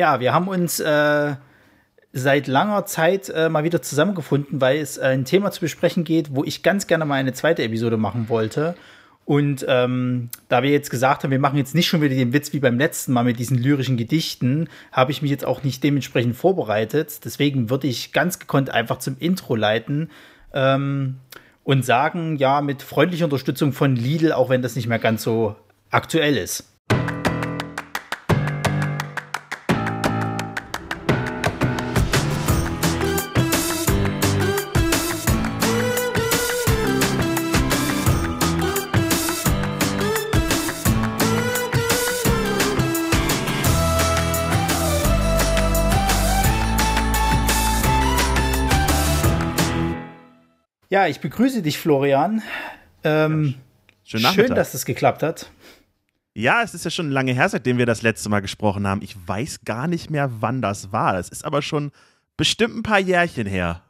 Ja, wir haben uns äh, seit langer Zeit äh, mal wieder zusammengefunden, weil es ein Thema zu besprechen geht, wo ich ganz gerne mal eine zweite Episode machen wollte. Und ähm, da wir jetzt gesagt haben, wir machen jetzt nicht schon wieder den Witz wie beim letzten Mal mit diesen lyrischen Gedichten, habe ich mich jetzt auch nicht dementsprechend vorbereitet. Deswegen würde ich ganz gekonnt einfach zum Intro leiten ähm, und sagen, ja, mit freundlicher Unterstützung von Lidl, auch wenn das nicht mehr ganz so aktuell ist. Ja, ich begrüße dich, Florian. Ähm, schön, schön, dass es geklappt hat. Ja, es ist ja schon lange her, seitdem wir das letzte Mal gesprochen haben. Ich weiß gar nicht mehr, wann das war. Es ist aber schon bestimmt ein paar Jährchen her.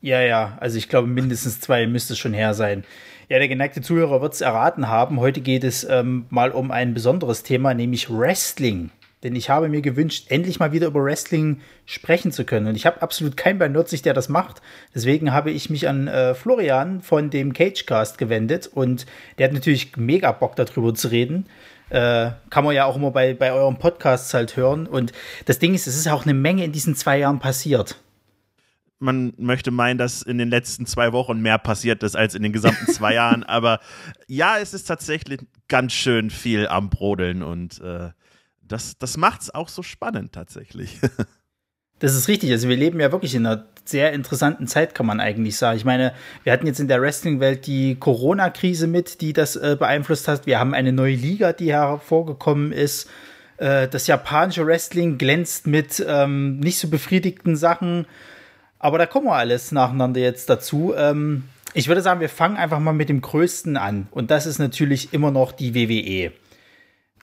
Ja, ja, also ich glaube, mindestens zwei müsste es schon her sein. Ja, der geneigte Zuhörer wird es erraten haben. Heute geht es ähm, mal um ein besonderes Thema, nämlich Wrestling denn ich habe mir gewünscht, endlich mal wieder über Wrestling sprechen zu können. Und ich habe absolut keinen bei Nutzig, der das macht. Deswegen habe ich mich an äh, Florian von dem Cagecast gewendet und der hat natürlich mega Bock darüber zu reden. Äh, kann man ja auch immer bei, bei euren Podcasts halt hören. Und das Ding ist, es ist auch eine Menge in diesen zwei Jahren passiert man möchte meinen, dass in den letzten zwei Wochen mehr passiert ist als in den gesamten zwei Jahren. Aber ja, es ist tatsächlich ganz schön viel am Brodeln und äh, das, das macht es auch so spannend tatsächlich. Das ist richtig. Also wir leben ja wirklich in einer sehr interessanten Zeit, kann man eigentlich sagen. Ich meine, wir hatten jetzt in der Wrestling-Welt die Corona-Krise mit, die das äh, beeinflusst hat. Wir haben eine neue Liga, die hervorgekommen ist. Äh, das japanische Wrestling glänzt mit ähm, nicht so befriedigten Sachen. Aber da kommen wir alles nacheinander jetzt dazu. Ähm, ich würde sagen, wir fangen einfach mal mit dem Größten an. Und das ist natürlich immer noch die WWE.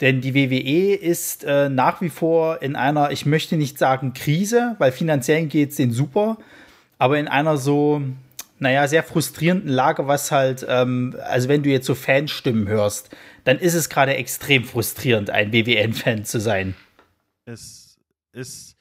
Denn die WWE ist äh, nach wie vor in einer, ich möchte nicht sagen Krise, weil finanziell geht es denen super, aber in einer so, naja, sehr frustrierenden Lage, was halt, ähm, also wenn du jetzt so Fanstimmen hörst, dann ist es gerade extrem frustrierend, ein WWN-Fan zu sein. Es ist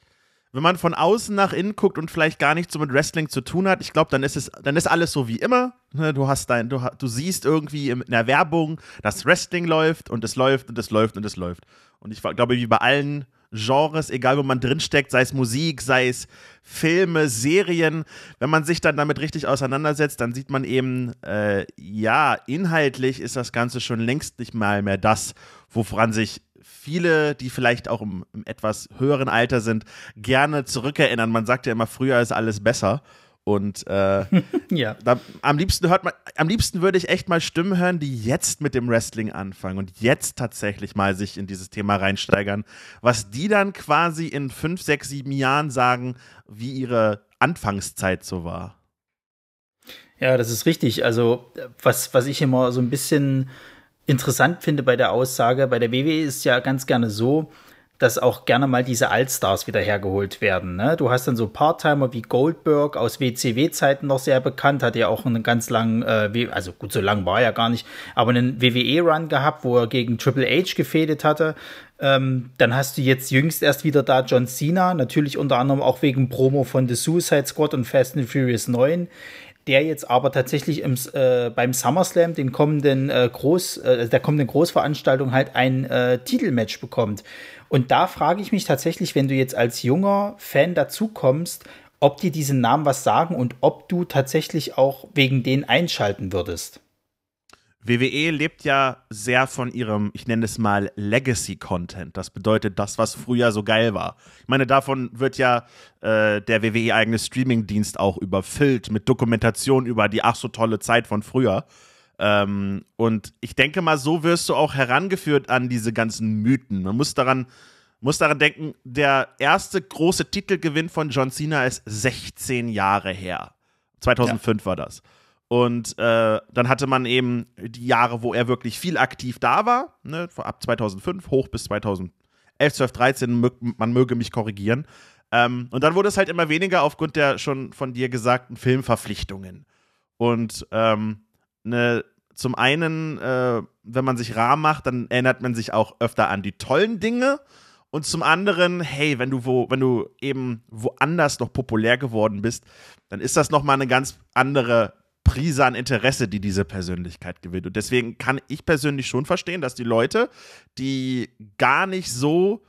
wenn man von außen nach innen guckt und vielleicht gar nichts so mit Wrestling zu tun hat, ich glaube, dann ist es, dann ist alles so wie immer. Ne? Du hast dein, du, du siehst irgendwie in der Werbung, dass Wrestling läuft und es läuft und es läuft und es läuft. Und ich glaube, wie bei allen Genres, egal wo man drinsteckt, sei es Musik, sei es Filme, Serien, wenn man sich dann damit richtig auseinandersetzt, dann sieht man eben, äh, ja, inhaltlich ist das Ganze schon längst nicht mal mehr das, woran sich viele, die vielleicht auch im, im, etwas höheren Alter sind, gerne zurückerinnern. Man sagt ja immer, früher ist alles besser. Und äh, ja. Da, am liebsten hört man, am liebsten würde ich echt mal Stimmen hören, die jetzt mit dem Wrestling anfangen und jetzt tatsächlich mal sich in dieses Thema reinsteigern. Was die dann quasi in fünf, sechs, sieben Jahren sagen, wie ihre Anfangszeit so war. Ja, das ist richtig. Also, was, was ich immer so ein bisschen interessant finde bei der Aussage, bei der WWE ist ja ganz gerne so, dass auch gerne mal diese Allstars wieder hergeholt werden. Ne? Du hast dann so Part-Timer wie Goldberg aus WCW-Zeiten noch sehr bekannt, hat ja auch einen ganz langen, äh, also gut, so lang war er ja gar nicht, aber einen WWE-Run gehabt, wo er gegen Triple H gefädet hatte. Ähm, dann hast du jetzt jüngst erst wieder da John Cena, natürlich unter anderem auch wegen Promo von The Suicide Squad und Fast and Furious 9 der jetzt aber tatsächlich im, äh, beim SummerSlam, den kommenden äh, Groß, äh, der kommenden Großveranstaltung halt ein äh, Titelmatch bekommt. Und da frage ich mich tatsächlich, wenn du jetzt als junger Fan dazukommst, ob dir diese Namen was sagen und ob du tatsächlich auch wegen denen einschalten würdest. WWE lebt ja sehr von ihrem, ich nenne es mal Legacy-Content. Das bedeutet das, was früher so geil war. Ich meine, davon wird ja äh, der WWE-eigene Streaming-Dienst auch überfüllt mit Dokumentation über die ach so tolle Zeit von früher. Ähm, und ich denke mal, so wirst du auch herangeführt an diese ganzen Mythen. Man muss daran, muss daran denken, der erste große Titelgewinn von John Cena ist 16 Jahre her. 2005 ja. war das. Und äh, dann hatte man eben die Jahre, wo er wirklich viel aktiv da war, ne, ab 2005 hoch bis 2011, 12, 13, man möge mich korrigieren. Ähm, und dann wurde es halt immer weniger aufgrund der schon von dir gesagten Filmverpflichtungen. Und ähm, ne, zum einen, äh, wenn man sich rar macht, dann erinnert man sich auch öfter an die tollen Dinge. Und zum anderen, hey, wenn du wo, wenn du eben woanders noch populär geworden bist, dann ist das nochmal eine ganz andere Prise an Interesse, die diese Persönlichkeit gewinnt. Und deswegen kann ich persönlich schon verstehen, dass die Leute, die gar nicht so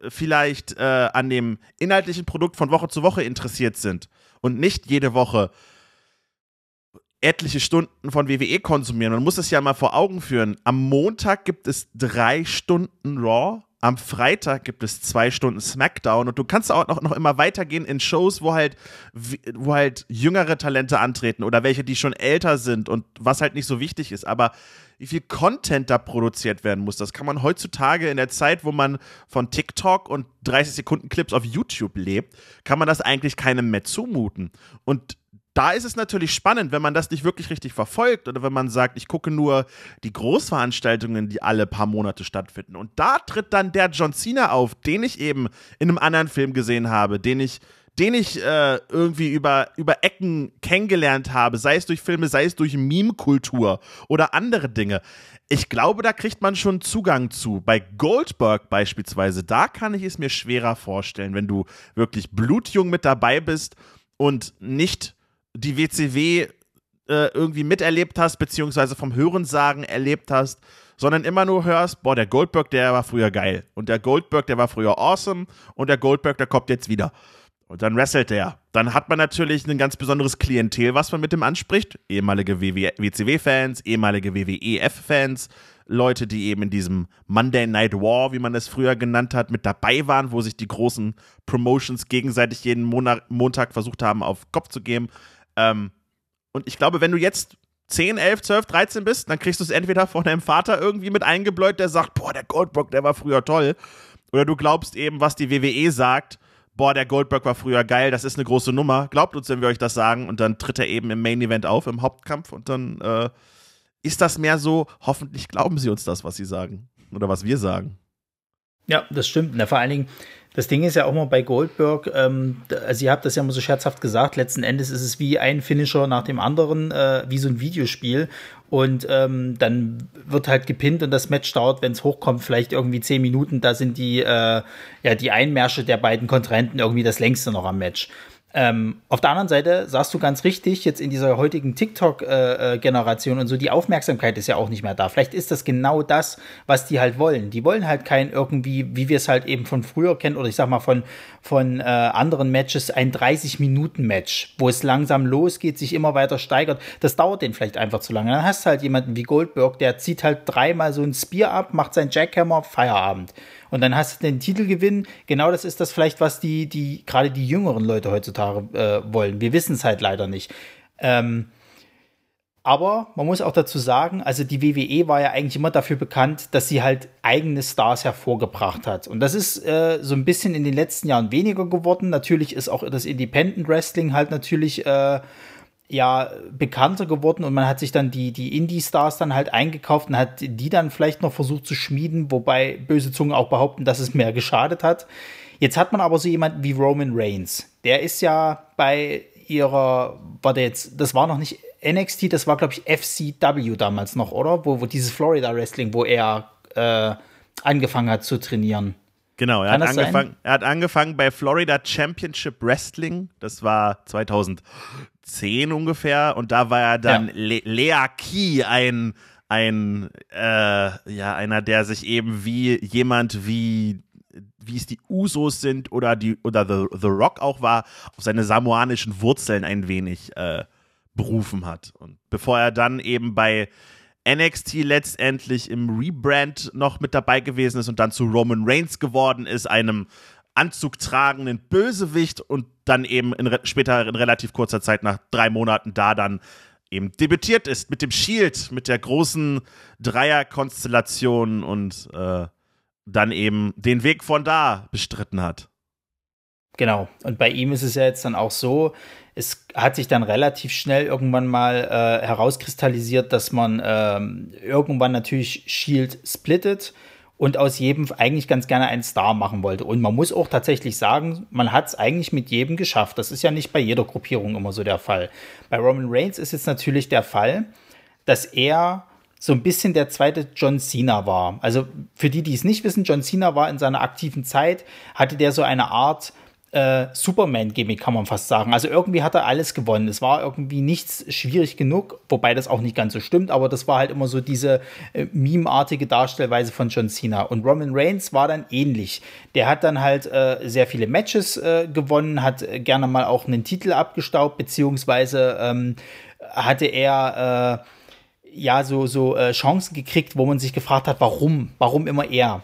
äh, vielleicht äh, an dem inhaltlichen Produkt von Woche zu Woche interessiert sind und nicht jede Woche etliche Stunden von WWE konsumieren. Man muss es ja mal vor Augen führen. Am Montag gibt es drei Stunden Raw am Freitag gibt es zwei Stunden SmackDown und du kannst auch noch, noch immer weitergehen in Shows, wo halt, wo halt jüngere Talente antreten oder welche, die schon älter sind und was halt nicht so wichtig ist. Aber wie viel Content da produziert werden muss, das kann man heutzutage in der Zeit, wo man von TikTok und 30 Sekunden Clips auf YouTube lebt, kann man das eigentlich keinem mehr zumuten. Und da ist es natürlich spannend, wenn man das nicht wirklich richtig verfolgt oder wenn man sagt, ich gucke nur die Großveranstaltungen, die alle paar Monate stattfinden. Und da tritt dann der John Cena auf, den ich eben in einem anderen Film gesehen habe, den ich, den ich äh, irgendwie über, über Ecken kennengelernt habe, sei es durch Filme, sei es durch Meme-Kultur oder andere Dinge. Ich glaube, da kriegt man schon Zugang zu. Bei Goldberg beispielsweise, da kann ich es mir schwerer vorstellen, wenn du wirklich blutjung mit dabei bist und nicht die WCW äh, irgendwie miterlebt hast, beziehungsweise vom Hörensagen erlebt hast, sondern immer nur hörst, boah, der Goldberg, der war früher geil. Und der Goldberg, der war früher awesome. Und der Goldberg, der kommt jetzt wieder. Und dann wrestelt er. Dann hat man natürlich ein ganz besonderes Klientel, was man mit dem anspricht. Ehemalige WCW-Fans, ehemalige WWEF-Fans, Leute, die eben in diesem Monday Night War, wie man es früher genannt hat, mit dabei waren, wo sich die großen Promotions gegenseitig jeden Monat, Montag versucht haben, auf Kopf zu geben. Ähm, und ich glaube, wenn du jetzt 10, 11, 12, 13 bist, dann kriegst du es entweder von deinem Vater irgendwie mit eingebläut, der sagt, boah, der Goldberg, der war früher toll. Oder du glaubst eben, was die WWE sagt, boah, der Goldberg war früher geil, das ist eine große Nummer. Glaubt uns, wenn wir euch das sagen. Und dann tritt er eben im Main Event auf, im Hauptkampf. Und dann äh, ist das mehr so, hoffentlich glauben sie uns das, was sie sagen. Oder was wir sagen. Ja, das stimmt. Na, vor allen Dingen, das Ding ist ja auch mal bei Goldberg, ähm, also ihr habt das ja mal so scherzhaft gesagt, letzten Endes ist es wie ein Finisher nach dem anderen, äh, wie so ein Videospiel. Und ähm, dann wird halt gepinnt und das Match dauert, wenn es hochkommt, vielleicht irgendwie zehn Minuten. Da sind die, äh, ja, die Einmärsche der beiden Kontrahenten irgendwie das längste noch am Match. Ähm, auf der anderen Seite sagst du ganz richtig, jetzt in dieser heutigen TikTok-Generation äh, und so, die Aufmerksamkeit ist ja auch nicht mehr da. Vielleicht ist das genau das, was die halt wollen. Die wollen halt kein irgendwie, wie wir es halt eben von früher kennen, oder ich sag mal von, von äh, anderen Matches, ein 30-Minuten-Match, wo es langsam losgeht, sich immer weiter steigert. Das dauert den vielleicht einfach zu lange. Dann hast du halt jemanden wie Goldberg, der zieht halt dreimal so ein Spear ab, macht sein Jackhammer, Feierabend und dann hast du den Titelgewinn. Genau das ist das vielleicht, was die, die, gerade die jüngeren Leute heutzutage äh, wollen. Wir wissen es halt leider nicht. Ähm, aber man muss auch dazu sagen, also die WWE war ja eigentlich immer dafür bekannt, dass sie halt eigene Stars hervorgebracht hat. Und das ist äh, so ein bisschen in den letzten Jahren weniger geworden. Natürlich ist auch das Independent Wrestling halt natürlich äh, ja bekannter geworden und man hat sich dann die, die Indie-Stars dann halt eingekauft und hat die dann vielleicht noch versucht zu schmieden, wobei böse Zungen auch behaupten, dass es mehr geschadet hat. Jetzt hat man aber so jemanden wie Roman Reigns. Der ist ja bei ihrer, war der jetzt, das war noch nicht NXT, das war glaube ich FCW damals noch, oder? Wo, wo dieses Florida Wrestling, wo er äh, angefangen hat zu trainieren. Genau, er hat, angefangen, er hat angefangen bei Florida Championship Wrestling. Das war 2010 ungefähr. Und da war er dann ja. Le Lea Key, ein, ein äh, ja, einer, der sich eben wie jemand wie wie es die Usos sind oder die oder The, The Rock auch war, auf seine samoanischen Wurzeln ein wenig äh, berufen hat. Und bevor er dann eben bei NXT letztendlich im Rebrand noch mit dabei gewesen ist und dann zu Roman Reigns geworden ist, einem anzugtragenden Bösewicht und dann eben in, später in relativ kurzer Zeit nach drei Monaten da dann eben debütiert ist mit dem Shield, mit der großen Dreierkonstellation und äh, dann eben den Weg von da bestritten hat. Genau. Und bei ihm ist es ja jetzt dann auch so, es hat sich dann relativ schnell irgendwann mal äh, herauskristallisiert, dass man ähm, irgendwann natürlich Shield splittet und aus jedem eigentlich ganz gerne einen Star machen wollte. Und man muss auch tatsächlich sagen, man hat es eigentlich mit jedem geschafft. Das ist ja nicht bei jeder Gruppierung immer so der Fall. Bei Roman Reigns ist jetzt natürlich der Fall, dass er so ein bisschen der zweite John Cena war. Also für die, die es nicht wissen, John Cena war in seiner aktiven Zeit, hatte der so eine Art äh, Superman-Gimmick, kann man fast sagen. Also irgendwie hat er alles gewonnen. Es war irgendwie nichts schwierig genug, wobei das auch nicht ganz so stimmt, aber das war halt immer so diese äh, meme-artige Darstellweise von John Cena. Und Roman Reigns war dann ähnlich. Der hat dann halt äh, sehr viele Matches äh, gewonnen, hat gerne mal auch einen Titel abgestaubt, beziehungsweise ähm, hatte er äh, ja so, so äh, Chancen gekriegt, wo man sich gefragt hat, warum? Warum immer er?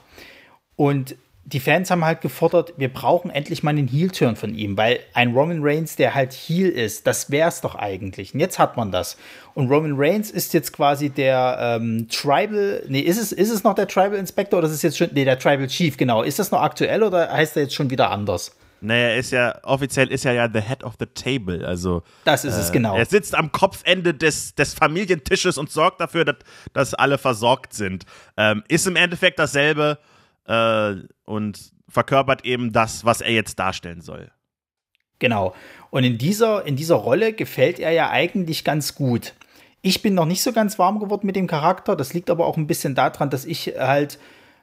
Und die Fans haben halt gefordert, wir brauchen endlich mal einen Heel-Turn von ihm, weil ein Roman Reigns, der halt Heel ist, das wäre es doch eigentlich. Und jetzt hat man das. Und Roman Reigns ist jetzt quasi der ähm, Tribal, nee, ist es, ist es noch der Tribal Inspector oder ist es jetzt schon, nee, der Tribal Chief, genau. Ist das noch aktuell oder heißt er jetzt schon wieder anders? Naja, ist ja, offiziell ist er ja the head of the table, also. Das ist äh, es, genau. Er sitzt am Kopfende des, des Familientisches und sorgt dafür, dass, dass alle versorgt sind. Ähm, ist im Endeffekt dasselbe, äh, und verkörpert eben das, was er jetzt darstellen soll. Genau. Und in dieser, in dieser Rolle gefällt er ja eigentlich ganz gut. Ich bin noch nicht so ganz warm geworden mit dem Charakter. Das liegt aber auch ein bisschen daran, dass ich halt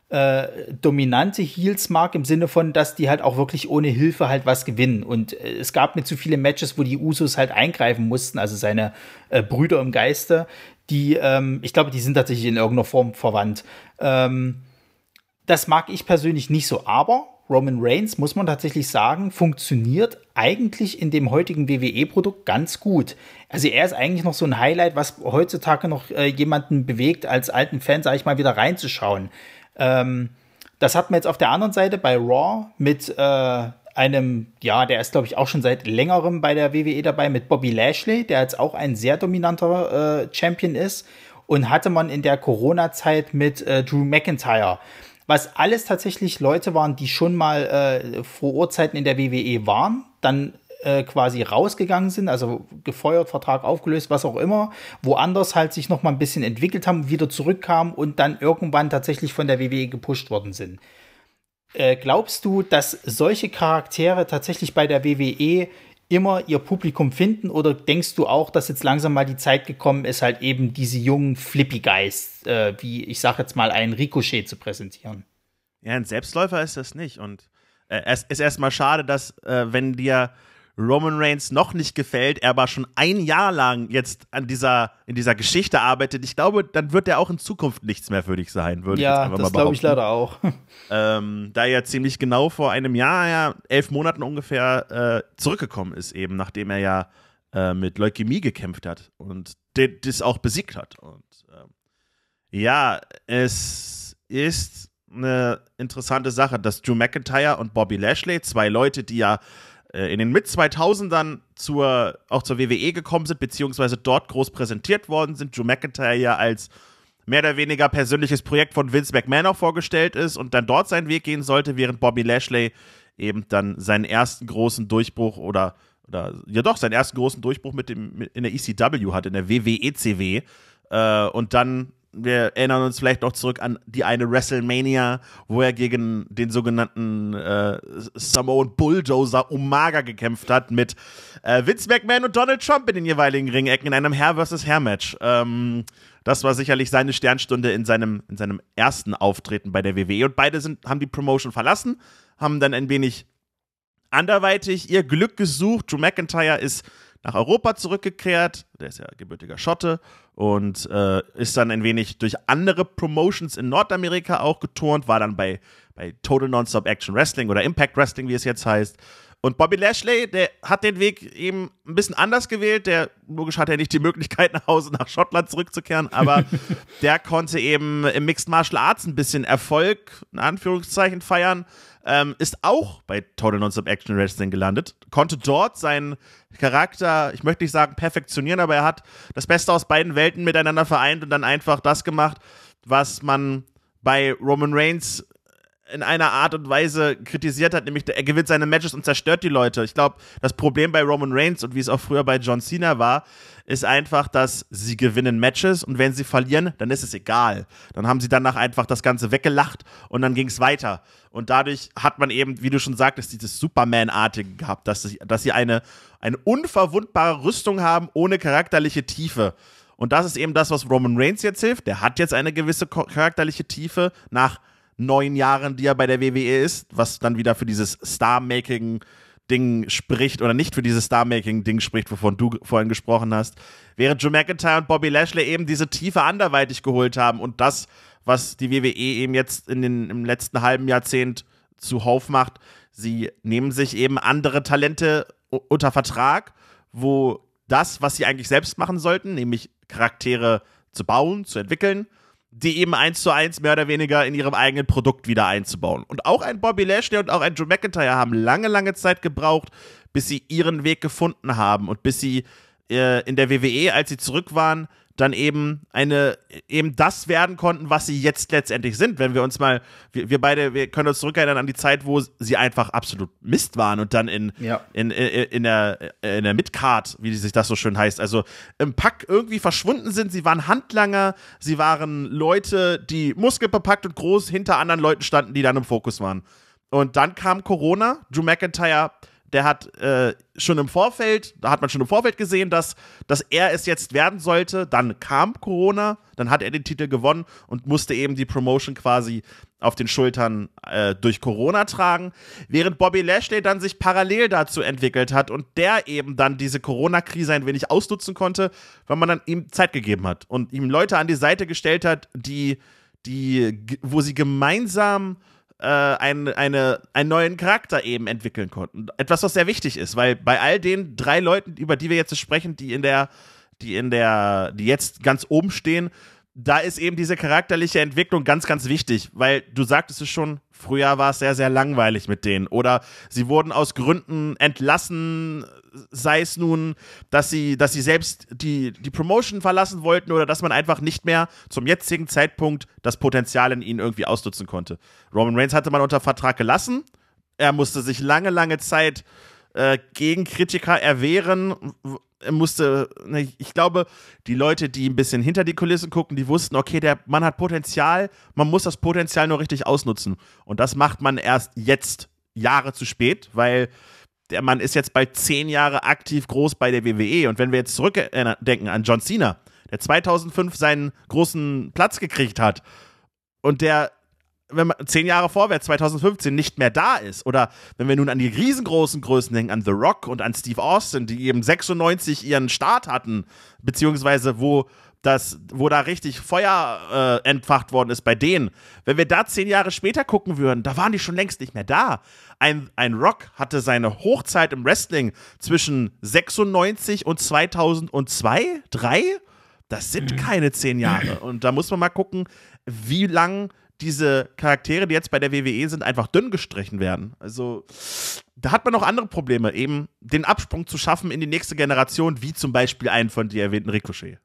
äh, dominante Heals mag, im Sinne von, dass die halt auch wirklich ohne Hilfe halt was gewinnen. Und äh, es gab mir zu viele Matches, wo die Usos halt eingreifen mussten, also seine äh, Brüder im Geiste, die, ähm, ich glaube, die sind tatsächlich in irgendeiner Form verwandt. Ähm, das mag ich persönlich nicht so, aber Roman Reigns, muss man tatsächlich sagen, funktioniert eigentlich in dem heutigen WWE-Produkt ganz gut. Also er ist eigentlich noch so ein Highlight, was heutzutage noch äh, jemanden bewegt, als alten Fan, sage ich mal, wieder reinzuschauen. Ähm, das hat man jetzt auf der anderen Seite bei Raw mit äh, einem, ja, der ist, glaube ich, auch schon seit längerem bei der WWE dabei, mit Bobby Lashley, der jetzt auch ein sehr dominanter äh, Champion ist. Und hatte man in der Corona-Zeit mit äh, Drew McIntyre was alles tatsächlich Leute waren, die schon mal äh, vor Urzeiten in der WWE waren, dann äh, quasi rausgegangen sind, also gefeuert, Vertrag aufgelöst, was auch immer, woanders halt sich noch mal ein bisschen entwickelt haben, wieder zurückkamen und dann irgendwann tatsächlich von der WWE gepusht worden sind. Äh, glaubst du, dass solche Charaktere tatsächlich bei der WWE immer ihr Publikum finden oder denkst du auch, dass jetzt langsam mal die Zeit gekommen ist, halt eben diese jungen Flippy Guys, äh, wie ich sag jetzt mal, einen Ricochet zu präsentieren? Ja, ein Selbstläufer ist das nicht und äh, es ist erstmal schade, dass äh, wenn dir Roman Reigns noch nicht gefällt, er aber schon ein Jahr lang jetzt an dieser, in dieser Geschichte arbeitet, ich glaube, dann wird er auch in Zukunft nichts mehr für dich sein, würde ja, ich jetzt einfach das glaube ich leider auch. Ähm, da er ziemlich genau vor einem Jahr, ja, elf Monaten ungefähr, äh, zurückgekommen ist, eben, nachdem er ja äh, mit Leukämie gekämpft hat und das auch besiegt hat. Und ähm, ja, es ist eine interessante Sache, dass Drew McIntyre und Bobby Lashley, zwei Leute, die ja in den Mid-2000ern zur, auch zur WWE gekommen sind, beziehungsweise dort groß präsentiert worden sind. Drew McIntyre ja als mehr oder weniger persönliches Projekt von Vince McMahon auch vorgestellt ist und dann dort seinen Weg gehen sollte, während Bobby Lashley eben dann seinen ersten großen Durchbruch oder, oder ja doch, seinen ersten großen Durchbruch mit dem, mit, in der ECW hat, in der WWECW. Äh, und dann wir erinnern uns vielleicht noch zurück an die eine WrestleMania, wo er gegen den sogenannten äh, Samoan Bulldozer Umaga gekämpft hat mit äh, Vince McMahon und Donald Trump in den jeweiligen Ringecken in einem Herr versus Herr Match. Ähm, das war sicherlich seine Sternstunde in seinem, in seinem ersten Auftreten bei der WWE und beide sind, haben die Promotion verlassen, haben dann ein wenig anderweitig ihr Glück gesucht. Drew McIntyre ist nach Europa zurückgekehrt. Der ist ja gebürtiger Schotte und äh, ist dann ein wenig durch andere Promotions in Nordamerika auch geturnt, war dann bei, bei Total Nonstop Action Wrestling oder Impact Wrestling, wie es jetzt heißt. Und Bobby Lashley, der hat den Weg eben ein bisschen anders gewählt. Der, logisch hat er nicht die Möglichkeit, nach Hause nach Schottland zurückzukehren, aber der konnte eben im Mixed Martial Arts ein bisschen Erfolg, in Anführungszeichen, feiern ähm, ist auch bei Total Nonstop Action Wrestling gelandet, konnte dort seinen Charakter, ich möchte nicht sagen perfektionieren, aber er hat das Beste aus beiden Welten miteinander vereint und dann einfach das gemacht, was man bei Roman Reigns in einer Art und Weise kritisiert hat, nämlich er gewinnt seine Matches und zerstört die Leute. Ich glaube, das Problem bei Roman Reigns und wie es auch früher bei John Cena war, ist einfach, dass sie gewinnen Matches und wenn sie verlieren, dann ist es egal. Dann haben sie danach einfach das Ganze weggelacht und dann ging es weiter. Und dadurch hat man eben, wie du schon sagtest, dieses Superman-artige gehabt, dass sie, dass sie eine, eine unverwundbare Rüstung haben ohne charakterliche Tiefe. Und das ist eben das, was Roman Reigns jetzt hilft. Der hat jetzt eine gewisse charakterliche Tiefe nach neun Jahren, die er bei der WWE ist, was dann wieder für dieses Star-Making Ding spricht oder nicht für dieses Star-Making-Ding spricht, wovon du vorhin gesprochen hast. Während Joe McIntyre und Bobby Lashley eben diese Tiefe anderweitig geholt haben und das, was die WWE eben jetzt in den, im letzten halben Jahrzehnt zuhauf macht, sie nehmen sich eben andere Talente unter Vertrag, wo das, was sie eigentlich selbst machen sollten, nämlich Charaktere zu bauen, zu entwickeln, die eben eins zu eins mehr oder weniger in ihrem eigenen Produkt wieder einzubauen. Und auch ein Bobby Lashley und auch ein Joe McIntyre haben lange, lange Zeit gebraucht, bis sie ihren Weg gefunden haben und bis sie äh, in der WWE, als sie zurück waren, dann eben eine, eben das werden konnten, was sie jetzt letztendlich sind. Wenn wir uns mal, wir, wir beide, wir können uns zurückerinnern an die Zeit, wo sie einfach absolut Mist waren und dann in, ja. in, in, in, der, in der Midcard, wie sich das so schön heißt, also im Pack irgendwie verschwunden sind. Sie waren Handlanger, sie waren Leute, die muskelbepackt und groß hinter anderen Leuten standen, die dann im Fokus waren. Und dann kam Corona, Drew McIntyre der hat äh, schon im Vorfeld, da hat man schon im Vorfeld gesehen, dass, dass er es jetzt werden sollte. Dann kam Corona, dann hat er den Titel gewonnen und musste eben die Promotion quasi auf den Schultern äh, durch Corona tragen, während Bobby Lashley dann sich parallel dazu entwickelt hat und der eben dann diese Corona-Krise ein wenig ausnutzen konnte, weil man dann ihm Zeit gegeben hat und ihm Leute an die Seite gestellt hat, die, die, wo sie gemeinsam äh, ein, eine, einen neuen Charakter eben entwickeln konnten. Etwas, was sehr wichtig ist, weil bei all den drei Leuten, über die wir jetzt sprechen, die in der, die in der, die jetzt ganz oben stehen, da ist eben diese charakterliche Entwicklung ganz, ganz wichtig, weil du sagtest es schon, früher war es sehr, sehr langweilig mit denen. Oder sie wurden aus Gründen entlassen, sei es nun, dass sie, dass sie selbst die, die Promotion verlassen wollten oder dass man einfach nicht mehr zum jetzigen Zeitpunkt das Potenzial in ihnen irgendwie ausnutzen konnte. Roman Reigns hatte man unter Vertrag gelassen. Er musste sich lange, lange Zeit äh, gegen Kritiker erwehren, musste, ne, ich glaube, die Leute, die ein bisschen hinter die Kulissen gucken, die wussten, okay, der Mann hat Potenzial, man muss das Potenzial nur richtig ausnutzen. Und das macht man erst jetzt, Jahre zu spät, weil der Mann ist jetzt bei zehn Jahre aktiv groß bei der WWE. Und wenn wir jetzt zurückdenken an John Cena, der 2005 seinen großen Platz gekriegt hat und der wenn man zehn Jahre vorwärts, 2015, nicht mehr da ist, oder wenn wir nun an die riesengroßen Größen denken, an The Rock und an Steve Austin, die eben 96 ihren Start hatten, beziehungsweise wo das, wo da richtig Feuer äh, entfacht worden ist bei denen. Wenn wir da zehn Jahre später gucken würden, da waren die schon längst nicht mehr da. Ein, ein Rock hatte seine Hochzeit im Wrestling zwischen 96 und 2002, drei. Das sind mhm. keine zehn Jahre. Und da muss man mal gucken, wie lang diese Charaktere, die jetzt bei der WWE sind, einfach dünn gestrichen werden. Also da hat man noch andere Probleme, eben den Absprung zu schaffen in die nächste Generation, wie zum Beispiel einen von dir erwähnten Ricochet.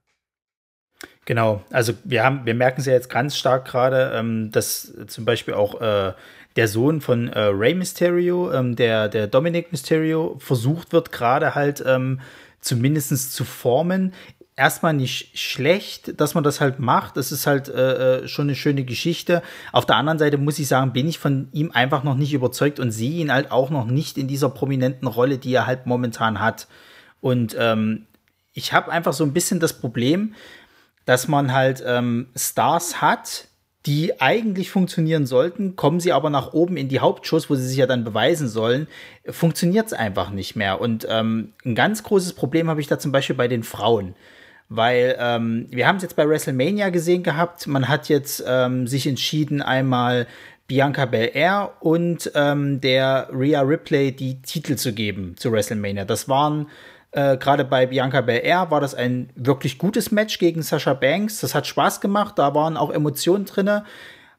Genau, also wir haben, wir merken es ja jetzt ganz stark gerade, ähm, dass zum Beispiel auch äh, der Sohn von äh, Rey Mysterio, ähm, der, der Dominic Mysterio, versucht wird, gerade halt ähm, zumindest zu formen erstmal nicht schlecht, dass man das halt macht. Das ist halt äh, äh, schon eine schöne Geschichte. Auf der anderen Seite muss ich sagen, bin ich von ihm einfach noch nicht überzeugt und sehe ihn halt auch noch nicht in dieser prominenten Rolle, die er halt momentan hat. Und ähm, ich habe einfach so ein bisschen das Problem, dass man halt ähm, Stars hat, die eigentlich funktionieren sollten, kommen sie aber nach oben in die Hauptschuss, wo sie sich ja dann beweisen sollen, funktioniert es einfach nicht mehr. Und ähm, ein ganz großes Problem habe ich da zum Beispiel bei den Frauen weil ähm, wir haben es jetzt bei WrestleMania gesehen gehabt. Man hat jetzt ähm, sich entschieden, einmal Bianca Belair und ähm, der Rhea Ripley die Titel zu geben zu WrestleMania. Das waren äh, gerade bei Bianca Belair war das ein wirklich gutes Match gegen Sasha Banks. Das hat Spaß gemacht, da waren auch Emotionen drinne.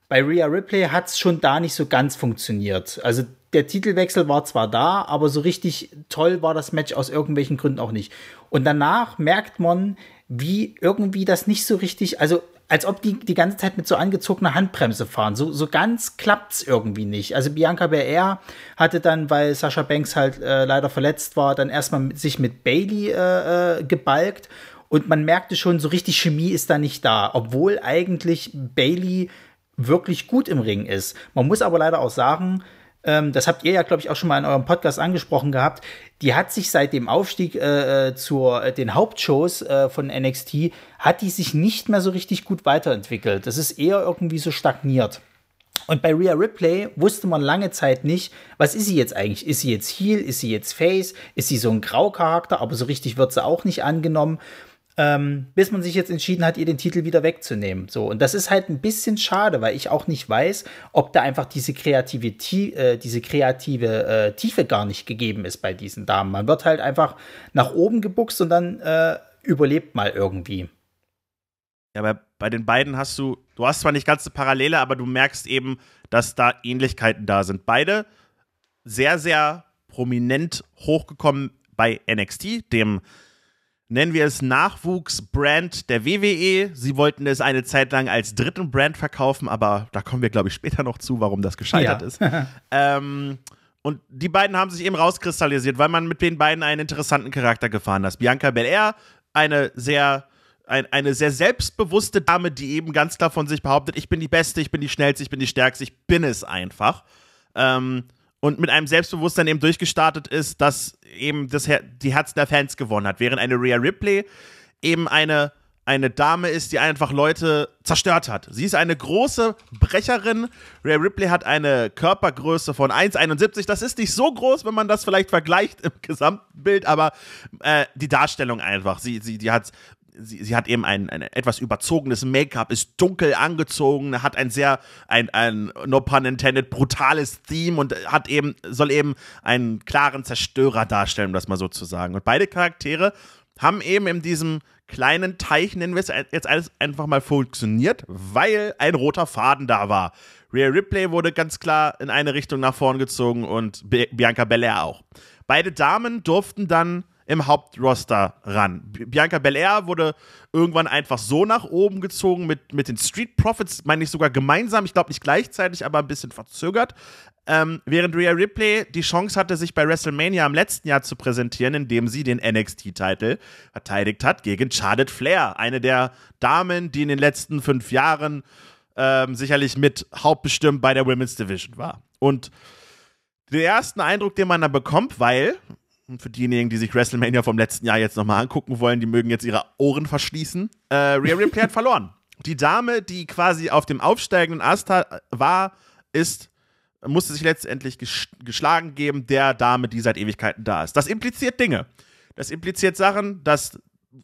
Bei Rhea Ripley hat es schon da nicht so ganz funktioniert. Also der Titelwechsel war zwar da, aber so richtig toll war das Match aus irgendwelchen Gründen auch nicht. Und danach merkt man, wie irgendwie das nicht so richtig, also als ob die die ganze Zeit mit so angezogener Handbremse fahren. So, so ganz klappt's irgendwie nicht. Also Bianca Belair hatte dann, weil Sascha Banks halt äh, leider verletzt war, dann erstmal sich mit Bailey äh, äh, gebalgt und man merkte schon, so richtig Chemie ist da nicht da, obwohl eigentlich Bailey wirklich gut im Ring ist. Man muss aber leider auch sagen, ähm, das habt ihr ja, glaube ich, auch schon mal in eurem Podcast angesprochen gehabt, die hat sich seit dem Aufstieg äh, äh zu äh, den Hauptshows äh, von NXT, hat die sich nicht mehr so richtig gut weiterentwickelt. Das ist eher irgendwie so stagniert. Und bei Rhea Ripley wusste man lange Zeit nicht, was ist sie jetzt eigentlich? Ist sie jetzt Heel? Ist sie jetzt Face? Ist sie so ein Graucharakter? Aber so richtig wird sie auch nicht angenommen ähm, bis man sich jetzt entschieden hat, ihr den Titel wieder wegzunehmen. So, und das ist halt ein bisschen schade, weil ich auch nicht weiß, ob da einfach diese kreative, äh, diese kreative äh, Tiefe gar nicht gegeben ist bei diesen Damen. Man wird halt einfach nach oben gebuchst und dann äh, überlebt mal irgendwie. Ja, aber bei den beiden hast du, du hast zwar nicht ganz eine Parallele, aber du merkst eben, dass da Ähnlichkeiten da sind. Beide sehr, sehr prominent hochgekommen bei NXT, dem nennen wir es Nachwuchsbrand der WWE. Sie wollten es eine Zeit lang als dritten Brand verkaufen, aber da kommen wir, glaube ich, später noch zu, warum das gescheitert ja. ist. ähm, und die beiden haben sich eben rauskristallisiert, weil man mit den beiden einen interessanten Charakter gefahren hat. Bianca Belair, eine sehr ein, eine sehr selbstbewusste Dame, die eben ganz klar von sich behauptet, ich bin die Beste, ich bin die Schnellste, ich bin die Stärkste, ich bin es einfach. Ähm, und mit einem Selbstbewusstsein eben durchgestartet ist, das eben das Her die Herzen der Fans gewonnen hat. Während eine Rhea Ripley eben eine, eine Dame ist, die einfach Leute zerstört hat. Sie ist eine große Brecherin. Rhea Ripley hat eine Körpergröße von 1,71. Das ist nicht so groß, wenn man das vielleicht vergleicht im Gesamtbild, aber äh, die Darstellung einfach. Sie, sie, die hat sie, sie hat eben ein, ein etwas überzogenes Make-up, ist dunkel angezogen, hat ein sehr, ein, ein, no pun intended, brutales Theme und hat eben, soll eben einen klaren Zerstörer darstellen, um das mal so zu sagen. Und beide Charaktere haben eben in diesem kleinen Teich, nennen wir es jetzt alles einfach mal funktioniert, weil ein roter Faden da war. Rhea Ripley wurde ganz klar in eine Richtung nach vorn gezogen und Bianca Belair auch. Beide Damen durften dann im Hauptroster ran. Bianca Belair wurde irgendwann einfach so nach oben gezogen mit, mit den Street Profits, meine ich sogar gemeinsam, ich glaube nicht gleichzeitig, aber ein bisschen verzögert. Ähm, während Rhea Ripley die Chance hatte, sich bei WrestleMania im letzten Jahr zu präsentieren, indem sie den NXT-Titel verteidigt hat gegen Charlotte Flair, eine der Damen, die in den letzten fünf Jahren ähm, sicherlich mit hauptbestimmt bei der Women's Division war. Und der erste Eindruck, den man da bekommt, weil und für diejenigen, die sich WrestleMania vom letzten Jahr jetzt nochmal angucken wollen, die mögen jetzt ihre Ohren verschließen. Äh, Rhea Ripley hat verloren. Die Dame, die quasi auf dem aufsteigenden Ast war, ist, musste sich letztendlich geschlagen geben, der Dame, die seit Ewigkeiten da ist. Das impliziert Dinge. Das impliziert Sachen, dass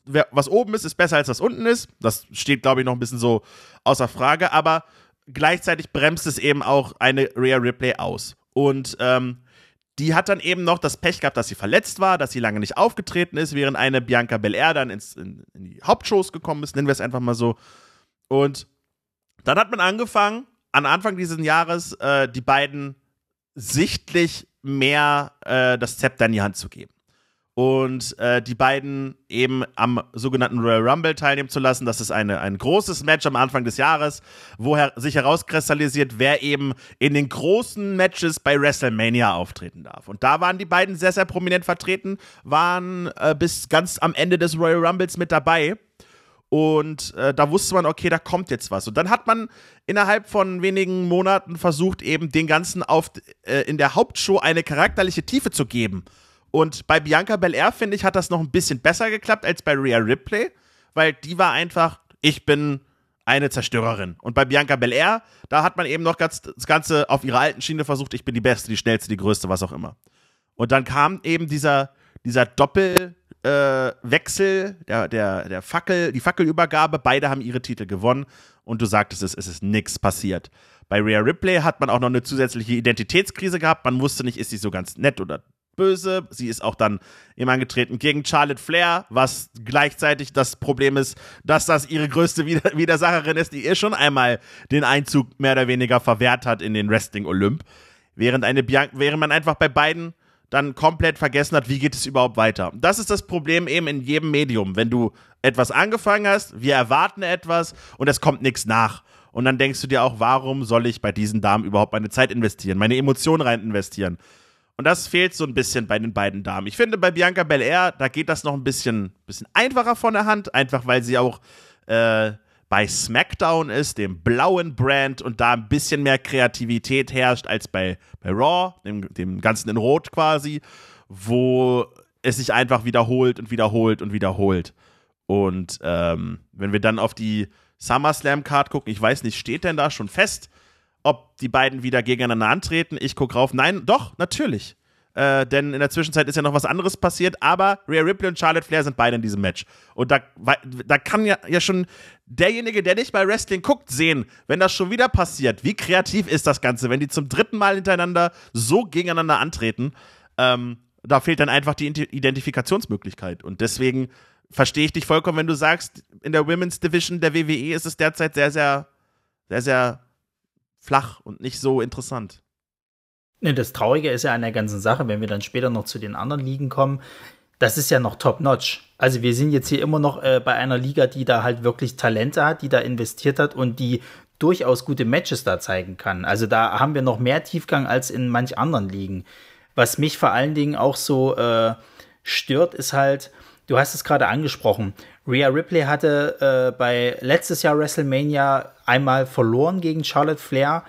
was oben ist, ist besser als was unten ist. Das steht, glaube ich, noch ein bisschen so außer Frage, aber gleichzeitig bremst es eben auch eine Rhea Ripley aus. Und ähm, die hat dann eben noch das Pech gehabt, dass sie verletzt war, dass sie lange nicht aufgetreten ist, während eine Bianca Belair dann ins, in, in die Hauptshows gekommen ist, nennen wir es einfach mal so. Und dann hat man angefangen, an Anfang dieses Jahres äh, die beiden sichtlich mehr äh, das Zepter in die Hand zu geben und äh, die beiden eben am sogenannten Royal Rumble teilnehmen zu lassen. Das ist eine, ein großes Match am Anfang des Jahres, wo her sich herauskristallisiert, wer eben in den großen Matches bei WrestleMania auftreten darf. Und da waren die beiden sehr, sehr prominent vertreten, waren äh, bis ganz am Ende des Royal Rumbles mit dabei. Und äh, da wusste man, okay, da kommt jetzt was. Und dann hat man innerhalb von wenigen Monaten versucht, eben den Ganzen auf, äh, in der Hauptshow eine charakterliche Tiefe zu geben. Und bei Bianca Belair, finde ich, hat das noch ein bisschen besser geklappt als bei Rhea Ripley, weil die war einfach, ich bin eine Zerstörerin. Und bei Bianca Belair, da hat man eben noch ganz, das Ganze auf ihrer alten Schiene versucht, ich bin die Beste, die Schnellste, die Größte, was auch immer. Und dann kam eben dieser, dieser Doppelwechsel, äh, der, der, der Fackel, die Fackelübergabe, beide haben ihre Titel gewonnen und du sagtest es, es ist nichts passiert. Bei Rhea Ripley hat man auch noch eine zusätzliche Identitätskrise gehabt. Man wusste nicht, ist sie so ganz nett oder böse. Sie ist auch dann eben angetreten gegen Charlotte Flair, was gleichzeitig das Problem ist, dass das ihre größte Wider Widersacherin ist, die ihr schon einmal den Einzug mehr oder weniger verwehrt hat in den Wrestling-Olymp. Während, eine während man einfach bei beiden dann komplett vergessen hat, wie geht es überhaupt weiter. Das ist das Problem eben in jedem Medium. Wenn du etwas angefangen hast, wir erwarten etwas und es kommt nichts nach. Und dann denkst du dir auch, warum soll ich bei diesen Damen überhaupt meine Zeit investieren, meine Emotionen rein investieren? Und das fehlt so ein bisschen bei den beiden Damen. Ich finde, bei Bianca Belair, da geht das noch ein bisschen, bisschen einfacher von der Hand, einfach weil sie auch äh, bei SmackDown ist, dem blauen Brand, und da ein bisschen mehr Kreativität herrscht als bei, bei Raw, dem, dem Ganzen in Rot quasi, wo es sich einfach wiederholt und wiederholt und wiederholt. Und ähm, wenn wir dann auf die SummerSlam-Card gucken, ich weiß nicht, steht denn da schon fest, ob die beiden wieder gegeneinander antreten? Ich gucke rauf. Nein, doch, natürlich. Äh, denn in der Zwischenzeit ist ja noch was anderes passiert, aber Rhea Ripley und Charlotte Flair sind beide in diesem Match. Und da, da kann ja, ja schon derjenige, der nicht bei Wrestling guckt, sehen, wenn das schon wieder passiert, wie kreativ ist das Ganze, wenn die zum dritten Mal hintereinander so gegeneinander antreten. Ähm, da fehlt dann einfach die Identifikationsmöglichkeit. Und deswegen verstehe ich dich vollkommen, wenn du sagst, in der Women's Division der WWE ist es derzeit sehr, sehr, sehr, sehr flach und nicht so interessant. Ne, das Traurige ist ja an der ganzen Sache, wenn wir dann später noch zu den anderen Ligen kommen, das ist ja noch top-notch. Also wir sind jetzt hier immer noch äh, bei einer Liga, die da halt wirklich Talente hat, die da investiert hat und die durchaus gute Matches da zeigen kann. Also da haben wir noch mehr Tiefgang als in manch anderen Ligen. Was mich vor allen Dingen auch so äh, stört, ist halt, du hast es gerade angesprochen, Rhea Ripley hatte äh, bei letztes Jahr WrestleMania einmal verloren gegen Charlotte Flair.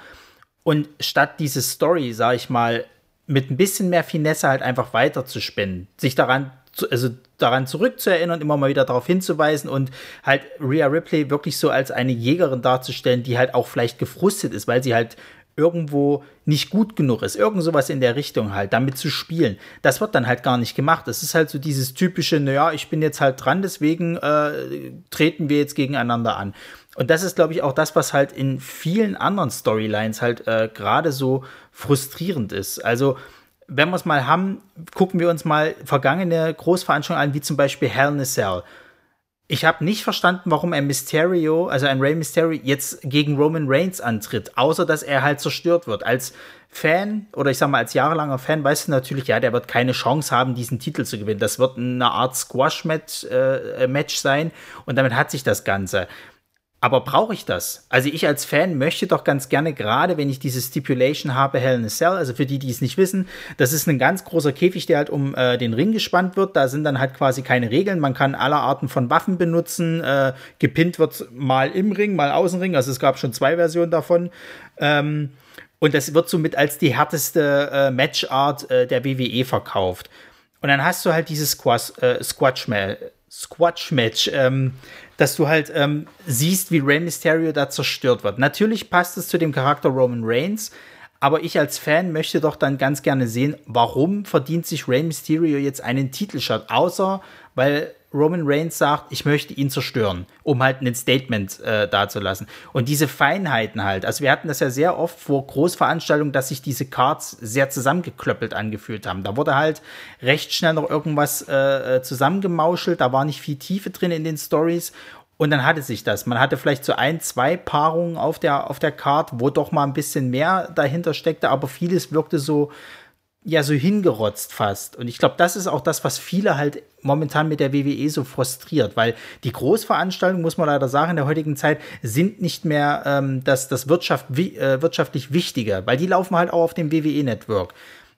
Und statt diese Story, sag ich mal, mit ein bisschen mehr Finesse halt einfach weiter zu spinnen, sich daran also daran zurückzuerinnern, immer mal wieder darauf hinzuweisen und halt Rhea Ripley wirklich so als eine Jägerin darzustellen, die halt auch vielleicht gefrustet ist, weil sie halt irgendwo nicht gut genug ist, irgend sowas in der Richtung halt, damit zu spielen. Das wird dann halt gar nicht gemacht. Das ist halt so dieses typische, naja, ich bin jetzt halt dran, deswegen äh, treten wir jetzt gegeneinander an. Und das ist, glaube ich, auch das, was halt in vielen anderen Storylines halt äh, gerade so frustrierend ist. Also, wenn wir es mal haben, gucken wir uns mal vergangene Großveranstaltungen an, wie zum Beispiel Hell in a Cell ich habe nicht verstanden, warum ein Mysterio, also ein Rey Mysterio, jetzt gegen Roman Reigns antritt, außer dass er halt zerstört wird. Als Fan oder ich sag mal als jahrelanger Fan weißt du natürlich, ja, der wird keine Chance haben, diesen Titel zu gewinnen. Das wird eine Art Squash-Match äh, Match sein und damit hat sich das Ganze. Aber brauche ich das? Also ich als Fan möchte doch ganz gerne, gerade wenn ich diese Stipulation habe, Hell in a Cell, also für die, die es nicht wissen, das ist ein ganz großer Käfig, der halt um äh, den Ring gespannt wird. Da sind dann halt quasi keine Regeln. Man kann aller Arten von Waffen benutzen. Äh, gepinnt wird mal im Ring, mal außen Ring. Also es gab schon zwei Versionen davon. Ähm, und das wird somit als die härteste äh, Matchart äh, der WWE verkauft. Und dann hast du halt dieses Squash, äh, Squash-Match. Squash-Match. Ähm, dass du halt ähm, siehst, wie Rey Mysterio da zerstört wird. Natürlich passt es zu dem Charakter Roman Reigns, aber ich als Fan möchte doch dann ganz gerne sehen, warum verdient sich Rey Mysterio jetzt einen Titelshot, außer weil Roman Reigns sagt, ich möchte ihn zerstören, um halt ein Statement äh, dazulassen. Und diese Feinheiten halt, also wir hatten das ja sehr oft vor Großveranstaltungen, dass sich diese Cards sehr zusammengeklöppelt angefühlt haben. Da wurde halt recht schnell noch irgendwas äh, äh zusammengemauschelt, da war nicht viel Tiefe drin in den Stories. Und dann hatte sich das. Man hatte vielleicht so ein, zwei Paarungen auf der, auf der Card, wo doch mal ein bisschen mehr dahinter steckte, aber vieles wirkte so, ja so hingerotzt fast. Und ich glaube, das ist auch das, was viele halt momentan mit der WWE so frustriert, weil die Großveranstaltungen, muss man leider sagen, in der heutigen Zeit sind nicht mehr ähm, das, das Wirtschaft, wie, äh, wirtschaftlich Wichtige, weil die laufen halt auch auf dem WWE-Network.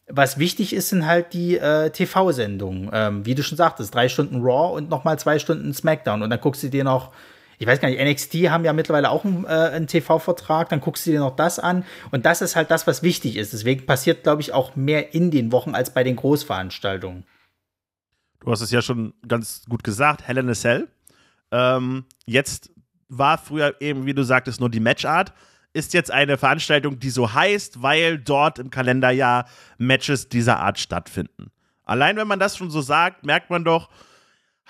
Was wichtig ist, sind halt die äh, TV-Sendungen. Ähm, wie du schon sagtest, drei Stunden Raw und nochmal zwei Stunden SmackDown. Und dann guckst du dir noch ich weiß gar nicht, NXT haben ja mittlerweile auch einen, äh, einen TV-Vertrag, dann guckst du dir noch das an. Und das ist halt das, was wichtig ist. Deswegen passiert, glaube ich, auch mehr in den Wochen als bei den Großveranstaltungen. Du hast es ja schon ganz gut gesagt, Hell in a Cell. Ähm, jetzt war früher eben, wie du sagtest, nur die Matchart. Ist jetzt eine Veranstaltung, die so heißt, weil dort im Kalenderjahr Matches dieser Art stattfinden. Allein wenn man das schon so sagt, merkt man doch,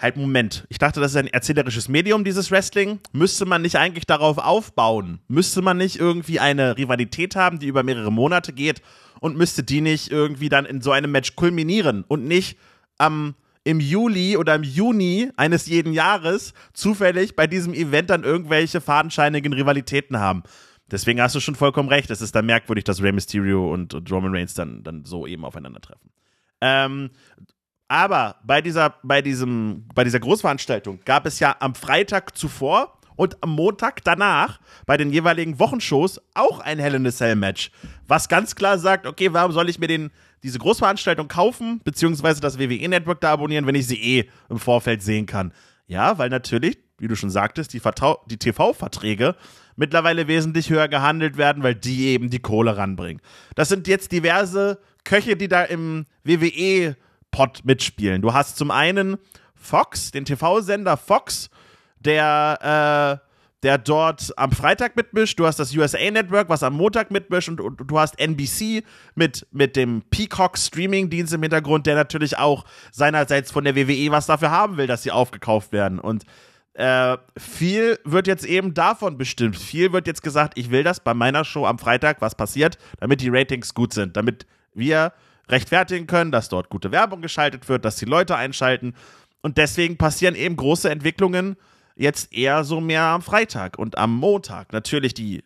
halt Moment, ich dachte, das ist ein erzählerisches Medium, dieses Wrestling. Müsste man nicht eigentlich darauf aufbauen? Müsste man nicht irgendwie eine Rivalität haben, die über mehrere Monate geht und müsste die nicht irgendwie dann in so einem Match kulminieren und nicht am im Juli oder im Juni eines jeden Jahres zufällig bei diesem Event dann irgendwelche fadenscheinigen Rivalitäten haben. Deswegen hast du schon vollkommen recht. Es ist dann merkwürdig, dass Rey Mysterio und, und Roman Reigns dann, dann so eben aufeinandertreffen. Ähm, aber bei dieser, bei diesem, bei dieser Großveranstaltung gab es ja am Freitag zuvor und am Montag danach bei den jeweiligen Wochenshows auch ein Hell in a Cell Match, was ganz klar sagt, okay, warum soll ich mir den, diese Großveranstaltung kaufen, beziehungsweise das WWE Network da abonnieren, wenn ich sie eh im Vorfeld sehen kann? Ja, weil natürlich wie du schon sagtest, die, die TV-Verträge mittlerweile wesentlich höher gehandelt werden, weil die eben die Kohle ranbringen. Das sind jetzt diverse Köche, die da im WWE-Pot mitspielen. Du hast zum einen Fox, den TV-Sender Fox, der, äh, der dort am Freitag mitmischt. Du hast das USA Network, was am Montag mitmischt. Und, und, du hast NBC mit, mit dem Peacock Streaming-Dienst im Hintergrund, der natürlich auch seinerseits von der WWE was dafür haben will, dass sie aufgekauft werden. Und äh, viel wird jetzt eben davon bestimmt. Viel wird jetzt gesagt, ich will das bei meiner Show am Freitag, was passiert, damit die Ratings gut sind, damit wir rechtfertigen können, dass dort gute Werbung geschaltet wird, dass die Leute einschalten. Und deswegen passieren eben große Entwicklungen jetzt eher so mehr am Freitag und am Montag. Natürlich die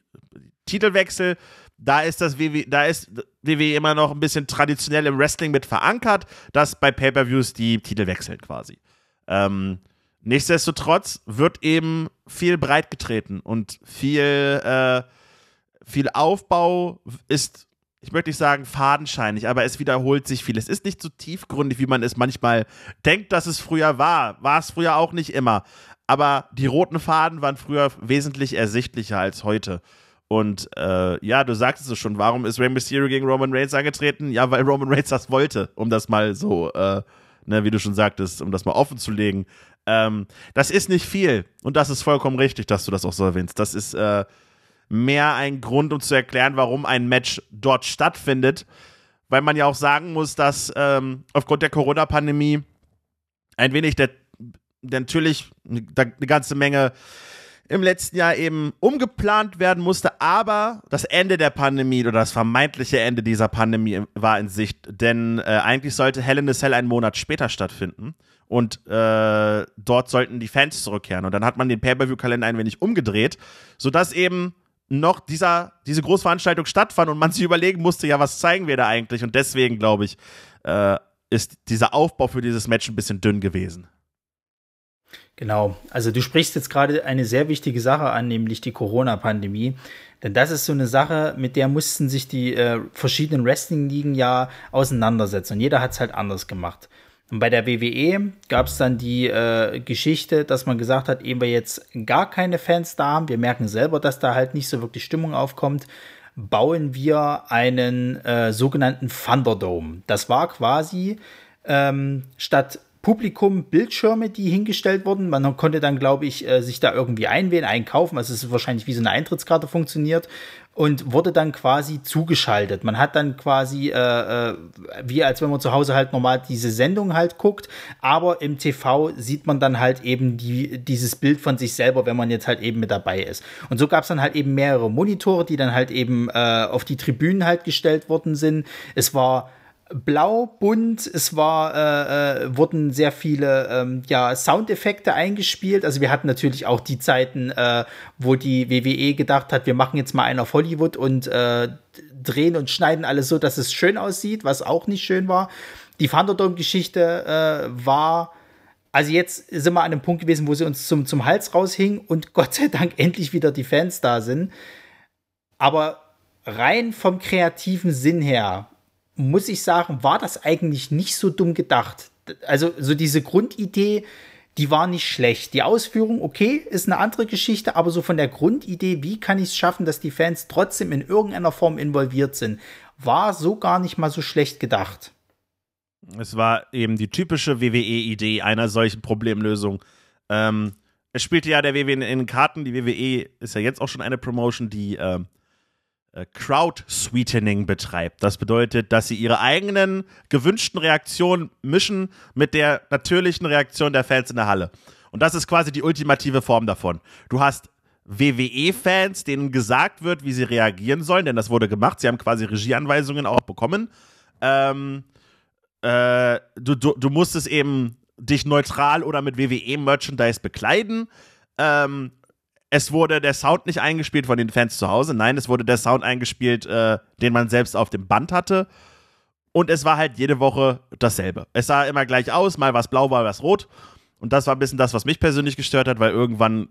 Titelwechsel, da ist das WWE, da ist WWE immer noch ein bisschen traditionell im Wrestling mit verankert, dass bei Pay-per-Views die Titel wechseln quasi. Ähm, nichtsdestotrotz wird eben viel breit getreten und viel, äh, viel Aufbau ist, ich möchte nicht sagen fadenscheinig, aber es wiederholt sich viel. Es ist nicht so tiefgründig, wie man es manchmal denkt, dass es früher war. War es früher auch nicht immer aber die roten Faden waren früher wesentlich ersichtlicher als heute. Und äh, ja, du sagtest es schon, warum ist Rey Mysterio gegen Roman Reigns angetreten? Ja, weil Roman Reigns das wollte, um das mal so, äh, ne, wie du schon sagtest, um das mal offen zu legen. Ähm, das ist nicht viel und das ist vollkommen richtig, dass du das auch so erwähnst. Das ist äh, mehr ein Grund, um zu erklären, warum ein Match dort stattfindet, weil man ja auch sagen muss, dass ähm, aufgrund der Corona-Pandemie ein wenig der natürlich eine ganze Menge im letzten Jahr eben umgeplant werden musste, aber das Ende der Pandemie oder das vermeintliche Ende dieser Pandemie war in Sicht, denn äh, eigentlich sollte Hell in a Cell einen Monat später stattfinden. Und äh, dort sollten die Fans zurückkehren. Und dann hat man den Pay-Per-View-Kalender ein wenig umgedreht, sodass eben noch dieser, diese Großveranstaltung stattfand und man sich überlegen musste, ja, was zeigen wir da eigentlich und deswegen, glaube ich, äh, ist dieser Aufbau für dieses Match ein bisschen dünn gewesen. Genau, also du sprichst jetzt gerade eine sehr wichtige Sache an, nämlich die Corona-Pandemie. Denn das ist so eine Sache, mit der mussten sich die äh, verschiedenen Wrestling-Ligen ja auseinandersetzen. Und jeder hat es halt anders gemacht. Und bei der WWE gab es dann die äh, Geschichte, dass man gesagt hat, eben wir jetzt gar keine Fans da haben, wir merken selber, dass da halt nicht so wirklich Stimmung aufkommt, bauen wir einen äh, sogenannten Thunderdome. Das war quasi ähm, statt Publikum Bildschirme, die hingestellt wurden. Man konnte dann, glaube ich, äh, sich da irgendwie einwählen, einkaufen. Also es ist wahrscheinlich wie so eine Eintrittskarte funktioniert und wurde dann quasi zugeschaltet. Man hat dann quasi, äh, äh, wie als wenn man zu Hause halt normal diese Sendung halt guckt, aber im TV sieht man dann halt eben die, dieses Bild von sich selber, wenn man jetzt halt eben mit dabei ist. Und so gab es dann halt eben mehrere Monitore, die dann halt eben äh, auf die Tribünen halt gestellt worden sind. Es war blau, bunt. Es war, äh, äh, wurden sehr viele ähm, ja, Soundeffekte eingespielt. Also wir hatten natürlich auch die Zeiten, äh, wo die WWE gedacht hat, wir machen jetzt mal einen auf Hollywood und äh, drehen und schneiden alles so, dass es schön aussieht, was auch nicht schön war. Die Thunderdome-Geschichte äh, war also jetzt sind wir an einem Punkt gewesen, wo sie uns zum, zum Hals raushing und Gott sei Dank endlich wieder die Fans da sind. Aber rein vom kreativen Sinn her muss ich sagen, war das eigentlich nicht so dumm gedacht. Also so diese Grundidee, die war nicht schlecht. Die Ausführung, okay, ist eine andere Geschichte, aber so von der Grundidee, wie kann ich es schaffen, dass die Fans trotzdem in irgendeiner Form involviert sind, war so gar nicht mal so schlecht gedacht. Es war eben die typische WWE-Idee einer solchen Problemlösung. Ähm, es spielte ja der WWE in den Karten. Die WWE ist ja jetzt auch schon eine Promotion, die ähm, äh, Crowd-Sweetening betreibt. Das bedeutet, dass sie ihre eigenen gewünschten Reaktionen mischen mit der natürlichen Reaktion der Fans in der Halle. Und das ist quasi die ultimative Form davon. Du hast WWE-Fans, denen gesagt wird, wie sie reagieren sollen, denn das wurde gemacht. Sie haben quasi Regieanweisungen auch bekommen. Ähm, äh, du, du, du musstest eben dich neutral oder mit WWE-Merchandise bekleiden. Ähm, es wurde der Sound nicht eingespielt von den Fans zu Hause. Nein, es wurde der Sound eingespielt, äh, den man selbst auf dem Band hatte. Und es war halt jede Woche dasselbe. Es sah immer gleich aus, mal was blau, mal was rot. Und das war ein bisschen das, was mich persönlich gestört hat, weil irgendwann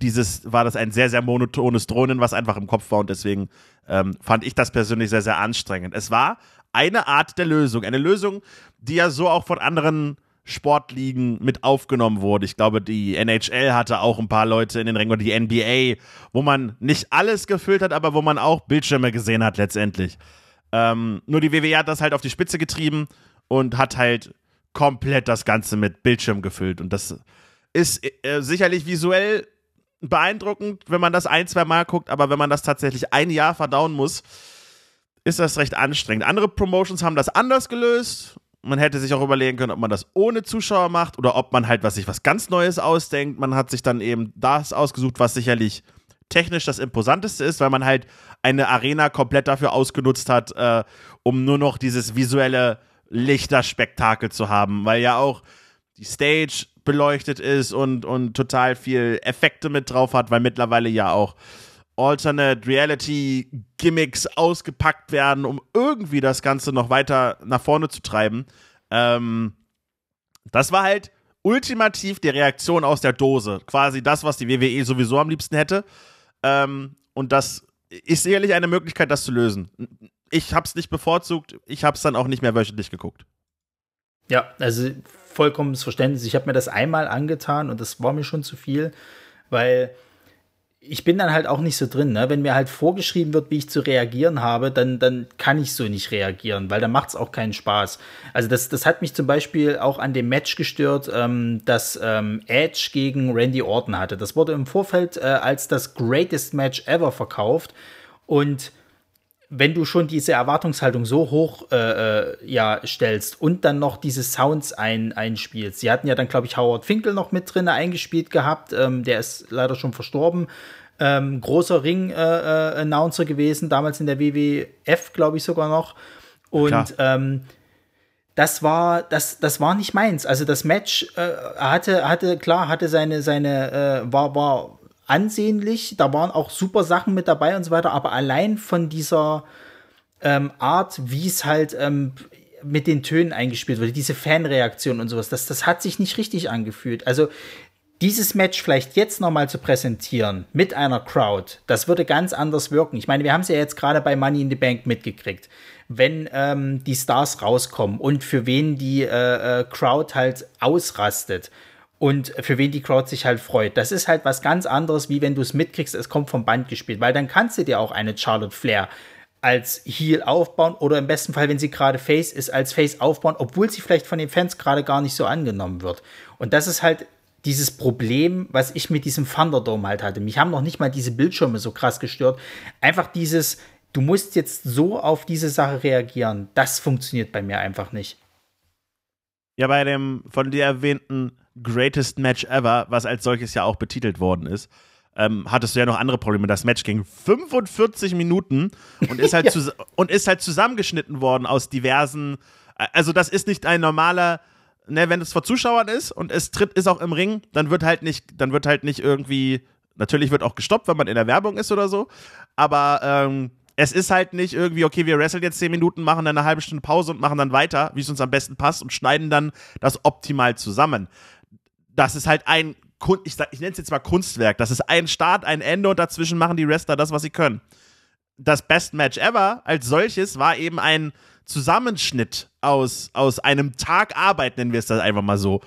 dieses war das ein sehr, sehr monotones Drohnen, was einfach im Kopf war. Und deswegen ähm, fand ich das persönlich sehr, sehr anstrengend. Es war eine Art der Lösung. Eine Lösung, die ja so auch von anderen Sportligen mit aufgenommen wurde. Ich glaube, die NHL hatte auch ein paar Leute in den Rängen oder die NBA, wo man nicht alles gefüllt hat, aber wo man auch Bildschirme gesehen hat letztendlich. Ähm, nur die WWE hat das halt auf die Spitze getrieben und hat halt komplett das Ganze mit Bildschirm gefüllt. Und das ist äh, sicherlich visuell beeindruckend, wenn man das ein, zwei Mal guckt, aber wenn man das tatsächlich ein Jahr verdauen muss, ist das recht anstrengend. Andere Promotions haben das anders gelöst. Man hätte sich auch überlegen können, ob man das ohne Zuschauer macht oder ob man halt was sich was ganz Neues ausdenkt. Man hat sich dann eben das ausgesucht, was sicherlich technisch das imposanteste ist, weil man halt eine Arena komplett dafür ausgenutzt hat, äh, um nur noch dieses visuelle Lichterspektakel zu haben, weil ja auch die Stage beleuchtet ist und, und total viel Effekte mit drauf hat, weil mittlerweile ja auch Alternate Reality Gimmicks ausgepackt werden, um irgendwie das Ganze noch weiter nach vorne zu treiben. Ähm, das war halt ultimativ die Reaktion aus der Dose. Quasi das, was die WWE sowieso am liebsten hätte. Ähm, und das ist sicherlich eine Möglichkeit, das zu lösen. Ich habe es nicht bevorzugt, ich habe es dann auch nicht mehr wöchentlich geguckt. Ja, also vollkommenes Verständnis. Ich habe mir das einmal angetan und das war mir schon zu viel, weil ich bin dann halt auch nicht so drin. Ne? Wenn mir halt vorgeschrieben wird, wie ich zu reagieren habe, dann, dann kann ich so nicht reagieren, weil dann macht es auch keinen Spaß. Also das, das hat mich zum Beispiel auch an dem Match gestört, ähm, das ähm, Edge gegen Randy Orton hatte. Das wurde im Vorfeld äh, als das greatest Match ever verkauft und wenn du schon diese Erwartungshaltung so hoch äh, äh, ja, stellst und dann noch diese Sounds ein, einspielst. Sie hatten ja dann, glaube ich, Howard Finkel noch mit drin eingespielt gehabt. Ähm, der ist leider schon verstorben. Ähm, großer Ring-Announcer äh, äh gewesen, damals in der WWF, glaube ich, sogar noch. Und ähm, das war, das, das war nicht meins. Also das Match äh, hatte, hatte, klar, hatte seine, seine, äh, war, war ansehnlich. Da waren auch super Sachen mit dabei und so weiter, aber allein von dieser ähm, Art, wie es halt ähm, mit den Tönen eingespielt wurde, diese Fanreaktion und sowas, das, das hat sich nicht richtig angefühlt. Also dieses Match vielleicht jetzt nochmal zu präsentieren mit einer Crowd, das würde ganz anders wirken. Ich meine, wir haben es ja jetzt gerade bei Money in the Bank mitgekriegt. Wenn ähm, die Stars rauskommen und für wen die äh, äh, Crowd halt ausrastet und für wen die Crowd sich halt freut. Das ist halt was ganz anderes, wie wenn du es mitkriegst, es kommt vom Band gespielt, weil dann kannst du dir auch eine Charlotte Flair als Heel aufbauen oder im besten Fall, wenn sie gerade Face ist, als Face aufbauen, obwohl sie vielleicht von den Fans gerade gar nicht so angenommen wird. Und das ist halt dieses Problem, was ich mit diesem Thunderdome halt hatte. Mich haben noch nicht mal diese Bildschirme so krass gestört. Einfach dieses, du musst jetzt so auf diese Sache reagieren. Das funktioniert bei mir einfach nicht. Ja, bei dem von dir erwähnten Greatest Match Ever, was als solches ja auch betitelt worden ist, ähm, hattest du ja noch andere Probleme. Das Match ging 45 Minuten und ist halt, ja. und ist halt zusammengeschnitten worden aus diversen. Also, das ist nicht ein normaler. Ne, wenn es vor Zuschauern ist und es tritt ist auch im Ring, dann wird halt nicht, dann wird halt nicht irgendwie. Natürlich wird auch gestoppt, wenn man in der Werbung ist oder so. Aber ähm, es ist halt nicht irgendwie, okay, wir wresteln jetzt 10 Minuten, machen dann eine halbe Stunde Pause und machen dann weiter, wie es uns am besten passt und schneiden dann das optimal zusammen. Das ist halt ein, ich, ich nenne es jetzt mal Kunstwerk. Das ist ein Start, ein Ende und dazwischen machen die Wrestler das, was sie können. Das Best Match Ever als solches war eben ein Zusammenschnitt aus, aus einem Tag Arbeit, nennen wir es das einfach mal so.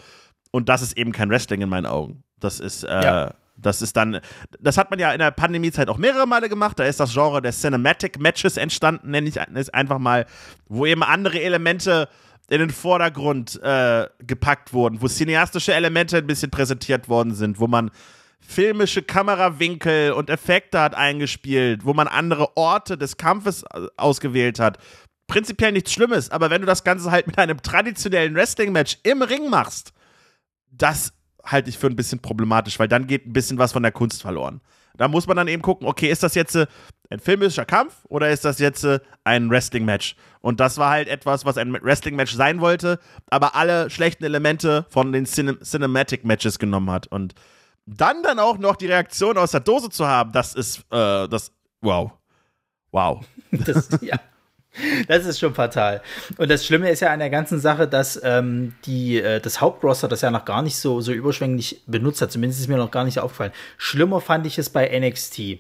Und das ist eben kein Wrestling in meinen Augen. Das ist, äh, ja. Das ist dann, das hat man ja in der Pandemiezeit auch mehrere Male gemacht. Da ist das Genre der Cinematic Matches entstanden, nenne ich es einfach mal, wo eben andere Elemente in den Vordergrund äh, gepackt wurden, wo cineastische Elemente ein bisschen präsentiert worden sind, wo man filmische Kamerawinkel und Effekte hat eingespielt, wo man andere Orte des Kampfes äh, ausgewählt hat. Prinzipiell nichts Schlimmes, aber wenn du das Ganze halt mit einem traditionellen Wrestling-Match im Ring machst, das halte ich für ein bisschen problematisch, weil dann geht ein bisschen was von der Kunst verloren. Da muss man dann eben gucken, okay, ist das jetzt äh, ein filmischer Kampf oder ist das jetzt äh, ein Wrestling-Match? Und das war halt etwas, was ein Wrestling-Match sein wollte, aber alle schlechten Elemente von den Cin Cinematic-Matches genommen hat. Und dann dann auch noch die Reaktion aus der Dose zu haben, das ist, äh, das, wow. Wow. Das, ja. Das ist schon fatal. Und das Schlimme ist ja an der ganzen Sache, dass ähm, die, äh, das Hauptroster das ja noch gar nicht so, so überschwänglich benutzt hat. Zumindest ist mir noch gar nicht aufgefallen. Schlimmer fand ich es bei NXT.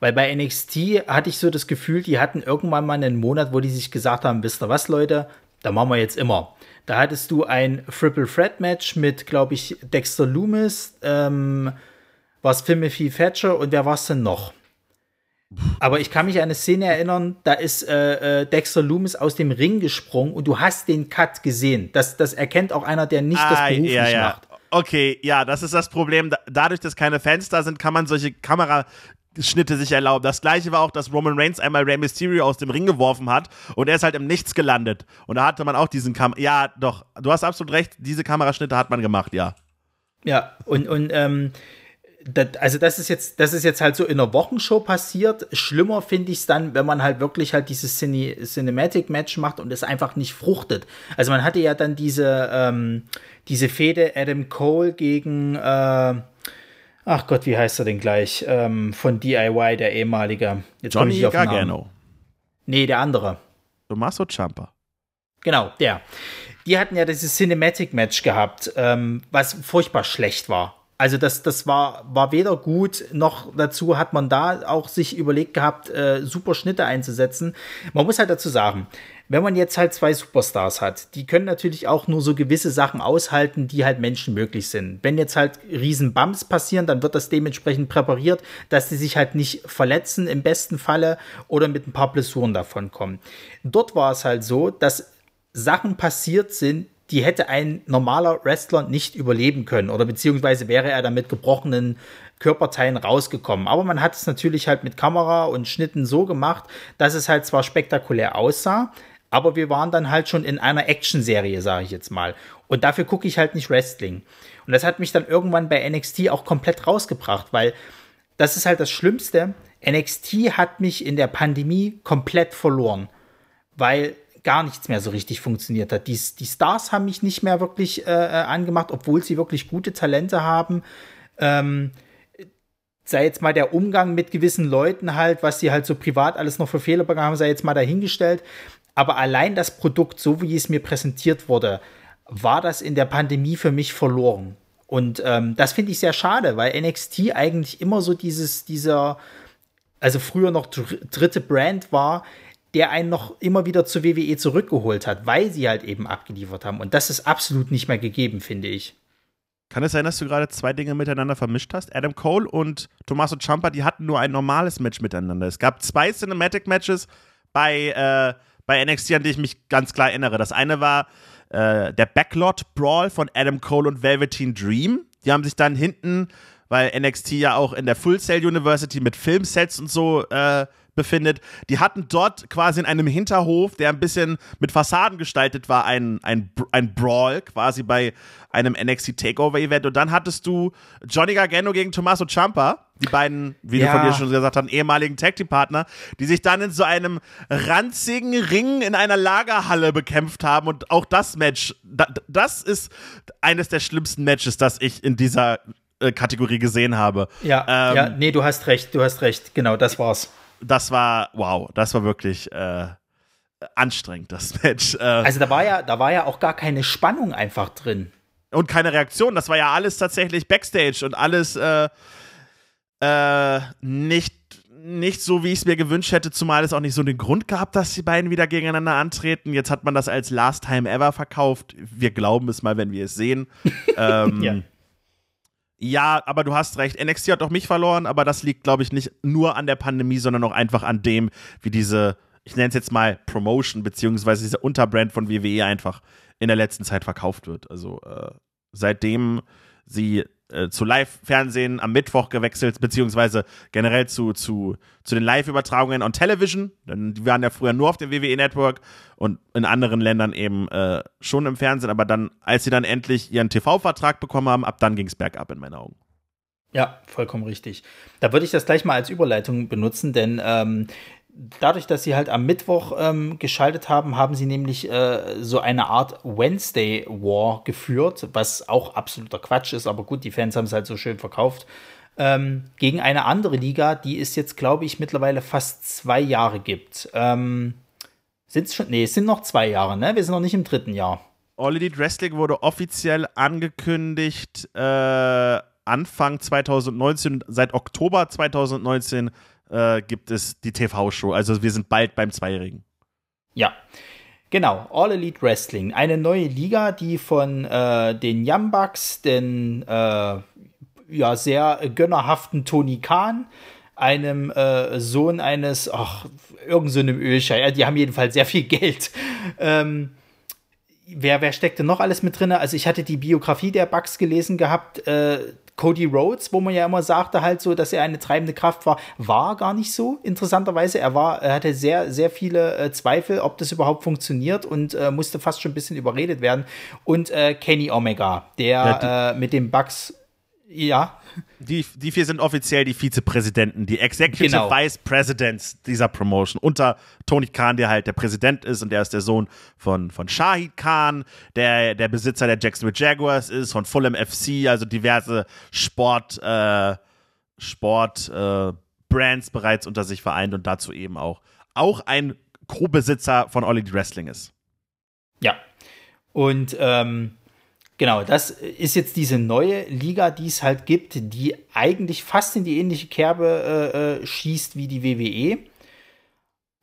Weil bei NXT hatte ich so das Gefühl, die hatten irgendwann mal einen Monat, wo die sich gesagt haben, wisst ihr was, Leute, da machen wir jetzt immer. Da hattest du ein Triple Threat Match mit, glaube ich, Dexter Loomis, ähm, was Timothy Thatcher und wer war es denn noch? Aber ich kann mich an eine Szene erinnern, da ist äh, äh, Dexter Loomis aus dem Ring gesprungen und du hast den Cut gesehen. Das, das erkennt auch einer, der nicht ah, das beruflich ja, ja. macht. Okay, ja, das ist das Problem. Dadurch, dass keine Fans da sind, kann man solche Kameraschnitte sich erlauben. Das gleiche war auch, dass Roman Reigns einmal Rey Mysterio aus dem Ring geworfen hat und er ist halt im Nichts gelandet. Und da hatte man auch diesen Kam Ja, doch, du hast absolut recht, diese Kameraschnitte hat man gemacht, ja. Ja, und, und ähm, das, also das ist jetzt, das ist jetzt halt so in einer Wochenshow passiert. Schlimmer finde ich es dann, wenn man halt wirklich halt dieses Cine Cinematic Match macht und es einfach nicht fruchtet. Also man hatte ja dann diese, ähm, diese Fehde Adam Cole gegen, äh, ach Gott, wie heißt er denn gleich? Ähm, von DIY, der ehemalige. Jetzt Johnny ich auf Gargano. Nee, der andere. Tommaso Ciampa. Genau, der. Die hatten ja dieses Cinematic Match gehabt, ähm, was furchtbar schlecht war. Also das, das war, war weder gut, noch dazu hat man da auch sich überlegt gehabt, äh, super Schnitte einzusetzen. Man muss halt dazu sagen, wenn man jetzt halt zwei Superstars hat, die können natürlich auch nur so gewisse Sachen aushalten, die halt Menschen möglich sind. Wenn jetzt halt riesen Bumps passieren, dann wird das dementsprechend präpariert, dass sie sich halt nicht verletzen im besten Falle oder mit ein paar Blessuren davon kommen. Dort war es halt so, dass Sachen passiert sind, die hätte ein normaler Wrestler nicht überleben können oder beziehungsweise wäre er dann mit gebrochenen Körperteilen rausgekommen. Aber man hat es natürlich halt mit Kamera und Schnitten so gemacht, dass es halt zwar spektakulär aussah, aber wir waren dann halt schon in einer Action-Serie, sage ich jetzt mal. Und dafür gucke ich halt nicht Wrestling. Und das hat mich dann irgendwann bei NXT auch komplett rausgebracht, weil das ist halt das Schlimmste. NXT hat mich in der Pandemie komplett verloren, weil gar nichts mehr so richtig funktioniert hat. Die, die Stars haben mich nicht mehr wirklich äh, äh, angemacht, obwohl sie wirklich gute Talente haben. Ähm, sei jetzt mal der Umgang mit gewissen Leuten halt, was sie halt so privat alles noch für Fehler begangen haben, sei jetzt mal dahingestellt. Aber allein das Produkt, so wie es mir präsentiert wurde, war das in der Pandemie für mich verloren. Und ähm, das finde ich sehr schade, weil NXT eigentlich immer so dieses, dieser, also früher noch dritte Brand war, der einen noch immer wieder zur WWE zurückgeholt hat, weil sie halt eben abgeliefert haben. Und das ist absolut nicht mehr gegeben, finde ich. Kann es sein, dass du gerade zwei Dinge miteinander vermischt hast? Adam Cole und Tommaso Ciampa, die hatten nur ein normales Match miteinander. Es gab zwei Cinematic Matches bei, äh, bei NXT, an die ich mich ganz klar erinnere. Das eine war äh, der Backlot Brawl von Adam Cole und Velveteen Dream. Die haben sich dann hinten, weil NXT ja auch in der Full Sail University mit Filmsets und so äh, befindet. Die hatten dort quasi in einem Hinterhof, der ein bisschen mit Fassaden gestaltet war, ein, ein, ein Brawl quasi bei einem NXT Takeover Event. Und dann hattest du Johnny Gargano gegen Tommaso Ciampa, die beiden, wie ja. du von dir schon gesagt hast, ehemaligen Tag Team Partner, die sich dann in so einem ranzigen Ring in einer Lagerhalle bekämpft haben. Und auch das Match, das ist eines der schlimmsten Matches, das ich in dieser äh, Kategorie gesehen habe. Ja, ähm, ja, nee, du hast recht, du hast recht. Genau, das war's das war, wow, das war wirklich äh, anstrengend, das Match. Äh, also da war ja, da war ja auch gar keine Spannung einfach drin. Und keine Reaktion. Das war ja alles tatsächlich Backstage und alles äh, äh, nicht, nicht so, wie ich es mir gewünscht hätte, zumal es auch nicht so den Grund gab, dass die beiden wieder gegeneinander antreten. Jetzt hat man das als Last Time Ever verkauft. Wir glauben es mal, wenn wir es sehen. ähm, ja. Ja, aber du hast recht. NXT hat auch mich verloren, aber das liegt, glaube ich, nicht nur an der Pandemie, sondern auch einfach an dem, wie diese, ich nenne es jetzt mal Promotion, beziehungsweise diese Unterbrand von WWE einfach in der letzten Zeit verkauft wird. Also äh, seitdem sie äh, zu Live-Fernsehen am Mittwoch gewechselt, beziehungsweise generell zu, zu, zu den Live-Übertragungen on Television. Denn die waren ja früher nur auf dem WWE-Network und in anderen Ländern eben äh, schon im Fernsehen. Aber dann, als sie dann endlich ihren TV-Vertrag bekommen haben, ab dann ging es bergab in meinen Augen. Ja, vollkommen richtig. Da würde ich das gleich mal als Überleitung benutzen, denn ähm, dadurch, dass sie halt am Mittwoch ähm, geschaltet haben, haben sie nämlich äh, so eine Art Wednesday War geführt, was auch absoluter Quatsch ist, aber gut, die Fans haben es halt so schön verkauft. Ähm, gegen eine andere Liga, die es jetzt, glaube ich, mittlerweile fast zwei Jahre gibt. Ähm, sind es schon? Nee, es sind noch zwei Jahre, ne? Wir sind noch nicht im dritten Jahr. All Elite Wrestling wurde offiziell angekündigt äh, Anfang 2019, seit Oktober 2019 äh, gibt es die TV-Show. Also wir sind bald beim Zweijährigen. Ja. Genau, All Elite Wrestling. Eine neue Liga, die von äh, den Young Bucks, den äh, ja, sehr gönnerhaften Tony Khan, einem äh, Sohn eines, ach, irgend so Ölscheier, die haben jedenfalls sehr viel Geld. Ähm, wer, wer steckte noch alles mit drin? Also ich hatte die Biografie der Bucks gelesen gehabt. Äh, Cody Rhodes, wo man ja immer sagte halt so, dass er eine treibende Kraft war, war gar nicht so, interessanterweise. Er war, er hatte sehr, sehr viele äh, Zweifel, ob das überhaupt funktioniert und äh, musste fast schon ein bisschen überredet werden. Und äh, Kenny Omega, der ja, äh, mit den Bugs, ja. Die, die vier sind offiziell die Vizepräsidenten, die Executive Genau. Vice Presidents dieser Promotion. Unter Tony Khan, der halt der Präsident ist und der ist der Sohn von, von Shahid Khan, der der Besitzer der Jacksonville Jaguars ist, von Fulham FC, also diverse Sport, äh, Sport äh, Brands bereits unter sich vereint und dazu eben auch, auch ein Co-Besitzer von All Elite Wrestling ist. Ja. Und ähm, genau, das ist jetzt diese neue Liga, die es halt gibt, die eigentlich fast in die ähnliche Kerbe äh, äh, schießt wie die WWE.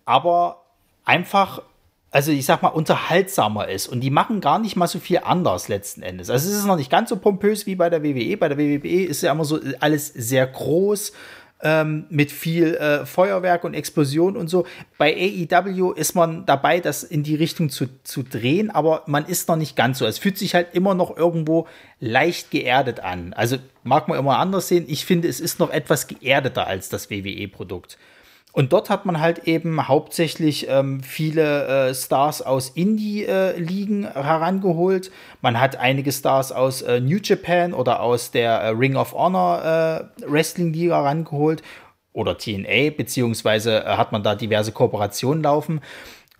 Aber einfach, also ich sag mal, unterhaltsamer ist. Und die machen gar nicht mal so viel anders letzten Endes. Also es ist noch nicht ganz so pompös wie bei der WWE. Bei der WWE ist ja immer so alles sehr groß ähm, mit viel äh, Feuerwerk und Explosion und so. Bei AEW ist man dabei, das in die Richtung zu, zu drehen, aber man ist noch nicht ganz so. Es fühlt sich halt immer noch irgendwo leicht geerdet an. Also mag man immer anders sehen. Ich finde, es ist noch etwas geerdeter als das WWE-Produkt. Und dort hat man halt eben hauptsächlich ähm, viele äh, Stars aus Indie-Ligen äh, herangeholt. Man hat einige Stars aus äh, New Japan oder aus der äh, Ring of Honor äh, Wrestling-Liga herangeholt oder TNA, beziehungsweise äh, hat man da diverse Kooperationen laufen.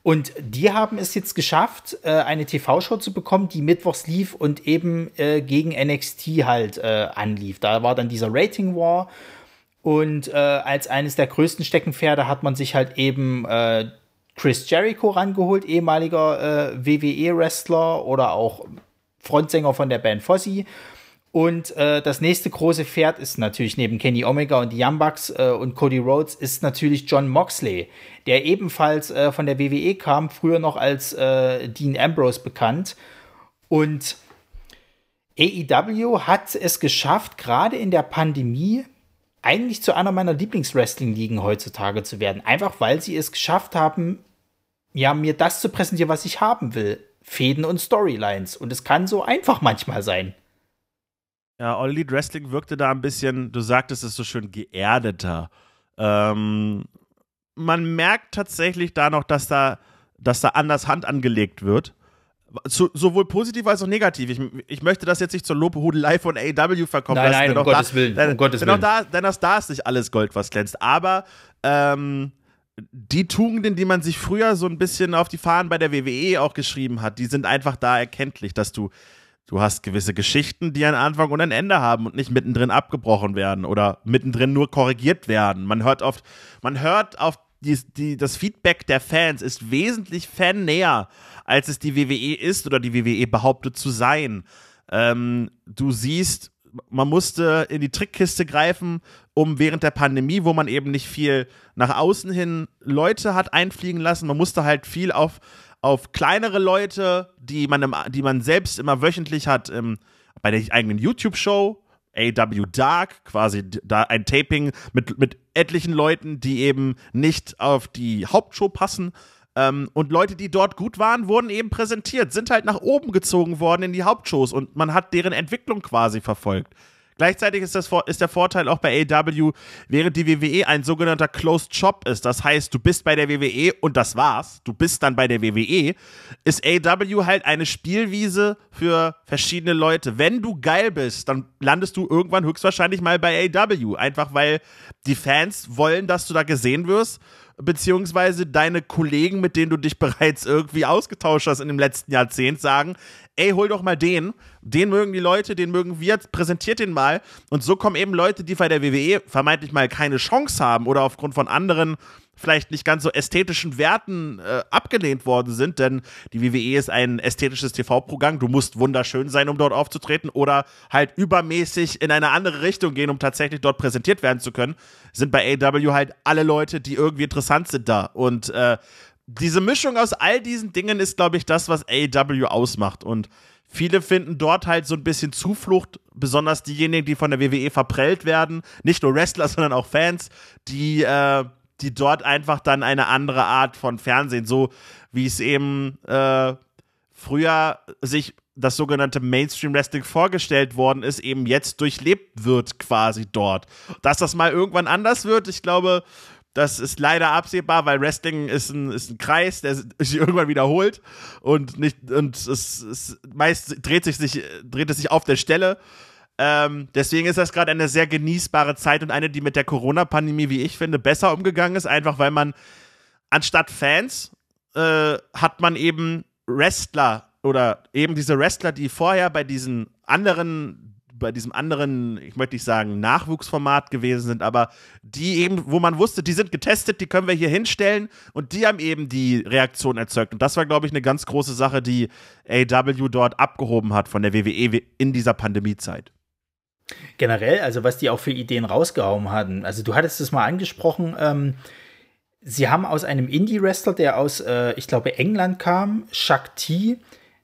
Und die haben es jetzt geschafft, eine TV-Show zu bekommen, die mittwochs lief und eben gegen NXT halt anlief. Da war dann dieser Rating War. Und äh, als eines der größten Steckenpferde hat man sich halt eben äh, Chris Jericho rangeholt, ehemaliger äh, WWE-Wrestler oder auch Frontsänger von der Band Fozzy. Und äh, das nächste große Pferd ist natürlich neben Kenny Omega und die Young Bucks äh, und Cody Rhodes ist natürlich John Moxley, der ebenfalls äh, von der WWE kam, früher noch als äh, Dean Ambrose bekannt. Und AEW hat es geschafft, gerade in der Pandemie eigentlich zu einer meiner Lieblings-Wrestling-Ligen heutzutage zu werden. Einfach weil sie es geschafft haben, ja, mir das zu präsentieren, was ich haben will. Fäden und Storylines. Und es kann so einfach manchmal sein. Ja, All Elite Wrestling wirkte da ein bisschen, du sagtest es so schön, geerdeter. Ähm, man merkt tatsächlich da noch, dass da, dass da anders Hand angelegt wird. So, sowohl positiv als auch negativ. Ich, ich möchte das jetzt nicht zur Lobhudelei von AEW verkommen Nein, lassen. nein, denn um Gottes da, Willen, Denn, um Gottes denn auch Willen. da, denn auch da ist nicht alles Gold, was glänzt. Aber ähm, die Tugenden, die man sich früher so ein bisschen auf die Fahnen bei der WWE auch geschrieben hat, die sind einfach da erkenntlich, dass du Du hast gewisse Geschichten, die einen Anfang und ein Ende haben und nicht mittendrin abgebrochen werden oder mittendrin nur korrigiert werden. Man hört oft, man hört auf die, die, das Feedback der Fans ist wesentlich fannäher, als es die WWE ist oder die WWE behauptet zu sein. Ähm, du siehst, man musste in die Trickkiste greifen, um während der Pandemie, wo man eben nicht viel nach außen hin Leute hat einfliegen lassen, man musste halt viel auf auf kleinere Leute, die man, im, die man selbst immer wöchentlich hat, ähm, bei der eigenen YouTube-Show, AW Dark, quasi da ein Taping mit, mit etlichen Leuten, die eben nicht auf die Hauptshow passen. Ähm, und Leute, die dort gut waren, wurden eben präsentiert, sind halt nach oben gezogen worden in die Hauptshows und man hat deren Entwicklung quasi verfolgt. Gleichzeitig ist, das, ist der Vorteil auch bei AW, während die WWE ein sogenannter Closed Shop ist, das heißt, du bist bei der WWE und das war's, du bist dann bei der WWE, ist AW halt eine Spielwiese für verschiedene Leute. Wenn du geil bist, dann landest du irgendwann höchstwahrscheinlich mal bei AW, einfach weil die Fans wollen, dass du da gesehen wirst beziehungsweise deine Kollegen, mit denen du dich bereits irgendwie ausgetauscht hast in dem letzten Jahrzehnt, sagen, ey, hol doch mal den, den mögen die Leute, den mögen wir, präsentiert den mal. Und so kommen eben Leute, die bei der WWE vermeintlich mal keine Chance haben oder aufgrund von anderen vielleicht nicht ganz so ästhetischen Werten äh, abgelehnt worden sind, denn die WWE ist ein ästhetisches TV-Programm. Du musst wunderschön sein, um dort aufzutreten oder halt übermäßig in eine andere Richtung gehen, um tatsächlich dort präsentiert werden zu können, sind bei AW halt alle Leute, die irgendwie interessant sind da. Und äh, diese Mischung aus all diesen Dingen ist, glaube ich, das, was AEW ausmacht. Und viele finden dort halt so ein bisschen Zuflucht, besonders diejenigen, die von der WWE verprellt werden. Nicht nur Wrestler, sondern auch Fans, die, äh, die dort einfach dann eine andere Art von Fernsehen, so wie es eben äh, früher sich das sogenannte Mainstream Wrestling vorgestellt worden ist, eben jetzt durchlebt wird quasi dort. Dass das mal irgendwann anders wird, ich glaube, das ist leider absehbar, weil Wrestling ist ein, ist ein Kreis, der sich irgendwann wiederholt und nicht und es, es meist dreht sich, dreht es sich auf der Stelle. Ähm, deswegen ist das gerade eine sehr genießbare Zeit und eine, die mit der Corona-Pandemie, wie ich finde, besser umgegangen ist, einfach weil man anstatt Fans äh, hat man eben Wrestler oder eben diese Wrestler, die vorher bei diesen anderen bei diesem anderen, ich möchte nicht sagen Nachwuchsformat gewesen sind, aber die eben, wo man wusste, die sind getestet, die können wir hier hinstellen und die haben eben die Reaktion erzeugt. Und das war, glaube ich, eine ganz große Sache, die AW dort abgehoben hat von der WWE in dieser Pandemiezeit. Generell, also was die auch für Ideen rausgehauen hatten. Also du hattest es mal angesprochen, ähm, sie haben aus einem Indie-Wrestler, der aus, äh, ich glaube, England kam, Shakti,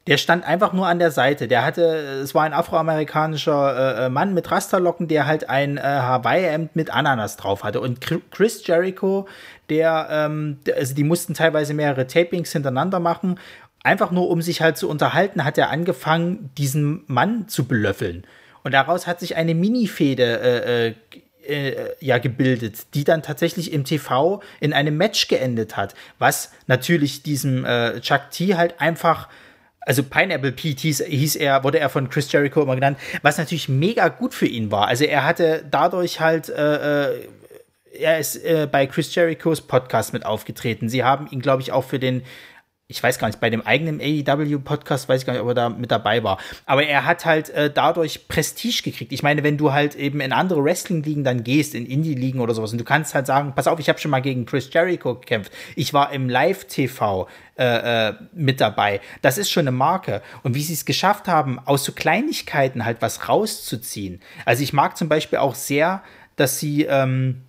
der stand einfach nur an der Seite. Der hatte, es war ein afroamerikanischer äh, äh Mann mit Rasterlocken, der halt ein äh, Hawaii-Hemd mit Ananas drauf hatte. Und Chris Jericho, der, ähm, also die mussten teilweise mehrere Tapings hintereinander machen. Einfach nur, um sich halt zu unterhalten, hat er angefangen, diesen Mann zu belöffeln. Und daraus hat sich eine Mini-Fehde äh, äh, äh, ja gebildet, die dann tatsächlich im TV in einem Match geendet hat, was natürlich diesem äh, Chuck T halt einfach also Pineapple Pete hieß, hieß er, wurde er von Chris Jericho immer genannt, was natürlich mega gut für ihn war. Also er hatte dadurch halt, äh, äh er ist äh, bei Chris Jerichos Podcast mit aufgetreten. Sie haben ihn, glaube ich, auch für den ich weiß gar nicht, bei dem eigenen AEW-Podcast weiß ich gar nicht, ob er da mit dabei war. Aber er hat halt äh, dadurch Prestige gekriegt. Ich meine, wenn du halt eben in andere Wrestling-Ligen dann gehst, in Indie-Ligen oder sowas, und du kannst halt sagen, pass auf, ich habe schon mal gegen Chris Jericho gekämpft. Ich war im Live-TV äh, äh, mit dabei. Das ist schon eine Marke. Und wie sie es geschafft haben, aus so Kleinigkeiten halt was rauszuziehen. Also ich mag zum Beispiel auch sehr, dass sie ähm,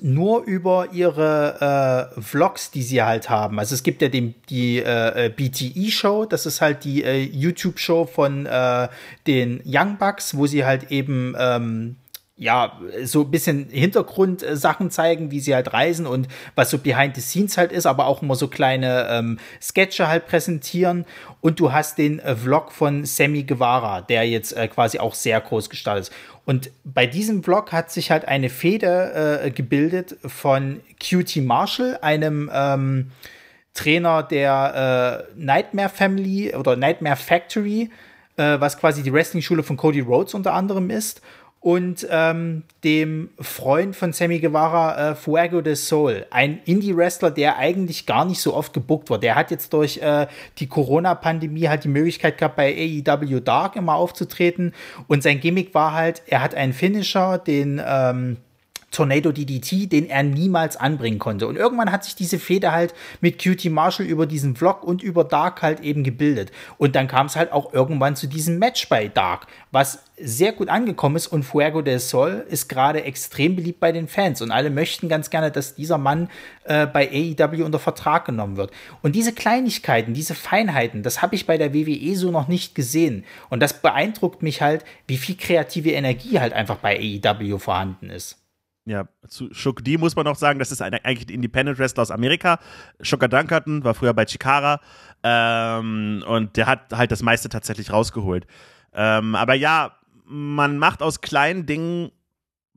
nur über ihre äh, Vlogs, die sie halt haben. Also es gibt ja den, die äh, äh BTE-Show, das ist halt die äh, YouTube-Show von äh, den Young Bucks, wo sie halt eben ähm, ja, so ein bisschen Hintergrundsachen zeigen, wie sie halt reisen und was so behind the scenes halt ist, aber auch immer so kleine ähm, Sketche halt präsentieren. Und du hast den äh, Vlog von Sammy Guevara, der jetzt äh, quasi auch sehr groß gestartet ist. Und bei diesem Vlog hat sich halt eine Feder äh, gebildet von QT Marshall, einem ähm, Trainer der äh, Nightmare Family oder Nightmare Factory, äh, was quasi die Wrestling-Schule von Cody Rhodes unter anderem ist und ähm, dem Freund von Sammy Guevara, äh, Fuego de Sol, ein Indie-Wrestler, der eigentlich gar nicht so oft gebuckt wird. Der hat jetzt durch äh, die Corona-Pandemie halt die Möglichkeit gehabt, bei AEW Dark immer aufzutreten. Und sein Gimmick war halt, er hat einen Finisher, den ähm, Tornado DDT, den er niemals anbringen konnte. Und irgendwann hat sich diese Fehde halt mit Cutie Marshall über diesen Vlog und über Dark halt eben gebildet. Und dann kam es halt auch irgendwann zu diesem Match bei Dark, was sehr gut angekommen ist und Fuego del Sol ist gerade extrem beliebt bei den Fans und alle möchten ganz gerne, dass dieser Mann äh, bei AEW unter Vertrag genommen wird. Und diese Kleinigkeiten, diese Feinheiten, das habe ich bei der WWE so noch nicht gesehen und das beeindruckt mich halt, wie viel kreative Energie halt einfach bei AEW vorhanden ist. Ja, zu Shook D muss man noch sagen, das ist ein, eigentlich ein Independent Wrestler aus Amerika. Shooker Dunkerton war früher bei Chikara ähm, und der hat halt das meiste tatsächlich rausgeholt. Ähm, aber ja, man macht aus kleinen Dingen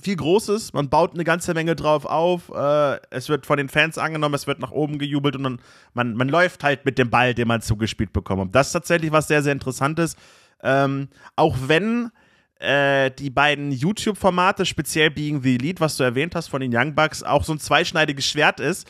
viel Großes, man baut eine ganze Menge drauf auf, äh, es wird von den Fans angenommen, es wird nach oben gejubelt und man, man, man läuft halt mit dem Ball, den man zugespielt bekommt. Und das ist tatsächlich was sehr, sehr Interessantes. Ähm, auch wenn äh, die beiden YouTube-Formate, speziell Being the Elite, was du erwähnt hast von den Young Bucks, auch so ein zweischneidiges Schwert ist,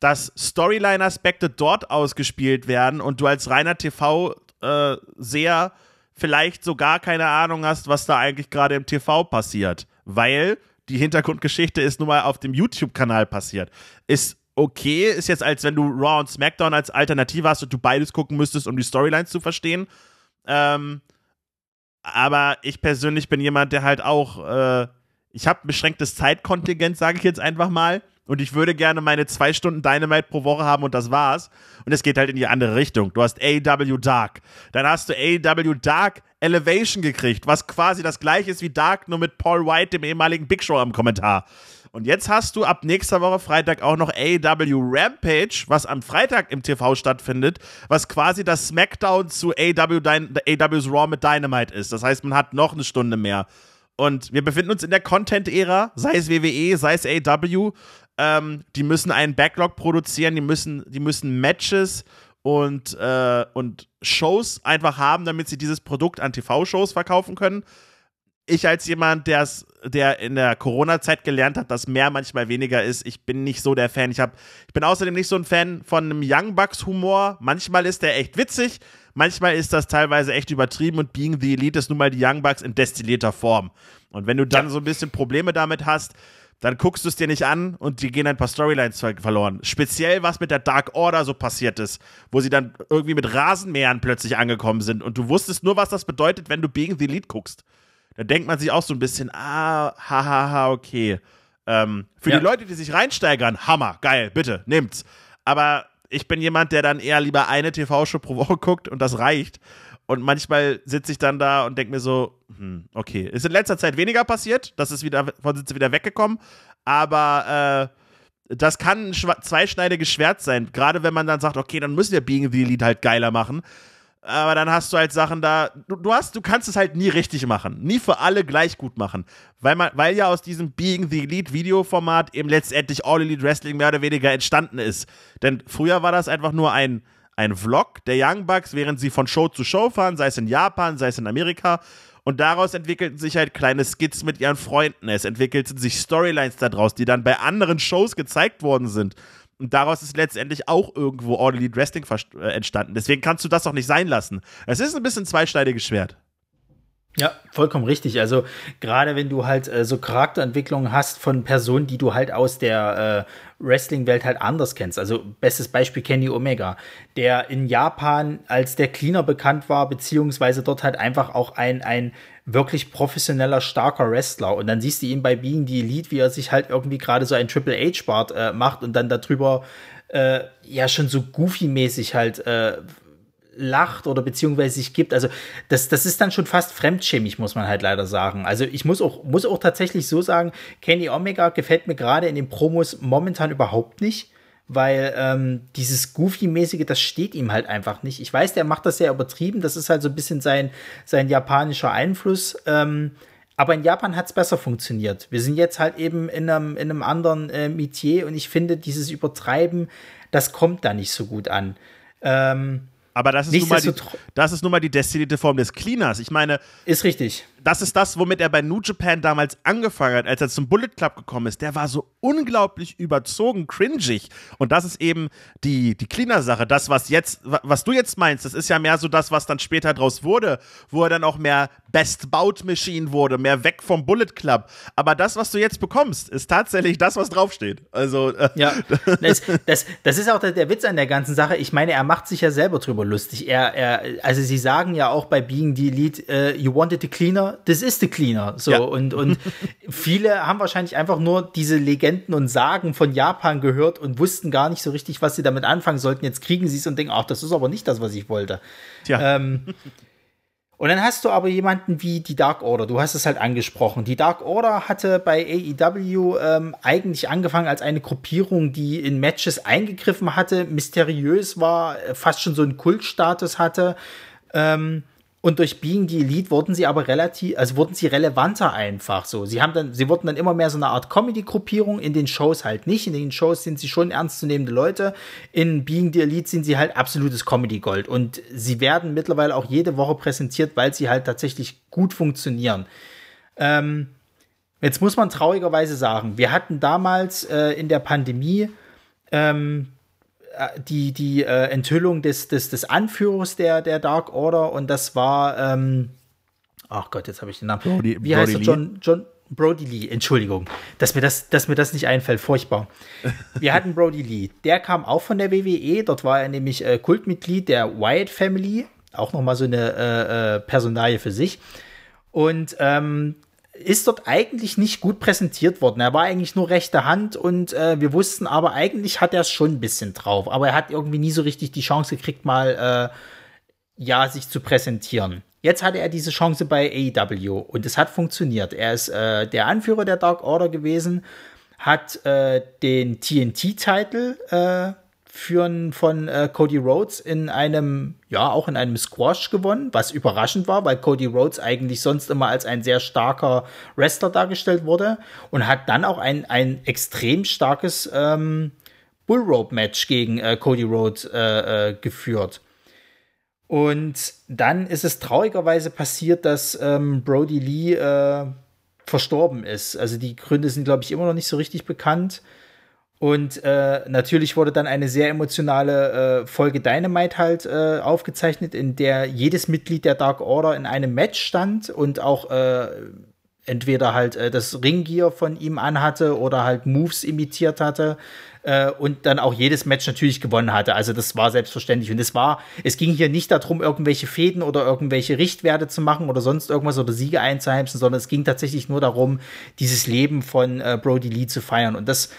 dass Storyline-Aspekte dort ausgespielt werden und du als reiner TV-Seher äh, vielleicht sogar keine Ahnung hast, was da eigentlich gerade im TV passiert, weil die Hintergrundgeschichte ist nun mal auf dem YouTube-Kanal passiert. Ist okay, ist jetzt als wenn du Raw und SmackDown als Alternative hast und du beides gucken müsstest, um die Storylines zu verstehen. Ähm, aber ich persönlich bin jemand, der halt auch, äh, ich habe ein beschränktes Zeitkontingent, sage ich jetzt einfach mal. und ich würde gerne meine zwei Stunden Dynamite pro Woche haben und das war's. Und es geht halt in die andere Richtung. Du hast AW Dark. Dann hast du AW Dark Elevation gekriegt, was quasi das gleiche ist wie Dark, nur mit Paul White, dem ehemaligen Big Show am Kommentar. Und jetzt hast du ab nächster Woche Freitag auch noch AW Rampage, was am Freitag im TV stattfindet, was quasi das Smackdown zu AW AW's Raw mit Dynamite ist. Das heißt, man hat noch eine Stunde mehr. Und wir befinden uns in der Content-Ära, sei es WWE, sei es AW. Ähm, die müssen einen Backlog produzieren, die müssen, die müssen Matches und, äh, und Shows einfach haben, damit sie dieses Produkt an TV-Shows verkaufen können. Ich als jemand, der's, der in der Corona-Zeit gelernt hat, dass mehr manchmal weniger ist, ich bin nicht so der Fan. Ich, hab, ich bin außerdem nicht so ein Fan von einem Young Bucks-Humor. Manchmal ist der echt witzig, manchmal ist das teilweise echt übertrieben und Being the Elite ist nun mal die Young Bucks in destillierter Form. Und wenn du dann ja. so ein bisschen Probleme damit hast, dann guckst du es dir nicht an und die gehen ein paar Storylines verloren. Speziell, was mit der Dark Order so passiert ist, wo sie dann irgendwie mit Rasenmähern plötzlich angekommen sind und du wusstest nur, was das bedeutet, wenn du Being the Elite guckst. Da denkt man sich auch so ein bisschen, ah, hahaha, okay. Ähm, für ja. die Leute, die sich reinsteigern, Hammer, geil, bitte, nimmt's. Aber ich bin jemand, der dann eher lieber eine TV-Show pro Woche guckt und das reicht. Und manchmal sitze ich dann da und denke mir so, hm, okay, ist in letzter Zeit weniger passiert, das ist wieder, von sind sie wieder weggekommen, aber äh, das kann ein zweischneidiges Schwert sein, gerade wenn man dann sagt, okay, dann müssen wir Being the Elite halt geiler machen. Aber dann hast du halt Sachen da, du, du, hast, du kannst es halt nie richtig machen, nie für alle gleich gut machen, weil man, weil ja aus diesem Being the Elite Videoformat eben letztendlich All Elite Wrestling mehr oder weniger entstanden ist. Denn früher war das einfach nur ein, ein Vlog der Young Bucks, während sie von Show zu Show fahren, sei es in Japan, sei es in Amerika. Und daraus entwickelten sich halt kleine Skits mit ihren Freunden. Es entwickelten sich Storylines daraus, die dann bei anderen Shows gezeigt worden sind. Und daraus ist letztendlich auch irgendwo All Elite Wrestling entstanden. Deswegen kannst du das doch nicht sein lassen. Es ist ein bisschen zweischneidiges Schwert. Ja, vollkommen richtig. Also gerade wenn du halt äh, so Charakterentwicklungen hast von Personen, die du halt aus der äh, Wrestling-Welt halt anders kennst. Also bestes Beispiel Kenny Omega, der in Japan als der Cleaner bekannt war, beziehungsweise dort halt einfach auch ein, ein wirklich professioneller, starker Wrestler. Und dann siehst du ihn bei Being the Elite, wie er sich halt irgendwie gerade so ein Triple H-Bart äh, macht und dann darüber äh, ja schon so goofy-mäßig halt äh, lacht oder beziehungsweise sich gibt. Also das, das ist dann schon fast fremdschämig, muss man halt leider sagen. Also ich muss auch, muss auch tatsächlich so sagen, Kenny Omega gefällt mir gerade in den Promos momentan überhaupt nicht, weil ähm, dieses Goofy-mäßige, das steht ihm halt einfach nicht. Ich weiß, der macht das sehr übertrieben, das ist halt so ein bisschen sein, sein japanischer Einfluss. Ähm, aber in Japan hat es besser funktioniert. Wir sind jetzt halt eben in einem, in einem anderen äh, Metier und ich finde, dieses Übertreiben, das kommt da nicht so gut an. Ähm, aber das ist, nun mal die, das ist nun mal die destillierte Form des Cleaners. Ich meine. Ist richtig das ist das, womit er bei New Japan damals angefangen hat, als er zum Bullet Club gekommen ist. Der war so unglaublich überzogen, cringig. Und das ist eben die, die Cleaner-Sache. Das, was jetzt, was du jetzt meinst, das ist ja mehr so das, was dann später draus wurde, wo er dann auch mehr Best Bout Machine wurde, mehr weg vom Bullet Club. Aber das, was du jetzt bekommst, ist tatsächlich das, was draufsteht. Also. Äh, ja, das, das, das ist auch der, der Witz an der ganzen Sache. Ich meine, er macht sich ja selber drüber lustig. Er, er, also sie sagen ja auch bei Being the Elite, uh, you wanted the cleaner, das ist the Cleaner. So, ja. und, und viele haben wahrscheinlich einfach nur diese Legenden und Sagen von Japan gehört und wussten gar nicht so richtig, was sie damit anfangen sollten. Jetzt kriegen sie es und denken, ach, das ist aber nicht das, was ich wollte. Tja. Ähm, und dann hast du aber jemanden wie die Dark Order. Du hast es halt angesprochen. Die Dark Order hatte bei AEW ähm, eigentlich angefangen als eine Gruppierung, die in Matches eingegriffen hatte, mysteriös war, fast schon so einen Kultstatus hatte. Ähm, und durch Being the Elite wurden sie aber relativ, also wurden sie relevanter einfach so. Sie haben dann, sie wurden dann immer mehr so eine Art Comedy-Gruppierung, in den Shows halt nicht. In den Shows sind sie schon ernstzunehmende Leute. In Being the Elite sind sie halt absolutes Comedy-Gold. Und sie werden mittlerweile auch jede Woche präsentiert, weil sie halt tatsächlich gut funktionieren. Ähm, jetzt muss man traurigerweise sagen, wir hatten damals äh, in der Pandemie ähm, äh, die, die äh, Enthüllung des, des, des Anführers der, der Dark Order und das war, ähm, ach Gott, jetzt habe ich den Namen. Brody, Wie Brody heißt er? John, John Brody Lee, Entschuldigung, dass mir, das, dass mir das nicht einfällt, furchtbar. Wir hatten Brody Lee, der kam auch von der WWE, dort war er nämlich äh, Kultmitglied der Wyatt Family, auch nochmal so eine äh, äh, Personalie für sich. Und ähm, ist dort eigentlich nicht gut präsentiert worden. Er war eigentlich nur rechte Hand und äh, wir wussten aber, eigentlich hat er es schon ein bisschen drauf. Aber er hat irgendwie nie so richtig die Chance gekriegt, mal äh, ja, sich zu präsentieren. Jetzt hatte er diese Chance bei AEW und es hat funktioniert. Er ist äh, der Anführer der Dark Order gewesen, hat äh, den TNT-Titel äh, für, von äh, Cody Rhodes in einem, ja, auch in einem Squash gewonnen, was überraschend war, weil Cody Rhodes eigentlich sonst immer als ein sehr starker Wrestler dargestellt wurde und hat dann auch ein, ein extrem starkes ähm, Bullrope-Match gegen äh, Cody Rhodes äh, äh geführt. Und dann ist es traurigerweise passiert, dass ähm, Brody Lee äh, verstorben ist. Also die Gründe sind, glaube ich, immer noch nicht so richtig bekannt. Und äh, natürlich wurde dann eine sehr emotionale äh, Folge Dynamite halt äh, aufgezeichnet, in der jedes Mitglied der Dark Order in einem Match stand und auch äh, entweder halt äh, das Ringgear von ihm anhatte oder halt Moves imitiert hatte äh, und dann auch jedes Match natürlich gewonnen hatte. Also das war selbstverständlich. Und es war, es ging hier nicht darum, irgendwelche Fäden oder irgendwelche Richtwerte zu machen oder sonst irgendwas oder Siege einzuheimsen, sondern es ging tatsächlich nur darum, dieses Leben von äh, Brody Lee zu feiern. Und das,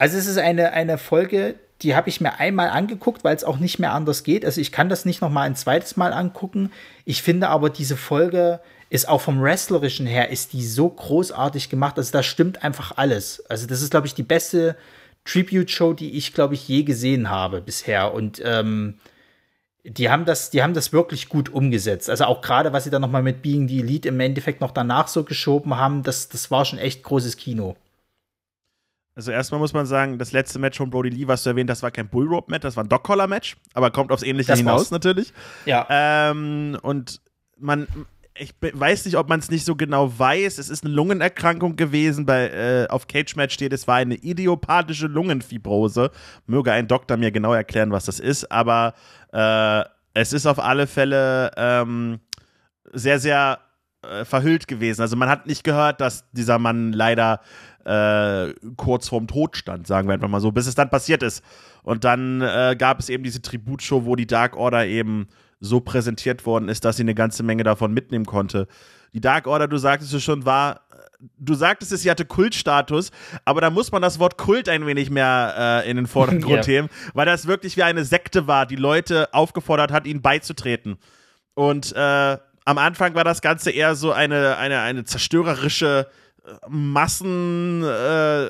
also es ist eine, eine Folge, die habe ich mir einmal angeguckt, weil es auch nicht mehr anders geht. Also ich kann das nicht noch mal ein zweites Mal angucken. Ich finde aber diese Folge ist auch vom Wrestlerischen her, ist die so großartig gemacht. Also da stimmt einfach alles. Also das ist, glaube ich, die beste Tribute-Show, die ich, glaube ich, je gesehen habe bisher. Und ähm, die haben das, die haben das wirklich gut umgesetzt. Also auch gerade, was sie dann noch mal mit Being the Elite im Endeffekt noch danach so geschoben haben, das, das war schon echt großes Kino. Also erstmal muss man sagen, das letzte Match von Brody Lee, was du erwähnt das war kein Bullrope-Match, das war ein Dog-Collar-Match, aber kommt aufs Ähnliche das hinaus war's. natürlich. Ja. Ähm, und man, ich weiß nicht, ob man es nicht so genau weiß. Es ist eine Lungenerkrankung gewesen. Bei, äh, auf Cage Match steht, es war eine idiopathische Lungenfibrose. Möge ein Doktor mir genau erklären, was das ist. Aber äh, es ist auf alle Fälle ähm, sehr, sehr äh, verhüllt gewesen. Also man hat nicht gehört, dass dieser Mann leider äh, kurz vorm Tod stand, sagen wir einfach mal so, bis es dann passiert ist. Und dann äh, gab es eben diese Tributshow, wo die Dark Order eben so präsentiert worden ist, dass sie eine ganze Menge davon mitnehmen konnte. Die Dark Order, du sagtest es schon, war du sagtest es, sie hatte Kultstatus, aber da muss man das Wort Kult ein wenig mehr äh, in den Vordergrund yeah. heben, weil das wirklich wie eine Sekte war, die Leute aufgefordert hat, ihnen beizutreten. Und äh, am Anfang war das Ganze eher so eine, eine, eine zerstörerische Massen, äh,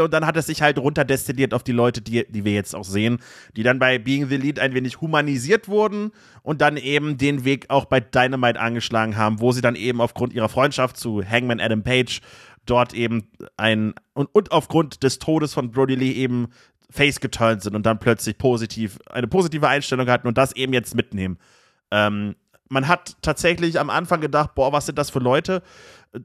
und dann hat es sich halt runterdestilliert auf die Leute, die, die wir jetzt auch sehen, die dann bei Being the Lead ein wenig humanisiert wurden und dann eben den Weg auch bei Dynamite angeschlagen haben, wo sie dann eben aufgrund ihrer Freundschaft zu Hangman Adam Page dort eben ein und, und aufgrund des Todes von Brody Lee eben face geturnt sind und dann plötzlich positiv eine positive Einstellung hatten und das eben jetzt mitnehmen. Ähm, man hat tatsächlich am Anfang gedacht, boah, was sind das für Leute?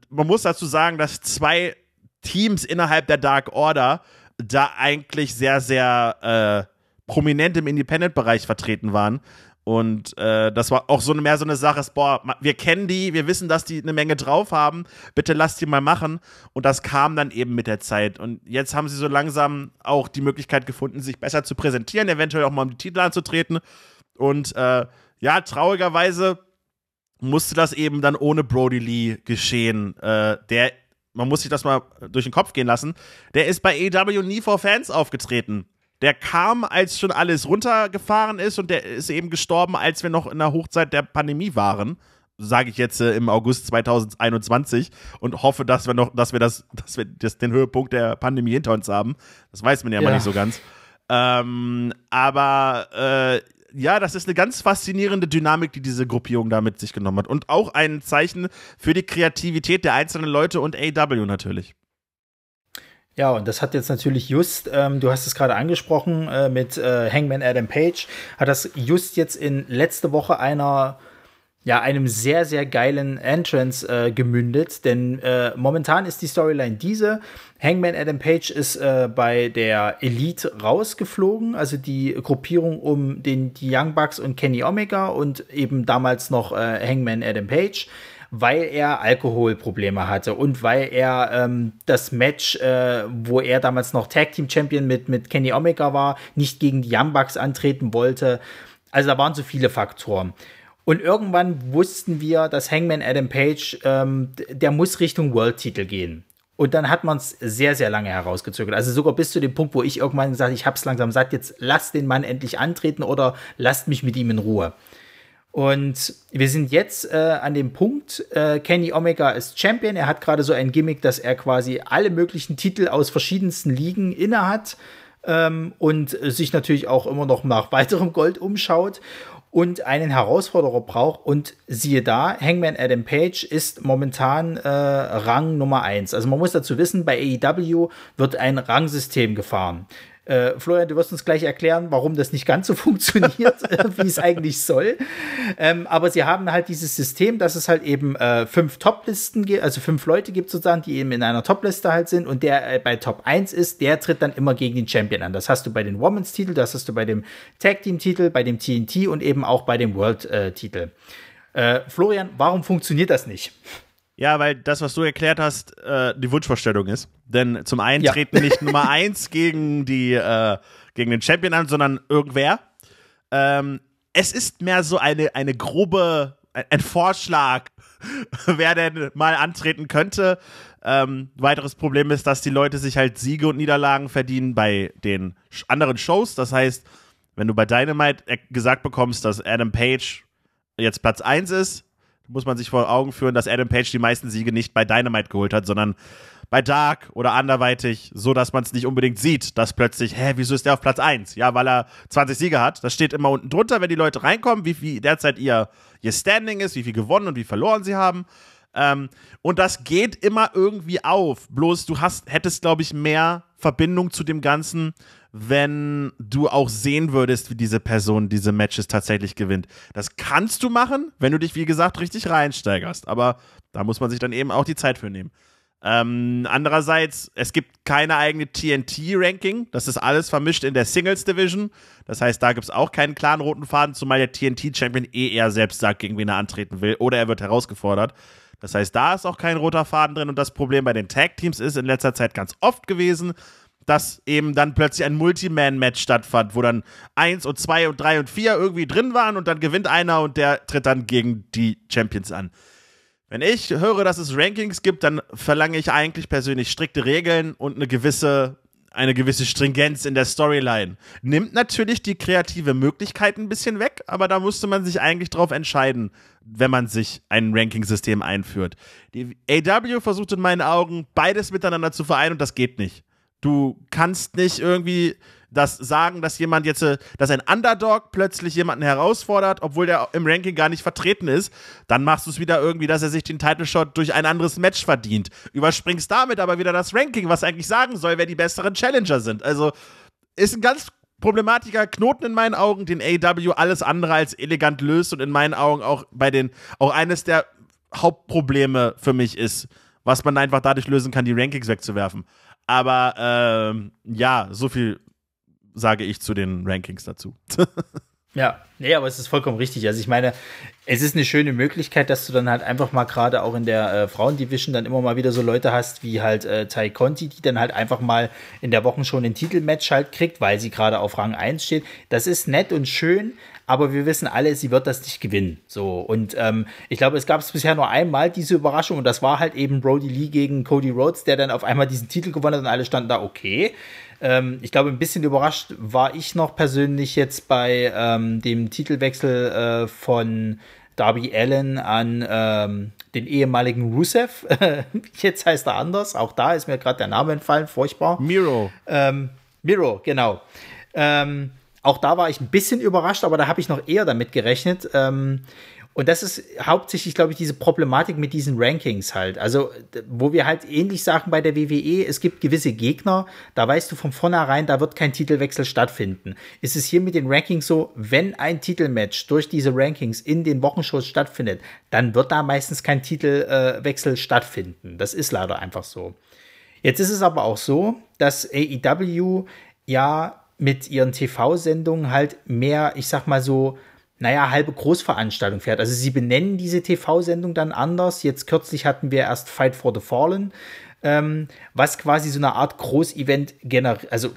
Man muss dazu sagen, dass zwei Teams innerhalb der Dark Order da eigentlich sehr, sehr äh, prominent im Independent-Bereich vertreten waren. Und äh, das war auch so eine, mehr so eine Sache, boah, wir kennen die, wir wissen, dass die eine Menge drauf haben, bitte lasst die mal machen. Und das kam dann eben mit der Zeit. Und jetzt haben sie so langsam auch die Möglichkeit gefunden, sich besser zu präsentieren, eventuell auch mal um die Titel anzutreten. Und äh, ja, traurigerweise musste das eben dann ohne Brody Lee geschehen, äh, der man muss sich das mal durch den Kopf gehen lassen, der ist bei AW nie vor Fans aufgetreten. Der kam, als schon alles runtergefahren ist und der ist eben gestorben, als wir noch in der Hochzeit der Pandemie waren. Sage ich jetzt äh, im August 2021 und hoffe, dass wir noch, dass wir das, dass wir das, den Höhepunkt der Pandemie hinter uns haben. Das weiß man ja, ja. mal nicht so ganz. Ähm, aber äh, ja, das ist eine ganz faszinierende Dynamik, die diese Gruppierung da mit sich genommen hat. Und auch ein Zeichen für die Kreativität der einzelnen Leute und AW natürlich. Ja, und das hat jetzt natürlich just, ähm, du hast es gerade angesprochen, äh, mit äh, Hangman Adam Page, hat das just jetzt in letzte Woche einer ja, einem sehr, sehr geilen Entrance äh, gemündet. Denn äh, momentan ist die Storyline diese. Hangman Adam Page ist äh, bei der Elite rausgeflogen, also die Gruppierung um den, die Young Bucks und Kenny Omega und eben damals noch äh, Hangman Adam Page weil er Alkoholprobleme hatte und weil er ähm, das Match, äh, wo er damals noch Tag Team Champion mit, mit Kenny Omega war, nicht gegen die Young Bucks antreten wollte. Also da waren so viele Faktoren. Und irgendwann wussten wir, dass Hangman Adam Page, ähm, der muss Richtung World-Titel gehen. Und dann hat man es sehr, sehr lange herausgezögert. Also sogar bis zu dem Punkt, wo ich irgendwann gesagt habe, ich habe es langsam satt, jetzt lasst den Mann endlich antreten oder lasst mich mit ihm in Ruhe. Und wir sind jetzt äh, an dem Punkt, äh, Kenny Omega ist Champion. Er hat gerade so ein Gimmick, dass er quasi alle möglichen Titel aus verschiedensten Ligen innehat ähm, und sich natürlich auch immer noch nach weiterem Gold umschaut und einen Herausforderer braucht. Und siehe da, Hangman Adam Page ist momentan äh, Rang Nummer eins. Also man muss dazu wissen, bei AEW wird ein Rangsystem gefahren. Äh, Florian, du wirst uns gleich erklären, warum das nicht ganz so funktioniert, äh, wie es eigentlich soll. Ähm, aber sie haben halt dieses System, dass es halt eben äh, fünf Top-Listen gibt, also fünf Leute gibt sozusagen, die eben in einer Top-Liste halt sind und der äh, bei Top 1 ist, der tritt dann immer gegen den Champion an. Das hast du bei den Women's-Titel, das hast du bei dem Tag-Team-Titel, bei dem TNT und eben auch bei dem World-Titel. Äh, Florian, warum funktioniert das nicht? Ja, weil das, was du erklärt hast, äh, die Wunschvorstellung ist. Denn zum einen ja. treten nicht Nummer eins gegen die äh, gegen den Champion an, sondern irgendwer. Ähm, es ist mehr so eine, eine grobe, ein Vorschlag, wer denn mal antreten könnte. Ähm, weiteres Problem ist, dass die Leute sich halt Siege und Niederlagen verdienen bei den anderen Shows. Das heißt, wenn du bei Dynamite gesagt bekommst, dass Adam Page jetzt Platz 1 ist, muss man sich vor Augen führen, dass Adam Page die meisten Siege nicht bei Dynamite geholt hat, sondern bei Dark oder anderweitig, so dass man es nicht unbedingt sieht, dass plötzlich, hä, wieso ist der auf Platz 1? Ja, weil er 20 Siege hat. Das steht immer unten drunter, wenn die Leute reinkommen, wie viel derzeit ihr, ihr Standing ist, wie viel gewonnen und wie verloren sie haben. Ähm, und das geht immer irgendwie auf. Bloß du hast, hättest, glaube ich, mehr Verbindung zu dem Ganzen, wenn du auch sehen würdest, wie diese Person diese Matches tatsächlich gewinnt. Das kannst du machen, wenn du dich, wie gesagt, richtig reinsteigerst. Aber da muss man sich dann eben auch die Zeit für nehmen. Ähm, andererseits, es gibt keine eigene TNT-Ranking. Das ist alles vermischt in der Singles Division. Das heißt, da gibt es auch keinen klaren roten Faden, zumal der TNT-Champion eh eher selbst sagt, gegen wen er antreten will. Oder er wird herausgefordert. Das heißt, da ist auch kein roter Faden drin. Und das Problem bei den Tag-Teams ist in letzter Zeit ganz oft gewesen, dass eben dann plötzlich ein Multiman-Match stattfand, wo dann eins und zwei und drei und vier irgendwie drin waren und dann gewinnt einer und der tritt dann gegen die Champions an. Wenn ich höre, dass es Rankings gibt, dann verlange ich eigentlich persönlich strikte Regeln und eine gewisse, eine gewisse Stringenz in der Storyline. Nimmt natürlich die kreative Möglichkeit ein bisschen weg, aber da musste man sich eigentlich drauf entscheiden, wenn man sich ein Ranking-System einführt. Die AW versucht in meinen Augen beides miteinander zu vereinen und das geht nicht. Du kannst nicht irgendwie das sagen, dass jemand jetzt, äh, dass ein Underdog plötzlich jemanden herausfordert, obwohl der im Ranking gar nicht vertreten ist. Dann machst du es wieder irgendwie, dass er sich den Title Shot durch ein anderes Match verdient. Überspringst damit aber wieder das Ranking, was eigentlich sagen soll, wer die besseren Challenger sind. Also ist ein ganz problematischer Knoten in meinen Augen, den AW alles andere als elegant löst und in meinen Augen auch bei den, auch eines der Hauptprobleme für mich ist, was man einfach dadurch lösen kann, die Rankings wegzuwerfen. Aber ähm, ja, so viel sage ich zu den Rankings dazu. ja, nee, aber es ist vollkommen richtig. Also ich meine, es ist eine schöne Möglichkeit, dass du dann halt einfach mal gerade auch in der äh, Frauendivision dann immer mal wieder so Leute hast wie halt äh, Tai Conti, die dann halt einfach mal in der Woche schon ein Titelmatch halt kriegt, weil sie gerade auf Rang 1 steht. Das ist nett und schön, aber wir wissen alle, sie wird das nicht gewinnen. So und ähm, ich glaube, es gab es bisher nur einmal diese Überraschung und das war halt eben Brody Lee gegen Cody Rhodes, der dann auf einmal diesen Titel gewonnen hat und alle standen da okay. Ähm, ich glaube, ein bisschen überrascht war ich noch persönlich jetzt bei ähm, dem Titelwechsel äh, von Darby Allen an ähm, den ehemaligen Rusev. jetzt heißt er anders. Auch da ist mir gerade der Name entfallen. Furchtbar. Miro. Ähm, Miro, genau. Ähm, auch da war ich ein bisschen überrascht, aber da habe ich noch eher damit gerechnet. Ähm, und das ist hauptsächlich, glaube ich, diese Problematik mit diesen Rankings halt. Also, wo wir halt ähnlich sagen bei der WWE, es gibt gewisse Gegner, da weißt du von vornherein, da wird kein Titelwechsel stattfinden. Ist es hier mit den Rankings so, wenn ein Titelmatch durch diese Rankings in den Wochenshows stattfindet, dann wird da meistens kein Titelwechsel stattfinden. Das ist leider einfach so. Jetzt ist es aber auch so, dass AEW ja mit ihren TV-Sendungen halt mehr, ich sag mal so, naja, halbe Großveranstaltung fährt. Also sie benennen diese TV-Sendung dann anders. Jetzt kürzlich hatten wir erst Fight for the Fallen, ähm, was quasi so eine Art Großevent generiert. Also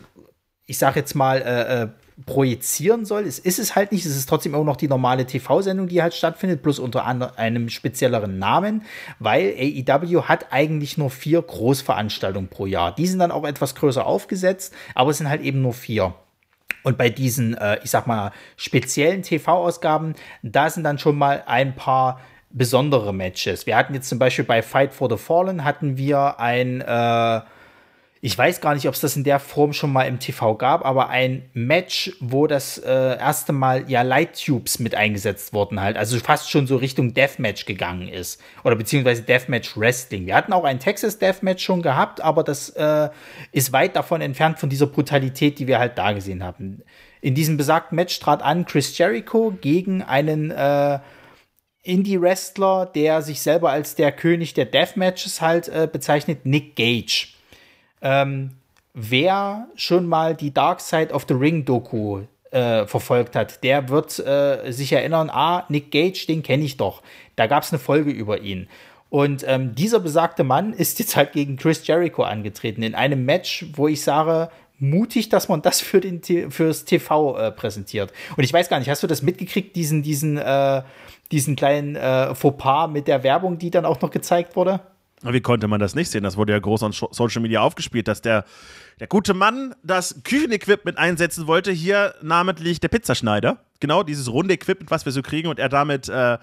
ich sag jetzt mal, äh, äh, projizieren soll. Es ist es halt nicht. Es ist trotzdem auch noch die normale TV-Sendung, die halt stattfindet, plus unter einem spezielleren Namen, weil AEW hat eigentlich nur vier Großveranstaltungen pro Jahr. Die sind dann auch etwas größer aufgesetzt, aber es sind halt eben nur vier. Und bei diesen, äh, ich sag mal, speziellen TV-Ausgaben, da sind dann schon mal ein paar besondere Matches. Wir hatten jetzt zum Beispiel bei Fight for the Fallen hatten wir ein äh, ich weiß gar nicht, ob es das in der Form schon mal im TV gab, aber ein Match, wo das äh, erste Mal ja Light Tubes mit eingesetzt wurden halt, also fast schon so Richtung Deathmatch gegangen ist oder beziehungsweise Deathmatch Wrestling. Wir hatten auch ein Texas Deathmatch schon gehabt, aber das äh, ist weit davon entfernt von dieser Brutalität, die wir halt da gesehen haben. In diesem besagten Match trat an Chris Jericho gegen einen äh, Indie-Wrestler, der sich selber als der König der Deathmatches halt äh, bezeichnet, Nick Gage. Ähm, wer schon mal die Dark Side of the Ring Doku äh, verfolgt hat, der wird äh, sich erinnern, ah, Nick Gage, den kenne ich doch. Da gab es eine Folge über ihn. Und ähm, dieser besagte Mann ist jetzt halt gegen Chris Jericho angetreten in einem Match, wo ich sage, mutig, dass man das für den fürs TV äh, präsentiert. Und ich weiß gar nicht, hast du das mitgekriegt, diesen diesen äh, diesen kleinen äh, Fauxpas mit der Werbung, die dann auch noch gezeigt wurde? Wie konnte man das nicht sehen? Das wurde ja groß an Social Media aufgespielt, dass der, der gute Mann das Küchenequipment einsetzen wollte, hier namentlich der Pizzaschneider. Genau, dieses runde Equipment, was wir so kriegen, und er damit äh,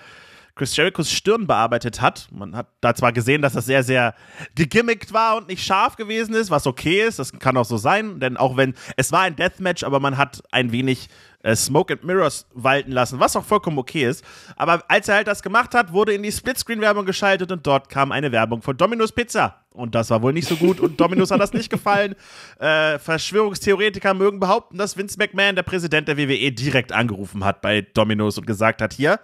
Chris Jerichos Stirn bearbeitet hat. Man hat da zwar gesehen, dass das sehr, sehr gegimmickt war und nicht scharf gewesen ist, was okay ist. Das kann auch so sein, denn auch wenn es war ein Deathmatch, aber man hat ein wenig äh, Smoke and Mirrors walten lassen, was auch vollkommen okay ist. Aber als er halt das gemacht hat, wurde in die Splitscreen-Werbung geschaltet und dort kam eine Werbung von Domino's Pizza. Und das war wohl nicht so gut und Domino's hat das nicht gefallen. Äh, Verschwörungstheoretiker mögen behaupten, dass Vince McMahon, der Präsident der WWE, direkt angerufen hat bei Domino's und gesagt hat: Hier,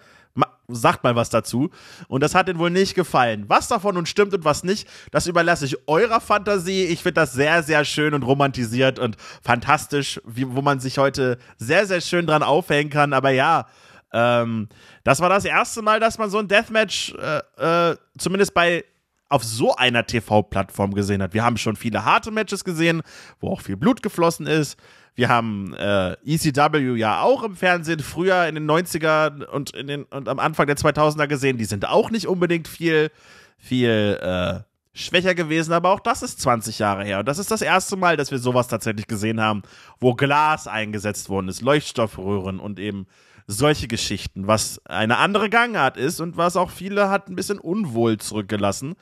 sagt mal was dazu. Und das hat ihnen wohl nicht gefallen. Was davon nun stimmt und was nicht, das überlasse ich eurer Fantasie. Ich finde das sehr, sehr schön und romantisiert und fantastisch, wie, wo man sich heute sehr, sehr schön dran aufhängen kann. Aber ja, ähm, das war das erste Mal, dass man so ein Deathmatch äh, äh, zumindest bei auf so einer TV-Plattform gesehen hat. Wir haben schon viele harte Matches gesehen, wo auch viel Blut geflossen ist. Wir haben äh, ECW ja auch im Fernsehen früher in den 90er und, in den, und am Anfang der 2000er gesehen. Die sind auch nicht unbedingt viel, viel äh, schwächer gewesen, aber auch das ist 20 Jahre her. Und das ist das erste Mal, dass wir sowas tatsächlich gesehen haben, wo Glas eingesetzt worden ist, Leuchtstoffröhren und eben solche Geschichten, was eine andere Gangart ist und was auch viele hat ein bisschen unwohl zurückgelassen.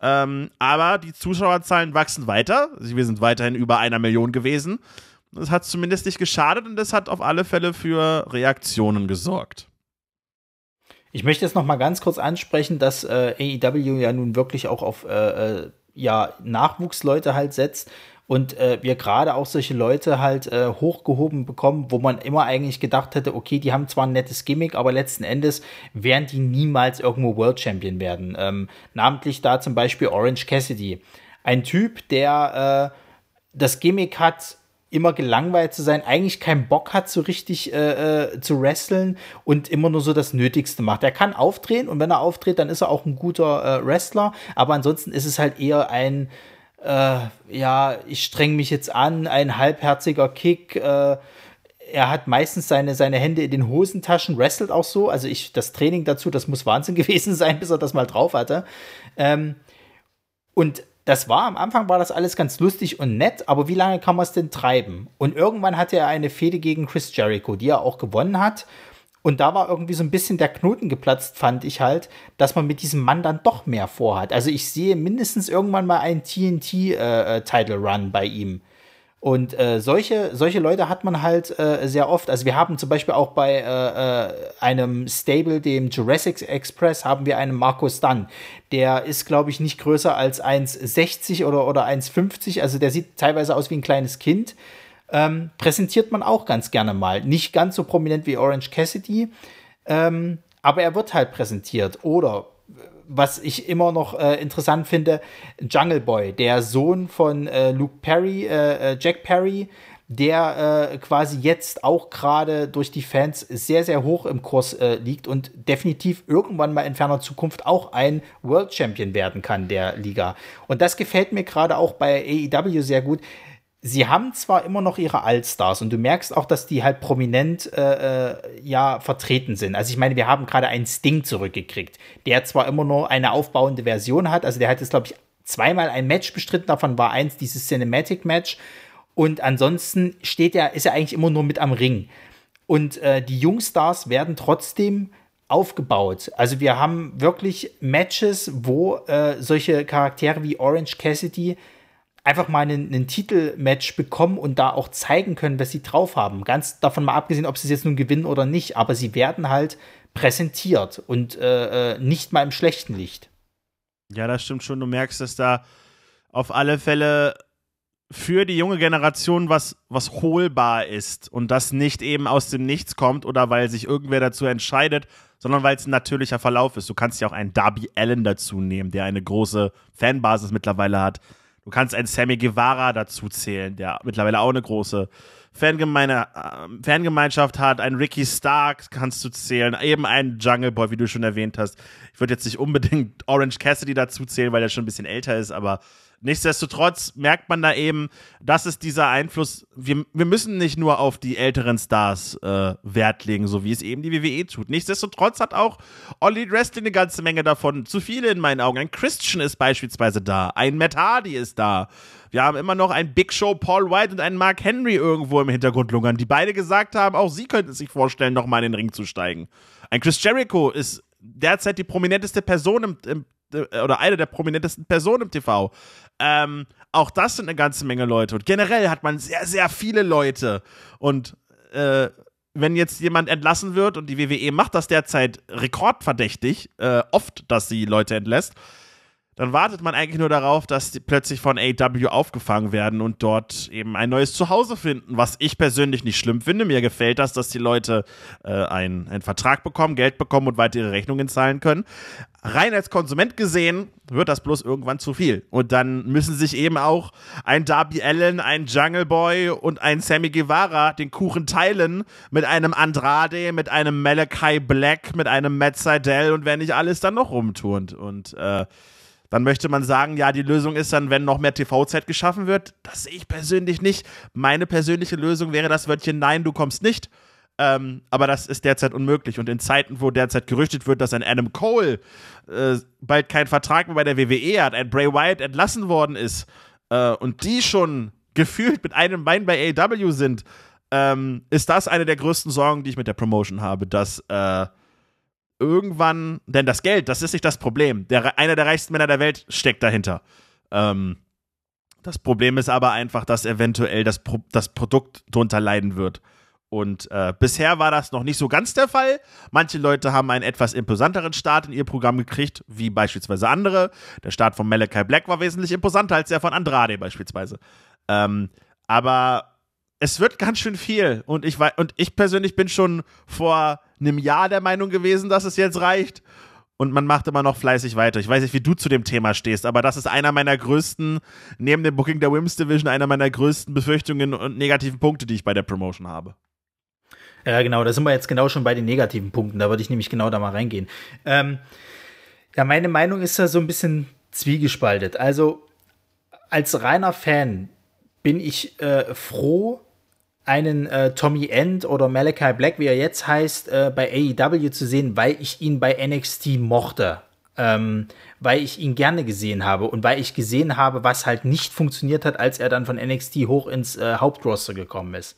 Ähm, aber die Zuschauerzahlen wachsen weiter. Wir sind weiterhin über einer Million gewesen. Das hat zumindest nicht geschadet und das hat auf alle Fälle für Reaktionen gesorgt. Ich möchte jetzt noch mal ganz kurz ansprechen, dass äh, AEW ja nun wirklich auch auf äh, äh, ja, Nachwuchsleute halt setzt und äh, wir gerade auch solche Leute halt äh, hochgehoben bekommen, wo man immer eigentlich gedacht hätte, okay, die haben zwar ein nettes Gimmick, aber letzten Endes werden die niemals irgendwo World Champion werden. Ähm, namentlich da zum Beispiel Orange Cassidy. Ein Typ, der äh, das Gimmick hat, immer gelangweilt zu sein, eigentlich keinen Bock hat, so richtig äh, äh, zu wresteln und immer nur so das Nötigste macht. Er kann aufdrehen und wenn er auftritt, dann ist er auch ein guter äh, Wrestler, aber ansonsten ist es halt eher ein, äh, ja, ich streng mich jetzt an, ein halbherziger Kick, äh, er hat meistens seine, seine Hände in den Hosentaschen, wrestelt auch so. Also ich, das Training dazu, das muss Wahnsinn gewesen sein, bis er das mal drauf hatte. Ähm, und das war am Anfang war das alles ganz lustig und nett, aber wie lange kann man es denn treiben? Und irgendwann hatte er eine Fehde gegen Chris Jericho, die er auch gewonnen hat. Und da war irgendwie so ein bisschen der Knoten geplatzt, fand ich halt, dass man mit diesem Mann dann doch mehr vorhat. Also ich sehe mindestens irgendwann mal einen TNT-Title äh, Run bei ihm. Und äh, solche, solche Leute hat man halt äh, sehr oft. Also wir haben zum Beispiel auch bei äh, äh einem Stable, dem Jurassic Express, haben wir einen Markus Dunn. Der ist, glaube ich, nicht größer als 1,60 oder, oder 1,50. Also der sieht teilweise aus wie ein kleines Kind. Ähm, präsentiert man auch ganz gerne mal. Nicht ganz so prominent wie Orange Cassidy, ähm, aber er wird halt präsentiert. Oder was ich immer noch äh, interessant finde, Jungle Boy, der Sohn von äh, Luke Perry, äh, äh Jack Perry, der äh, quasi jetzt auch gerade durch die Fans sehr, sehr hoch im Kurs äh, liegt und definitiv irgendwann mal in ferner Zukunft auch ein World Champion werden kann der Liga. Und das gefällt mir gerade auch bei AEW sehr gut sie haben zwar immer noch ihre Allstars und du merkst auch, dass die halt prominent äh, äh, ja vertreten sind. Also ich meine, wir haben gerade einen Sting zurückgekriegt, der zwar immer nur eine aufbauende Version hat, also der hat jetzt glaube ich zweimal ein Match bestritten, davon war eins dieses Cinematic Match und ansonsten steht er, ist er eigentlich immer nur mit am Ring. Und äh, die Jungstars werden trotzdem aufgebaut. Also wir haben wirklich Matches, wo äh, solche Charaktere wie Orange Cassidy einfach mal einen, einen Titelmatch bekommen und da auch zeigen können, was sie drauf haben. Ganz davon mal abgesehen, ob sie es jetzt nun gewinnen oder nicht, aber sie werden halt präsentiert und äh, äh, nicht mal im schlechten Licht. Ja, das stimmt schon. Du merkst, dass da auf alle Fälle für die junge Generation was, was holbar ist und das nicht eben aus dem Nichts kommt oder weil sich irgendwer dazu entscheidet, sondern weil es ein natürlicher Verlauf ist. Du kannst ja auch einen Darby Allen dazu nehmen, der eine große Fanbasis mittlerweile hat. Du kannst einen Sammy Guevara dazu zählen, der mittlerweile auch eine große Fangemeine, äh, Fangemeinschaft hat. Einen Ricky Stark kannst du zählen. Eben einen Jungle Boy, wie du schon erwähnt hast. Ich würde jetzt nicht unbedingt Orange Cassidy dazu zählen, weil er schon ein bisschen älter ist, aber Nichtsdestotrotz merkt man da eben, dass es dieser Einfluss, wir, wir müssen nicht nur auf die älteren Stars äh, Wert legen, so wie es eben die WWE tut. Nichtsdestotrotz hat auch Ollie Wrestling eine ganze Menge davon. Zu viele in meinen Augen. Ein Christian ist beispielsweise da, ein Matt Hardy ist da. Wir haben immer noch ein Big Show Paul White und einen Mark Henry irgendwo im Hintergrund lungern, die beide gesagt haben, auch sie könnten sich vorstellen, nochmal in den Ring zu steigen. Ein Chris Jericho ist derzeit die prominenteste Person im, im oder eine der prominentesten Personen im TV. Ähm, auch das sind eine ganze Menge Leute. Und generell hat man sehr, sehr viele Leute. Und äh, wenn jetzt jemand entlassen wird, und die WWE macht das derzeit rekordverdächtig, äh, oft, dass sie Leute entlässt, dann wartet man eigentlich nur darauf, dass die plötzlich von AW aufgefangen werden und dort eben ein neues Zuhause finden, was ich persönlich nicht schlimm finde. Mir gefällt das, dass die Leute äh, einen, einen Vertrag bekommen, Geld bekommen und weiter ihre Rechnungen zahlen können. Rein als Konsument gesehen wird das bloß irgendwann zu viel. Und dann müssen sich eben auch ein Darby Allen, ein Jungle Boy und ein Sammy Guevara den Kuchen teilen mit einem Andrade, mit einem Malachi Black, mit einem Matt Seidel und wenn nicht alles dann noch rumturnt. Und äh, dann möchte man sagen, ja, die Lösung ist dann, wenn noch mehr TV-Zeit geschaffen wird. Das sehe ich persönlich nicht. Meine persönliche Lösung wäre das Wörtchen Nein, du kommst nicht. Ähm, aber das ist derzeit unmöglich. Und in Zeiten, wo derzeit gerüchtet wird, dass ein Adam Cole äh, bald keinen Vertrag mehr bei der WWE hat, ein Bray Wyatt entlassen worden ist äh, und die schon gefühlt mit einem Bein bei AEW sind, ähm, ist das eine der größten Sorgen, die ich mit der Promotion habe, dass äh, irgendwann, denn das Geld, das ist nicht das Problem. Der, einer der reichsten Männer der Welt steckt dahinter. Ähm, das Problem ist aber einfach, dass eventuell das, Pro das Produkt drunter leiden wird. Und äh, bisher war das noch nicht so ganz der Fall. Manche Leute haben einen etwas imposanteren Start in ihr Programm gekriegt, wie beispielsweise andere. Der Start von Malachi Black war wesentlich imposanter als der von Andrade beispielsweise. Ähm, aber es wird ganz schön viel. Und ich, und ich persönlich bin schon vor einem Jahr der Meinung gewesen, dass es jetzt reicht. Und man macht immer noch fleißig weiter. Ich weiß nicht, wie du zu dem Thema stehst, aber das ist einer meiner größten, neben dem Booking der Wims Division, einer meiner größten Befürchtungen und negativen Punkte, die ich bei der Promotion habe. Ja, genau, da sind wir jetzt genau schon bei den negativen Punkten. Da würde ich nämlich genau da mal reingehen. Ähm, ja, meine Meinung ist da so ein bisschen zwiegespaltet. Also, als reiner Fan bin ich äh, froh, einen äh, Tommy End oder Malachi Black, wie er jetzt heißt, äh, bei AEW zu sehen, weil ich ihn bei NXT mochte. Ähm, weil ich ihn gerne gesehen habe und weil ich gesehen habe, was halt nicht funktioniert hat, als er dann von NXT hoch ins äh, Hauptroster gekommen ist.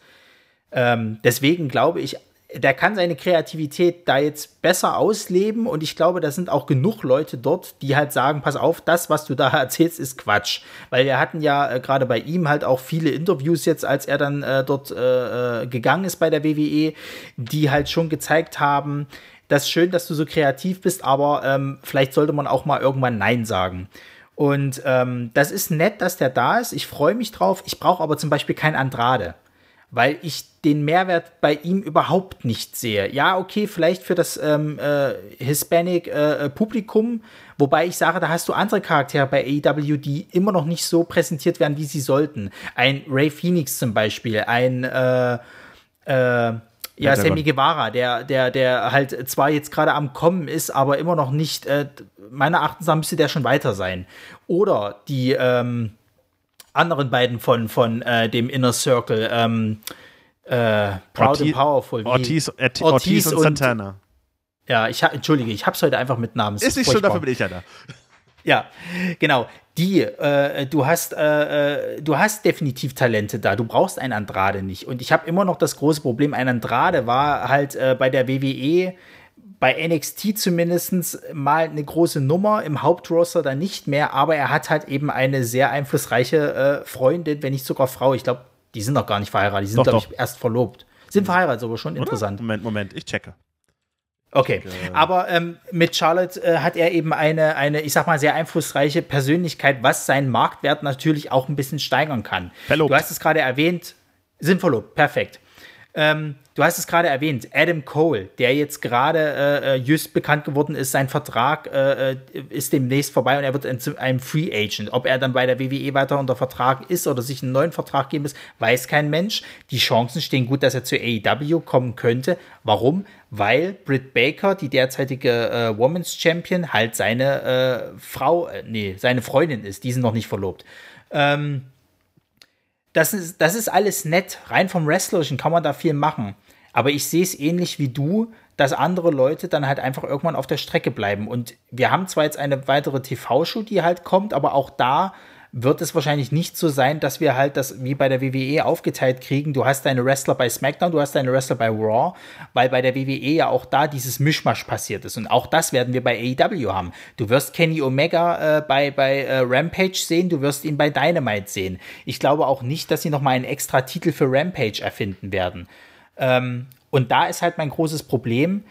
Ähm, deswegen glaube ich der kann seine Kreativität da jetzt besser ausleben und ich glaube, da sind auch genug Leute dort, die halt sagen, pass auf, das, was du da erzählst, ist Quatsch. Weil wir hatten ja äh, gerade bei ihm halt auch viele Interviews jetzt, als er dann äh, dort äh, äh gegangen ist bei der WWE, die halt schon gezeigt haben, das ist schön, dass du so kreativ bist, aber ähm, vielleicht sollte man auch mal irgendwann Nein sagen. Und ähm, das ist nett, dass der da ist. Ich freue mich drauf. Ich brauche aber zum Beispiel kein Andrade weil ich den Mehrwert bei ihm überhaupt nicht sehe. Ja, okay, vielleicht für das ähm, äh, Hispanic-Publikum, äh, wobei ich sage, da hast du andere Charaktere bei AEW, die immer noch nicht so präsentiert werden, wie sie sollten. Ein Ray Phoenix zum Beispiel, ein äh, äh, ja, Sammy Guevara, der, der, der halt zwar jetzt gerade am Kommen ist, aber immer noch nicht, äh, meiner Erachtens nach müsste der schon weiter sein. Oder die, ähm, anderen beiden von, von äh, dem Inner Circle. Ähm, äh, Proud Ortiz, and Powerful. Ortiz, Ortiz, Ortiz, und, und Santana. Ja, ich entschuldige, ich hab's heute einfach mit Namen. Ist, ist nicht schlimm, dafür bin ich ja da. Ja, genau. Die, äh, du hast, äh, äh, du hast definitiv Talente da. Du brauchst einen Andrade nicht. Und ich habe immer noch das große Problem. Ein Andrade war halt äh, bei der WWE, bei NXT zumindest mal eine große Nummer, im Hauptroster dann nicht mehr. Aber er hat halt eben eine sehr einflussreiche äh, Freundin, wenn nicht sogar Frau. Ich glaube, die sind noch gar nicht verheiratet. Die sind, glaube ich, erst verlobt. Sind verheiratet, aber schon Oder? interessant. Moment, Moment, ich checke. Okay, aber ähm, mit Charlotte äh, hat er eben eine, eine, ich sag mal, sehr einflussreiche Persönlichkeit, was seinen Marktwert natürlich auch ein bisschen steigern kann. Verlobt. Du hast es gerade erwähnt, sind verlobt, perfekt. Ähm, du hast es gerade erwähnt, Adam Cole, der jetzt gerade äh, äh, just bekannt geworden ist, sein Vertrag äh, äh ist demnächst vorbei und er wird ein, ein Free Agent. Ob er dann bei der WWE weiter unter Vertrag ist oder sich einen neuen Vertrag geben muss, weiß kein Mensch. Die Chancen stehen gut, dass er zu AEW kommen könnte. Warum? Weil Britt Baker, die derzeitige äh, Women's Champion, halt seine äh, Frau, nee, seine Freundin ist. Die sind noch nicht verlobt. Ähm, das ist, das ist alles nett. Rein vom Wrestlerischen kann man da viel machen. Aber ich sehe es ähnlich wie du, dass andere Leute dann halt einfach irgendwann auf der Strecke bleiben. Und wir haben zwar jetzt eine weitere TV-Show, die halt kommt, aber auch da wird es wahrscheinlich nicht so sein, dass wir halt das wie bei der WWE aufgeteilt kriegen. Du hast deine Wrestler bei SmackDown, du hast deine Wrestler bei Raw, weil bei der WWE ja auch da dieses Mischmasch passiert ist. Und auch das werden wir bei AEW haben. Du wirst Kenny Omega äh, bei, bei äh, Rampage sehen, du wirst ihn bei Dynamite sehen. Ich glaube auch nicht, dass sie nochmal einen extra Titel für Rampage erfinden werden. Ähm, und da ist halt mein großes Problem.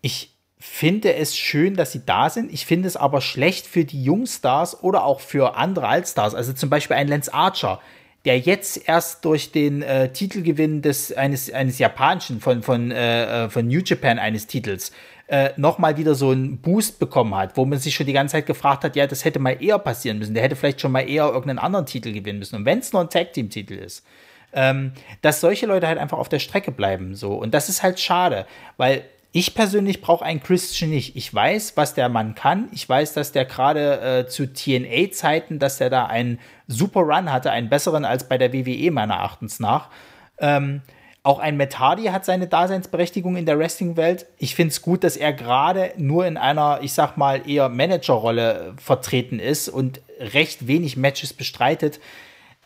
Ich, finde es schön, dass sie da sind. Ich finde es aber schlecht für die Jungstars oder auch für andere Altstars. Also zum Beispiel ein Lance Archer, der jetzt erst durch den äh, Titelgewinn des, eines, eines japanischen, von, von, äh, äh von New Japan eines Titels, äh, nochmal wieder so einen Boost bekommen hat, wo man sich schon die ganze Zeit gefragt hat, ja, das hätte mal eher passieren müssen. Der hätte vielleicht schon mal eher irgendeinen anderen Titel gewinnen müssen. Und wenn es nur ein Tag-Team-Titel ist. Ähm, dass solche Leute halt einfach auf der Strecke bleiben. So. Und das ist halt schade, weil ich persönlich brauche einen Christian nicht. Ich weiß, was der Mann kann. Ich weiß, dass der gerade äh, zu TNA-Zeiten, dass der da einen super Run hatte, einen besseren als bei der WWE meiner Erachtens nach. Ähm, auch ein Matt Hardy hat seine Daseinsberechtigung in der Wrestling-Welt. Ich finde es gut, dass er gerade nur in einer, ich sag mal, eher Managerrolle vertreten ist und recht wenig Matches bestreitet.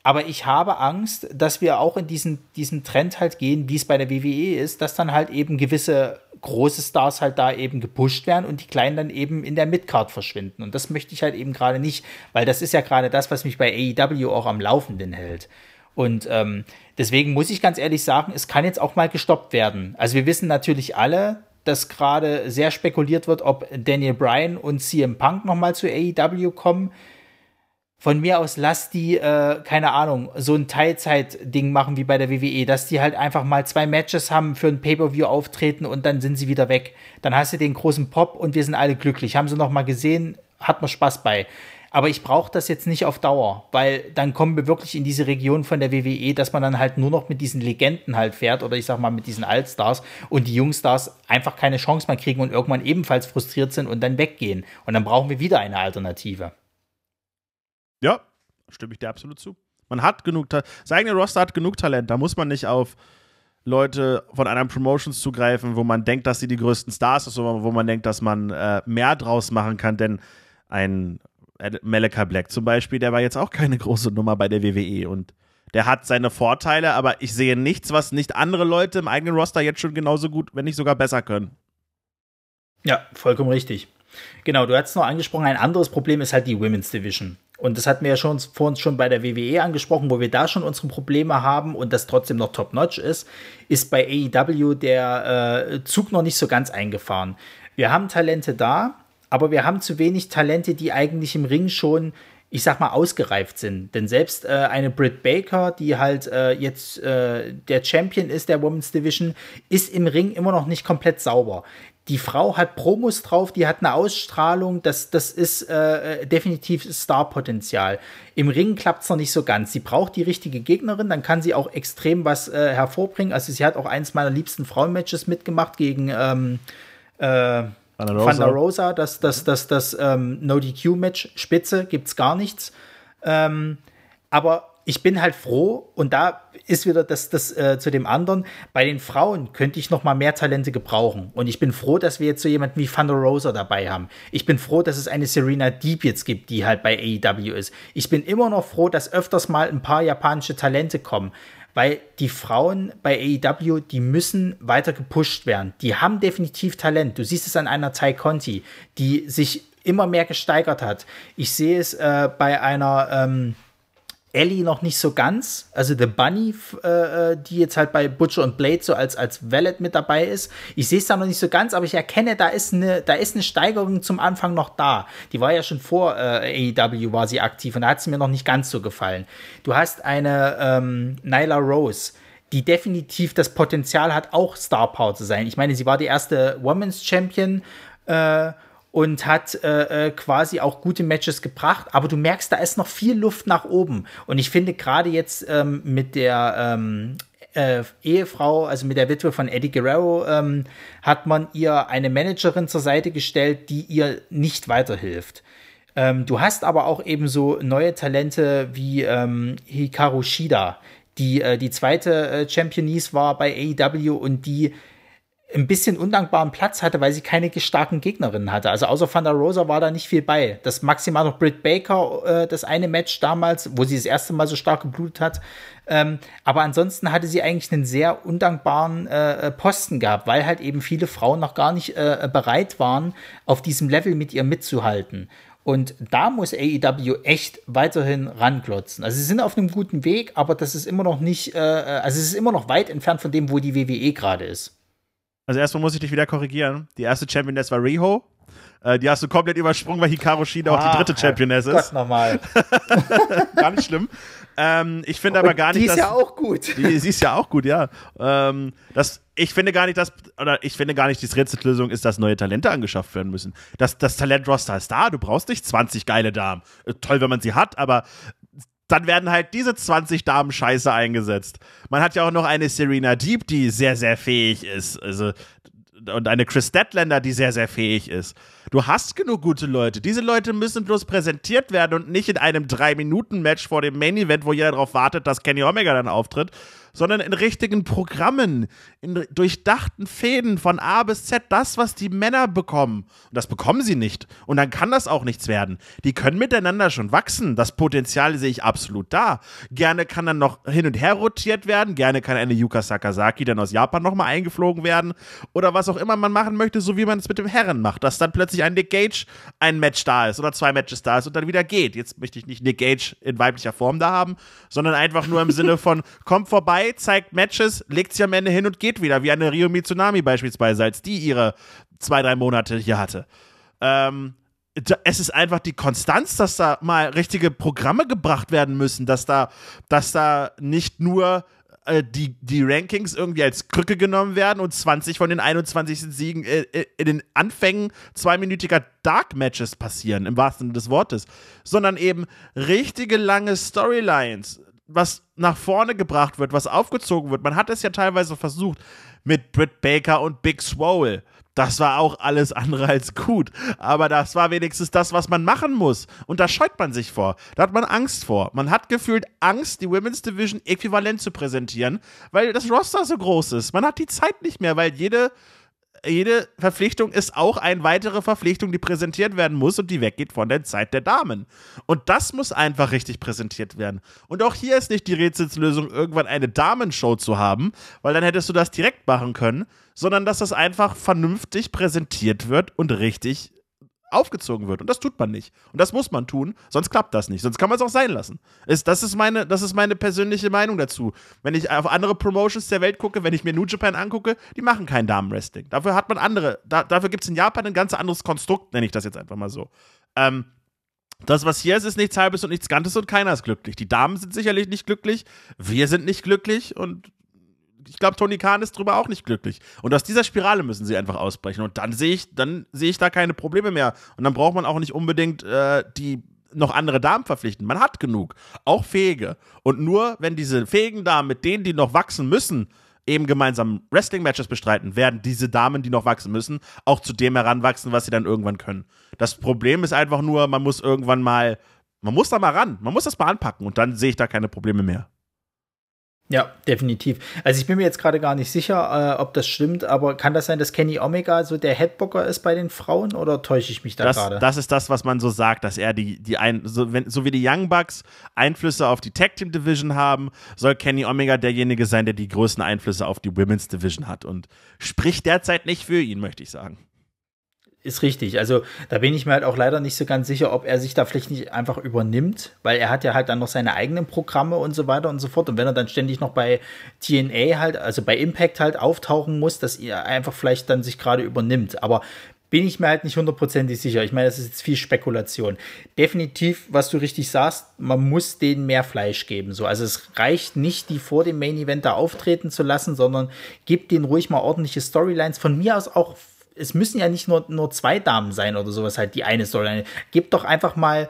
Aber ich habe Angst, dass wir auch in diesen, diesen Trend halt gehen, wie es bei der WWE ist, dass dann halt eben gewisse große Stars halt da eben gepusht werden und die kleinen dann eben in der Midcard verschwinden. Und das möchte ich halt eben gerade nicht, weil das ist ja gerade das, was mich bei AEW auch am Laufenden hält. Und ähm, deswegen muss ich ganz ehrlich sagen, es kann jetzt auch mal gestoppt werden. Also wir wissen natürlich alle, dass gerade sehr spekuliert wird, ob Daniel Bryan und CM Punk nochmal zu AEW kommen von mir aus lass die, äh, keine Ahnung, so ein Teilzeit-Ding machen wie bei der WWE, dass die halt einfach mal zwei Matches haben für ein Pay-Per-View auftreten und dann sind sie wieder weg. Dann hast du den großen Pop und wir sind alle glücklich. Haben sie noch mal gesehen, hat man Spaß bei. Aber ich brauche das jetzt nicht auf Dauer, weil dann kommen wir wirklich in diese Region von der WWE, dass man dann halt nur noch mit diesen Legenden halt fährt oder ich sag mal mit diesen Altstars und die Jungstars einfach keine Chance mehr kriegen und irgendwann ebenfalls frustriert sind und dann weggehen. Und dann brauchen wir wieder eine Alternative. Ja, stimme ich dir absolut zu. Man hat genug, Talent. das eigene Roster hat genug Talent. Da muss man nicht auf Leute von anderen Promotions zugreifen, wo man denkt, dass sie die größten Stars sind, sondern wo man denkt, dass man äh, mehr draus machen kann. Denn ein Malachi Black zum Beispiel, der war jetzt auch keine große Nummer bei der WWE und der hat seine Vorteile, aber ich sehe nichts, was nicht andere Leute im eigenen Roster jetzt schon genauso gut, wenn nicht sogar besser können. Ja, vollkommen richtig. Genau, du hast noch angesprochen, ein anderes Problem ist halt die Women's Division. Und das hatten wir ja schon vor uns schon bei der WWE angesprochen, wo wir da schon unsere Probleme haben und das trotzdem noch top-notch ist, ist bei AEW der äh, Zug noch nicht so ganz eingefahren. Wir haben Talente da, aber wir haben zu wenig Talente, die eigentlich im Ring schon, ich sag mal, ausgereift sind. Denn selbst äh, eine Britt Baker, die halt äh, jetzt äh, der Champion ist der Women's Division, ist im Ring immer noch nicht komplett sauber die Frau hat Promos drauf, die hat eine Ausstrahlung, das, das ist äh, definitiv Starpotenzial. Im Ring klappt es noch nicht so ganz. Sie braucht die richtige Gegnerin, dann kann sie auch extrem was äh, hervorbringen. Also sie hat auch eins meiner liebsten Frauenmatches mitgemacht gegen ähm, äh, Van der Rosa, das, das, das, das ähm, No-DQ-Match, Spitze, gibt's gar nichts. Ähm, aber ich bin halt froh und da ist wieder das, das äh, zu dem anderen. Bei den Frauen könnte ich noch mal mehr Talente gebrauchen und ich bin froh, dass wir jetzt so jemanden wie Thunder Rosa dabei haben. Ich bin froh, dass es eine Serena Deep jetzt gibt, die halt bei AEW ist. Ich bin immer noch froh, dass öfters mal ein paar japanische Talente kommen weil die Frauen bei AEW, die müssen weiter gepusht werden. Die haben definitiv Talent. Du siehst es an einer Tai Conti, die sich immer mehr gesteigert hat. Ich sehe es äh, bei einer ähm, Ellie noch nicht so ganz. Also The Bunny, äh, äh, die jetzt halt bei Butcher und Blade so als, als Valet mit dabei ist. Ich sehe es da noch nicht so ganz, aber ich erkenne, da ist eine, da ist eine Steigerung zum Anfang noch da. Die war ja schon vor äh, AEW war sie aktiv und da hat sie mir noch nicht ganz so gefallen. Du hast eine ähm, Nyla Rose die definitiv das Potenzial hat, auch Star Power zu sein. Ich meine, sie war die erste Women's Champion äh, und hat äh, äh, quasi auch gute Matches gebracht. Aber du merkst, da ist noch viel Luft nach oben. Und ich finde gerade jetzt ähm, mit der ähm, äh, Ehefrau, also mit der Witwe von Eddie Guerrero, ähm, hat man ihr eine Managerin zur Seite gestellt, die ihr nicht weiterhilft. Ähm, du hast aber auch eben so neue Talente wie ähm, Hikaru Shida, die äh, die zweite äh, Championess war bei AEW und die ein bisschen undankbaren Platz hatte, weil sie keine starken Gegnerinnen hatte. Also außer Thunder Rosa war da nicht viel bei. Das maximal noch Britt Baker, äh, das eine Match damals, wo sie das erste Mal so stark geblutet hat. Ähm, aber ansonsten hatte sie eigentlich einen sehr undankbaren äh, äh Posten gehabt, weil halt eben viele Frauen noch gar nicht äh, bereit waren, auf diesem Level mit ihr mitzuhalten. Und da muss AEW echt weiterhin ranklotzen. Also sie sind auf einem guten Weg, aber das ist immer noch nicht, äh, äh also es ist immer noch weit entfernt von dem, wo die WWE gerade ist. Also erstmal muss ich dich wieder korrigieren. Die erste Championess war Riho. Äh, die hast du komplett übersprungen, weil Hikaru Shida auch die dritte Championess ist. Gott nochmal. gar nicht schlimm. Ähm, ich finde aber gar nicht, die ist dass, ja auch gut. Die, sie ist ja auch gut, ja. Ähm, das, ich finde gar nicht, dass, oder ich finde gar nicht, die Rätsellösung ist, dass neue Talente angeschafft werden müssen. Das, das Talentroster ist da, du brauchst nicht 20 geile Damen. Äh, toll, wenn man sie hat, aber dann werden halt diese 20 Damen scheiße eingesetzt. Man hat ja auch noch eine Serena Deep, die sehr, sehr fähig ist. Also, und eine Chris Deadlander, die sehr, sehr fähig ist. Du hast genug gute Leute. Diese Leute müssen bloß präsentiert werden und nicht in einem 3-Minuten-Match vor dem Main-Event, wo jeder darauf wartet, dass Kenny Omega dann auftritt, sondern in richtigen Programmen, in durchdachten Fäden von A bis Z, das, was die Männer bekommen. Und das bekommen sie nicht. Und dann kann das auch nichts werden. Die können miteinander schon wachsen. Das Potenzial sehe ich absolut da. Gerne kann dann noch hin und her rotiert werden. Gerne kann eine Yuka Sakazaki dann aus Japan nochmal eingeflogen werden. Oder was auch immer man machen möchte, so wie man es mit dem Herren macht. Dass dann plötzlich ein Nick Gage ein Match da ist oder zwei Matches da ist und dann wieder geht. Jetzt möchte ich nicht Nick Gage in weiblicher Form da haben, sondern einfach nur im Sinne von, kommt vorbei, zeigt Matches, legt sie am Ende hin und geht wieder, wie eine Rio Mitsunami beispielsweise, als die ihre zwei, drei Monate hier hatte. Ähm, es ist einfach die Konstanz, dass da mal richtige Programme gebracht werden müssen, dass da, dass da nicht nur äh, die, die Rankings irgendwie als Krücke genommen werden und 20 von den 21 Siegen äh, äh, in den Anfängen zweiminütiger Dark Matches passieren, im wahrsten Sinne des Wortes, sondern eben richtige lange Storylines, was nach vorne gebracht wird, was aufgezogen wird. Man hat es ja teilweise versucht mit Britt Baker und Big Swole. Das war auch alles andere als gut. Aber das war wenigstens das, was man machen muss. Und da scheut man sich vor. Da hat man Angst vor. Man hat gefühlt Angst, die Women's Division äquivalent zu präsentieren, weil das Roster so groß ist. Man hat die Zeit nicht mehr, weil jede jede Verpflichtung ist auch eine weitere Verpflichtung, die präsentiert werden muss und die weggeht von der Zeit der Damen. Und das muss einfach richtig präsentiert werden. Und auch hier ist nicht die Rätselslösung, irgendwann eine Damenshow zu haben, weil dann hättest du das direkt machen können, sondern dass das einfach vernünftig präsentiert wird und richtig aufgezogen wird. Und das tut man nicht. Und das muss man tun, sonst klappt das nicht. Sonst kann man es auch sein lassen. Ist, das, ist meine, das ist meine persönliche Meinung dazu. Wenn ich auf andere Promotions der Welt gucke, wenn ich mir New Japan angucke, die machen kein Damenwrestling. Dafür hat man andere. Da, dafür gibt es in Japan ein ganz anderes Konstrukt, nenne ich das jetzt einfach mal so. Ähm, das, was hier ist, ist nichts Halbes und nichts Ganzes und keiner ist glücklich. Die Damen sind sicherlich nicht glücklich, wir sind nicht glücklich und ich glaube, Tony Khan ist drüber auch nicht glücklich. Und aus dieser Spirale müssen sie einfach ausbrechen. Und dann sehe ich, dann sehe ich da keine Probleme mehr. Und dann braucht man auch nicht unbedingt äh, die noch andere Damen verpflichten. Man hat genug, auch fähige. Und nur wenn diese fähigen Damen mit denen, die noch wachsen müssen, eben gemeinsam Wrestling-Matches bestreiten, werden diese Damen, die noch wachsen müssen, auch zu dem heranwachsen, was sie dann irgendwann können. Das Problem ist einfach nur, man muss irgendwann mal Man muss da mal ran, man muss das mal anpacken und dann sehe ich da keine Probleme mehr. Ja, definitiv. Also ich bin mir jetzt gerade gar nicht sicher, äh, ob das stimmt, aber kann das sein, dass Kenny Omega so der Headbocker ist bei den Frauen oder täusche ich mich da gerade? Das ist das, was man so sagt, dass er die, die ein, so, wenn, so wie die Young Bucks Einflüsse auf die Tag Team Division haben, soll Kenny Omega derjenige sein, der die größten Einflüsse auf die Women's Division hat und spricht derzeit nicht für ihn, möchte ich sagen ist richtig. Also da bin ich mir halt auch leider nicht so ganz sicher, ob er sich da vielleicht nicht einfach übernimmt, weil er hat ja halt dann noch seine eigenen Programme und so weiter und so fort. Und wenn er dann ständig noch bei TNA halt, also bei Impact halt auftauchen muss, dass er einfach vielleicht dann sich gerade übernimmt. Aber bin ich mir halt nicht hundertprozentig sicher. Ich meine, das ist jetzt viel Spekulation. Definitiv, was du richtig sagst, man muss denen mehr Fleisch geben. So, also es reicht nicht, die vor dem Main Event da auftreten zu lassen, sondern gibt denen ruhig mal ordentliche Storylines. Von mir aus auch es müssen ja nicht nur, nur zwei Damen sein oder sowas halt, die eine Storyline. Gebt doch einfach mal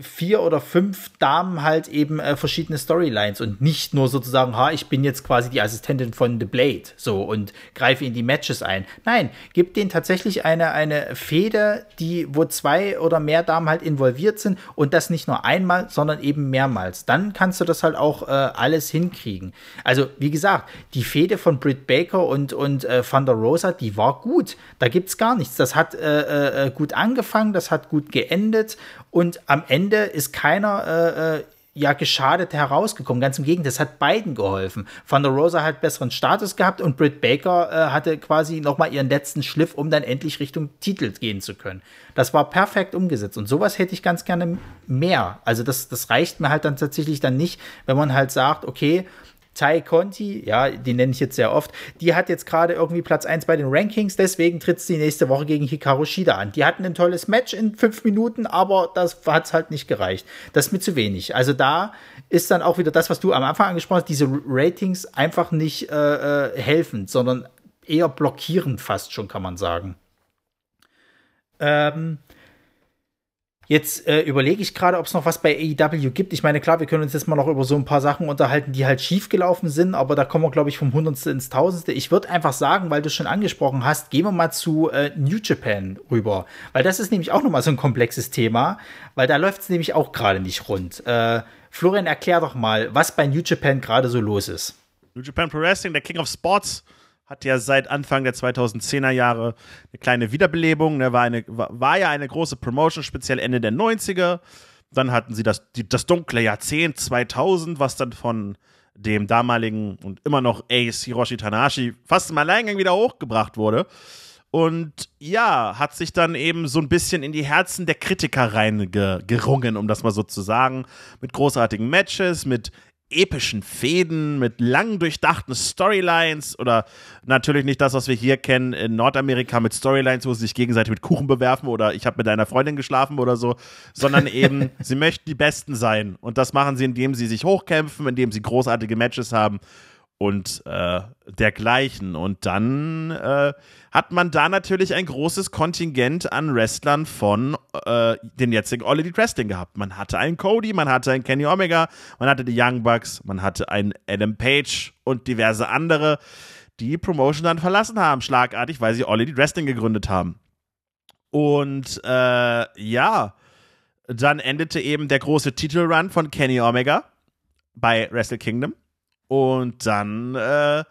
vier oder fünf Damen halt eben äh, verschiedene Storylines und nicht nur sozusagen, ha, ich bin jetzt quasi die Assistentin von The Blade, so und greife in die Matches ein. Nein, gib denen tatsächlich eine, eine Feder, die, wo zwei oder mehr Damen halt involviert sind und das nicht nur einmal, sondern eben mehrmals. Dann kannst du das halt auch äh, alles hinkriegen. Also, wie gesagt, die Fehde von Britt Baker und, und äh, Van der Rosa, die war gut. Da gibt's gar nichts. Das hat äh, äh, gut angefangen, das hat gut geendet und am Ende ist keiner äh, äh, ja geschadet herausgekommen. Ganz im Gegenteil, das hat beiden geholfen. Van der Rosa hat besseren Status gehabt und Britt Baker äh, hatte quasi noch mal ihren letzten Schliff, um dann endlich Richtung Titel gehen zu können. Das war perfekt umgesetzt und sowas hätte ich ganz gerne mehr. Also das, das reicht mir halt dann tatsächlich dann nicht, wenn man halt sagt, okay, Tai Conti, ja, die nenne ich jetzt sehr oft, die hat jetzt gerade irgendwie Platz 1 bei den Rankings, deswegen tritt sie nächste Woche gegen Hikaru Shida an. Die hatten ein tolles Match in fünf Minuten, aber das hat es halt nicht gereicht. Das ist mir zu wenig. Also da ist dann auch wieder das, was du am Anfang angesprochen hast, diese Ratings einfach nicht äh, äh helfend, sondern eher blockierend fast schon, kann man sagen. Ähm, Jetzt äh, überlege ich gerade, ob es noch was bei AEW gibt. Ich meine, klar, wir können uns jetzt mal noch über so ein paar Sachen unterhalten, die halt schiefgelaufen sind, aber da kommen wir, glaube ich, vom Hundertste ins Tausendste. Ich würde einfach sagen, weil du es schon angesprochen hast, gehen wir mal zu äh, New Japan rüber. Weil das ist nämlich auch nochmal so ein komplexes Thema, weil da läuft es nämlich auch gerade nicht rund. Äh, Florian, erklär doch mal, was bei New Japan gerade so los ist. New Japan Pro Wrestling, der King of Sports hat ja seit Anfang der 2010er Jahre eine kleine Wiederbelebung. Ne, war, eine, war, ja eine große Promotion, speziell Ende der 90er. Dann hatten sie das, die, das dunkle Jahrzehnt 2000, was dann von dem damaligen und immer noch Ace Hiroshi Tanahashi fast im Alleingang wieder hochgebracht wurde. Und ja, hat sich dann eben so ein bisschen in die Herzen der Kritiker reingerungen, um das mal so zu sagen. Mit großartigen Matches, mit epischen Fäden mit lang durchdachten Storylines oder natürlich nicht das, was wir hier kennen in Nordamerika mit Storylines, wo sie sich gegenseitig mit Kuchen bewerfen oder ich habe mit deiner Freundin geschlafen oder so, sondern eben, sie möchten die Besten sein. Und das machen sie, indem sie sich hochkämpfen, indem sie großartige Matches haben und äh, dergleichen. Und dann äh, hat man da natürlich ein großes Kontingent an Wrestlern von äh, den jetzigen All Elite Wrestling gehabt. Man hatte einen Cody, man hatte einen Kenny Omega, man hatte die Young Bucks, man hatte einen Adam Page und diverse andere, die Promotion dann verlassen haben, schlagartig, weil sie All Elite Wrestling gegründet haben. Und äh, ja, dann endete eben der große Titelrun von Kenny Omega bei Wrestle Kingdom und dann äh,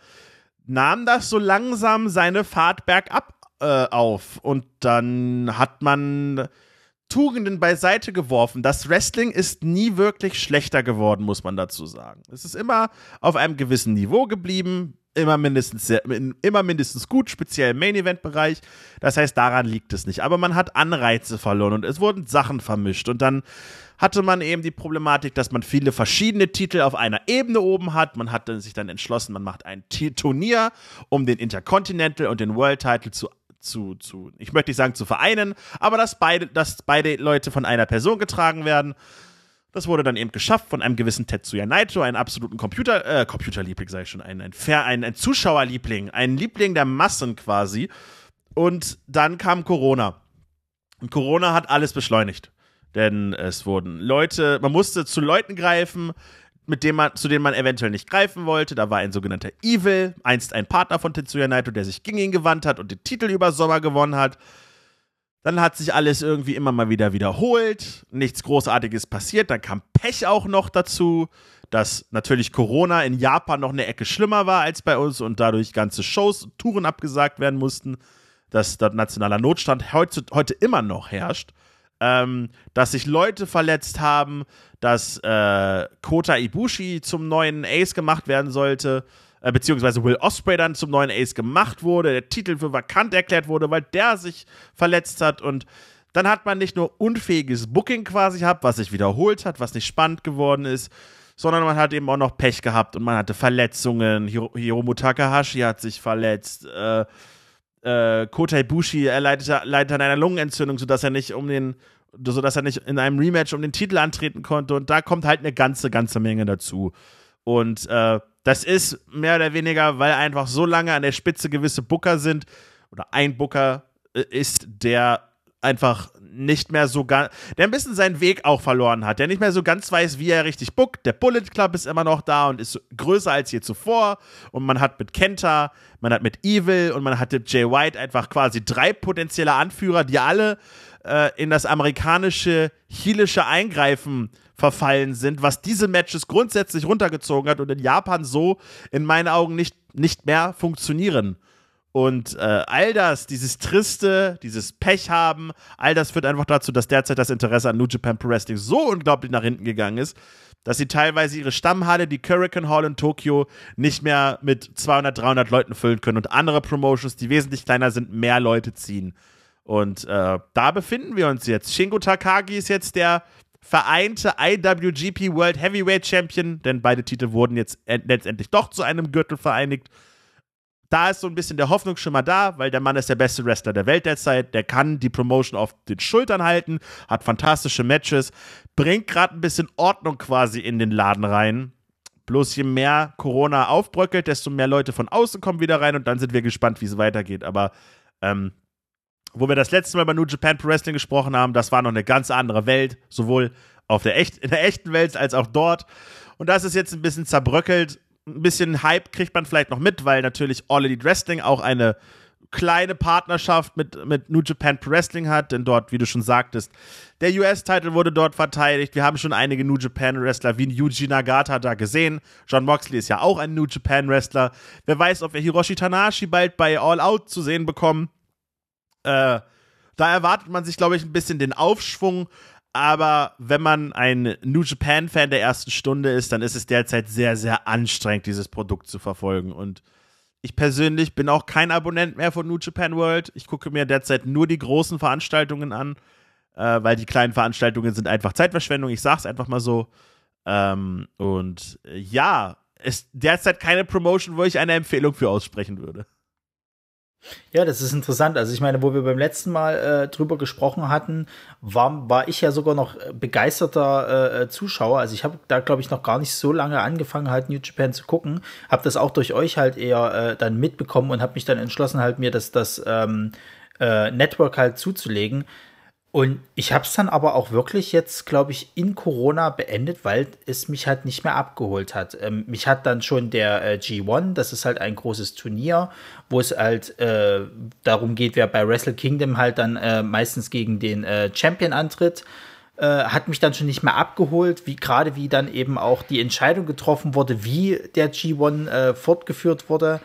nahm das so langsam seine Fahrt bergab äh, auf. Und dann hat man Tugenden beiseite geworfen. Das Wrestling ist nie wirklich schlechter geworden, muss man dazu sagen. Es ist immer auf einem gewissen Niveau geblieben, immer mindestens, sehr, immer mindestens gut, speziell im Main-Event-Bereich. Das heißt, daran liegt es nicht. Aber man hat Anreize verloren und es wurden Sachen vermischt. Und dann hatte man eben die Problematik, dass man viele verschiedene Titel auf einer Ebene oben hat. Man hat sich dann entschlossen, man macht ein Turnier, um den Intercontinental und den World Title zu zu, zu, ich möchte nicht sagen zu vereinen, aber dass beide, dass beide Leute von einer Person getragen werden. Das wurde dann eben geschafft von einem gewissen Tetsuya Naito, einem absoluten Computer, äh, Computerliebling, sage ich schon, ein, ein, ein, ein Zuschauerliebling, ein Liebling der Massen quasi. Und dann kam Corona. Und Corona hat alles beschleunigt. Denn es wurden Leute, man musste zu Leuten greifen, mit dem man, zu denen man eventuell nicht greifen wollte. Da war ein sogenannter Evil, einst ein Partner von Tetsuya Naito, der sich gegen ihn gewandt hat und den Titel über Sommer gewonnen hat. Dann hat sich alles irgendwie immer mal wieder wiederholt, nichts Großartiges passiert, dann kam Pech auch noch dazu, dass natürlich Corona in Japan noch eine Ecke schlimmer war als bei uns und dadurch ganze Shows und Touren abgesagt werden mussten, dass dort nationaler Notstand heute, heute immer noch herrscht, ähm, dass sich Leute verletzt haben, dass äh, Kota Ibushi zum neuen Ace gemacht werden sollte, äh, beziehungsweise Will Osprey dann zum neuen Ace gemacht wurde, der Titel für vakant erklärt wurde, weil der sich verletzt hat und dann hat man nicht nur unfähiges Booking quasi gehabt, was sich wiederholt hat, was nicht spannend geworden ist, sondern man hat eben auch noch Pech gehabt und man hatte Verletzungen. Hiro Hiromu Takahashi hat sich verletzt. Äh, äh, Kota Ibushi erleidet, leidet an einer Lungenentzündung, sodass er nicht um den sodass er nicht in einem Rematch um den Titel antreten konnte. Und da kommt halt eine ganze, ganze Menge dazu. Und äh, das ist mehr oder weniger, weil einfach so lange an der Spitze gewisse Booker sind oder ein Booker äh, ist, der einfach nicht mehr so ganz, der ein bisschen seinen Weg auch verloren hat, der nicht mehr so ganz weiß, wie er richtig bookt. Der Bullet Club ist immer noch da und ist größer als je zuvor. Und man hat mit Kenta, man hat mit Evil und man hat mit Jay White einfach quasi drei potenzielle Anführer, die alle äh, in das amerikanische heelische Eingreifen verfallen sind, was diese Matches grundsätzlich runtergezogen hat und in Japan so in meinen Augen nicht, nicht mehr funktionieren. Und äh, all das, dieses Triste, dieses Pech haben, all das führt einfach dazu, dass derzeit das Interesse an New Japan Pro Wrestling so unglaublich nach hinten gegangen ist, dass sie teilweise ihre Stammhalle, die Hurricane Hall in Tokio, nicht mehr mit 200, 300 Leuten füllen können und andere Promotions, die wesentlich kleiner sind, mehr Leute ziehen. Und äh, da befinden wir uns jetzt. Shingo Takagi ist jetzt der vereinte IWGP World Heavyweight Champion, denn beide Titel wurden jetzt letztendlich doch zu einem Gürtel vereinigt. Da ist so ein bisschen der Hoffnungsschimmer da, weil der Mann ist der beste Wrestler der Welt derzeit. Der kann die Promotion auf den Schultern halten, hat fantastische Matches, bringt gerade ein bisschen Ordnung quasi in den Laden rein. Bloß je mehr Corona aufbröckelt, desto mehr Leute von außen kommen wieder rein und dann sind wir gespannt, wie es weitergeht. Aber ähm, wo wir das letzte Mal bei New Japan Pro Wrestling gesprochen haben, das war noch eine ganz andere Welt, sowohl auf der echt, in der echten Welt als auch dort. Und das ist jetzt ein bisschen zerbröckelt. Ein bisschen Hype kriegt man vielleicht noch mit, weil natürlich All Elite Wrestling auch eine kleine Partnerschaft mit, mit New Japan Pro Wrestling hat, denn dort, wie du schon sagtest, der US-Titel wurde dort verteidigt. Wir haben schon einige New Japan Wrestler wie Yuji Nagata da gesehen. John Moxley ist ja auch ein New Japan Wrestler. Wer weiß, ob wir Hiroshi Tanashi bald bei All Out zu sehen bekommen. Äh, da erwartet man sich, glaube ich, ein bisschen den Aufschwung. Aber wenn man ein New Japan-Fan der ersten Stunde ist, dann ist es derzeit sehr, sehr anstrengend, dieses Produkt zu verfolgen. Und ich persönlich bin auch kein Abonnent mehr von New Japan World. Ich gucke mir derzeit nur die großen Veranstaltungen an, äh, weil die kleinen Veranstaltungen sind einfach Zeitverschwendung. Ich sag's einfach mal so. Ähm, und äh, ja, ist derzeit keine Promotion, wo ich eine Empfehlung für aussprechen würde. Ja, das ist interessant. Also ich meine, wo wir beim letzten Mal äh, drüber gesprochen hatten, war, war ich ja sogar noch begeisterter äh, Zuschauer. Also ich habe da, glaube ich, noch gar nicht so lange angefangen, halt New Japan zu gucken. Habe das auch durch euch halt eher äh, dann mitbekommen und habe mich dann entschlossen, halt mir das, das ähm, äh, Network halt zuzulegen. Und ich habe es dann aber auch wirklich jetzt, glaube ich, in Corona beendet, weil es mich halt nicht mehr abgeholt hat. Ähm, mich hat dann schon der äh, G1, das ist halt ein großes Turnier, wo es halt äh, darum geht, wer bei Wrestle Kingdom halt dann äh, meistens gegen den äh, Champion antritt, äh, hat mich dann schon nicht mehr abgeholt, wie gerade wie dann eben auch die Entscheidung getroffen wurde, wie der G1 äh, fortgeführt wurde.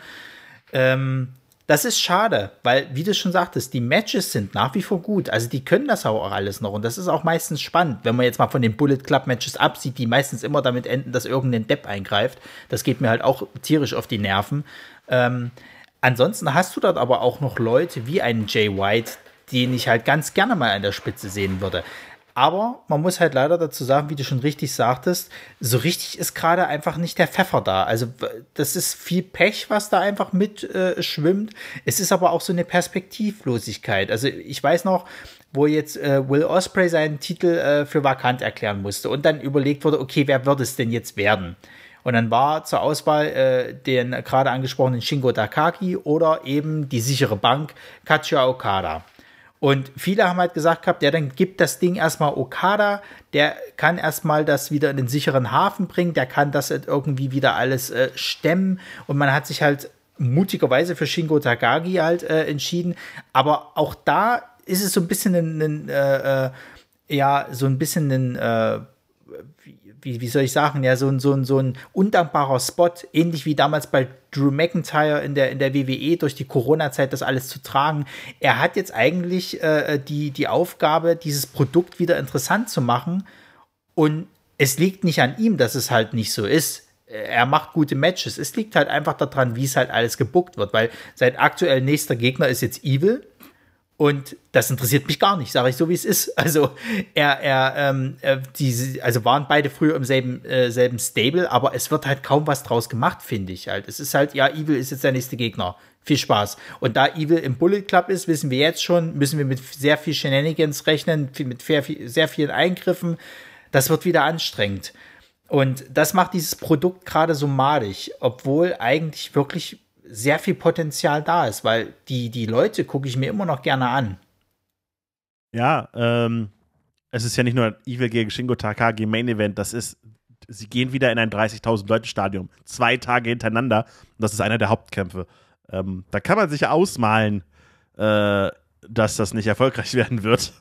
Ähm, das ist schade, weil, wie du schon sagtest, die Matches sind nach wie vor gut. Also die können das auch alles noch. Und das ist auch meistens spannend, wenn man jetzt mal von den Bullet Club Matches absieht, die meistens immer damit enden, dass irgendein Depp eingreift. Das geht mir halt auch tierisch auf die Nerven. Ähm, ansonsten hast du dort aber auch noch Leute wie einen Jay White, den ich halt ganz gerne mal an der Spitze sehen würde. Aber man muss halt leider dazu sagen, wie du schon richtig sagtest, so richtig ist gerade einfach nicht der Pfeffer da. Also das ist viel Pech, was da einfach mit äh. Es ist aber auch so eine Perspektivlosigkeit. Also ich weiß noch, wo jetzt äh, Will Osprey seinen Titel äh, für vakant erklären musste und dann überlegt wurde, okay, wer wird es denn jetzt werden? Und dann war zur Auswahl äh, den gerade angesprochenen Shingo Takagi oder eben die sichere Bank Katsuya Okada. Und viele haben halt gesagt gehabt, ja, dann gibt das Ding erstmal Okada, der kann erstmal das wieder in den sicheren Hafen bringen, der kann das halt irgendwie wieder alles äh, stemmen. Und man hat sich halt mutigerweise für Shingo Takagi halt äh, entschieden. Aber auch da ist es so ein bisschen ein, ein äh, äh ja, so ein bisschen ein, äh, wie, wie soll ich sagen, ja, so ein, so ein, so ein undankbarer Spot, ähnlich wie damals bei Drew McIntyre in der, in der WWE durch die Corona-Zeit das alles zu tragen. Er hat jetzt eigentlich äh, die, die Aufgabe, dieses Produkt wieder interessant zu machen. Und es liegt nicht an ihm, dass es halt nicht so ist. Er macht gute Matches. Es liegt halt einfach daran, wie es halt alles gebuckt wird, weil sein aktuell nächster Gegner ist jetzt Evil und das interessiert mich gar nicht, sage ich so, wie es ist. Also er, er, ähm, äh, diese, also waren beide früher im selben, äh, selben Stable, aber es wird halt kaum was draus gemacht, finde ich halt. Es ist halt, ja, Evil ist jetzt der nächste Gegner. Viel Spaß. Und da Evil im Bullet Club ist, wissen wir jetzt schon, müssen wir mit sehr viel Shenanigans rechnen, mit sehr, sehr vielen Eingriffen. Das wird wieder anstrengend. Und das macht dieses Produkt gerade so madig, obwohl eigentlich wirklich sehr viel Potenzial da ist, weil die, die Leute gucke ich mir immer noch gerne an. Ja, ähm, es ist ja nicht nur Evil gegen Shingo Takagi Main Event, das ist, sie gehen wieder in ein 30.000 Leute Stadion, zwei Tage hintereinander und das ist einer der Hauptkämpfe. Ähm, da kann man sich ausmalen, äh, dass das nicht erfolgreich werden wird.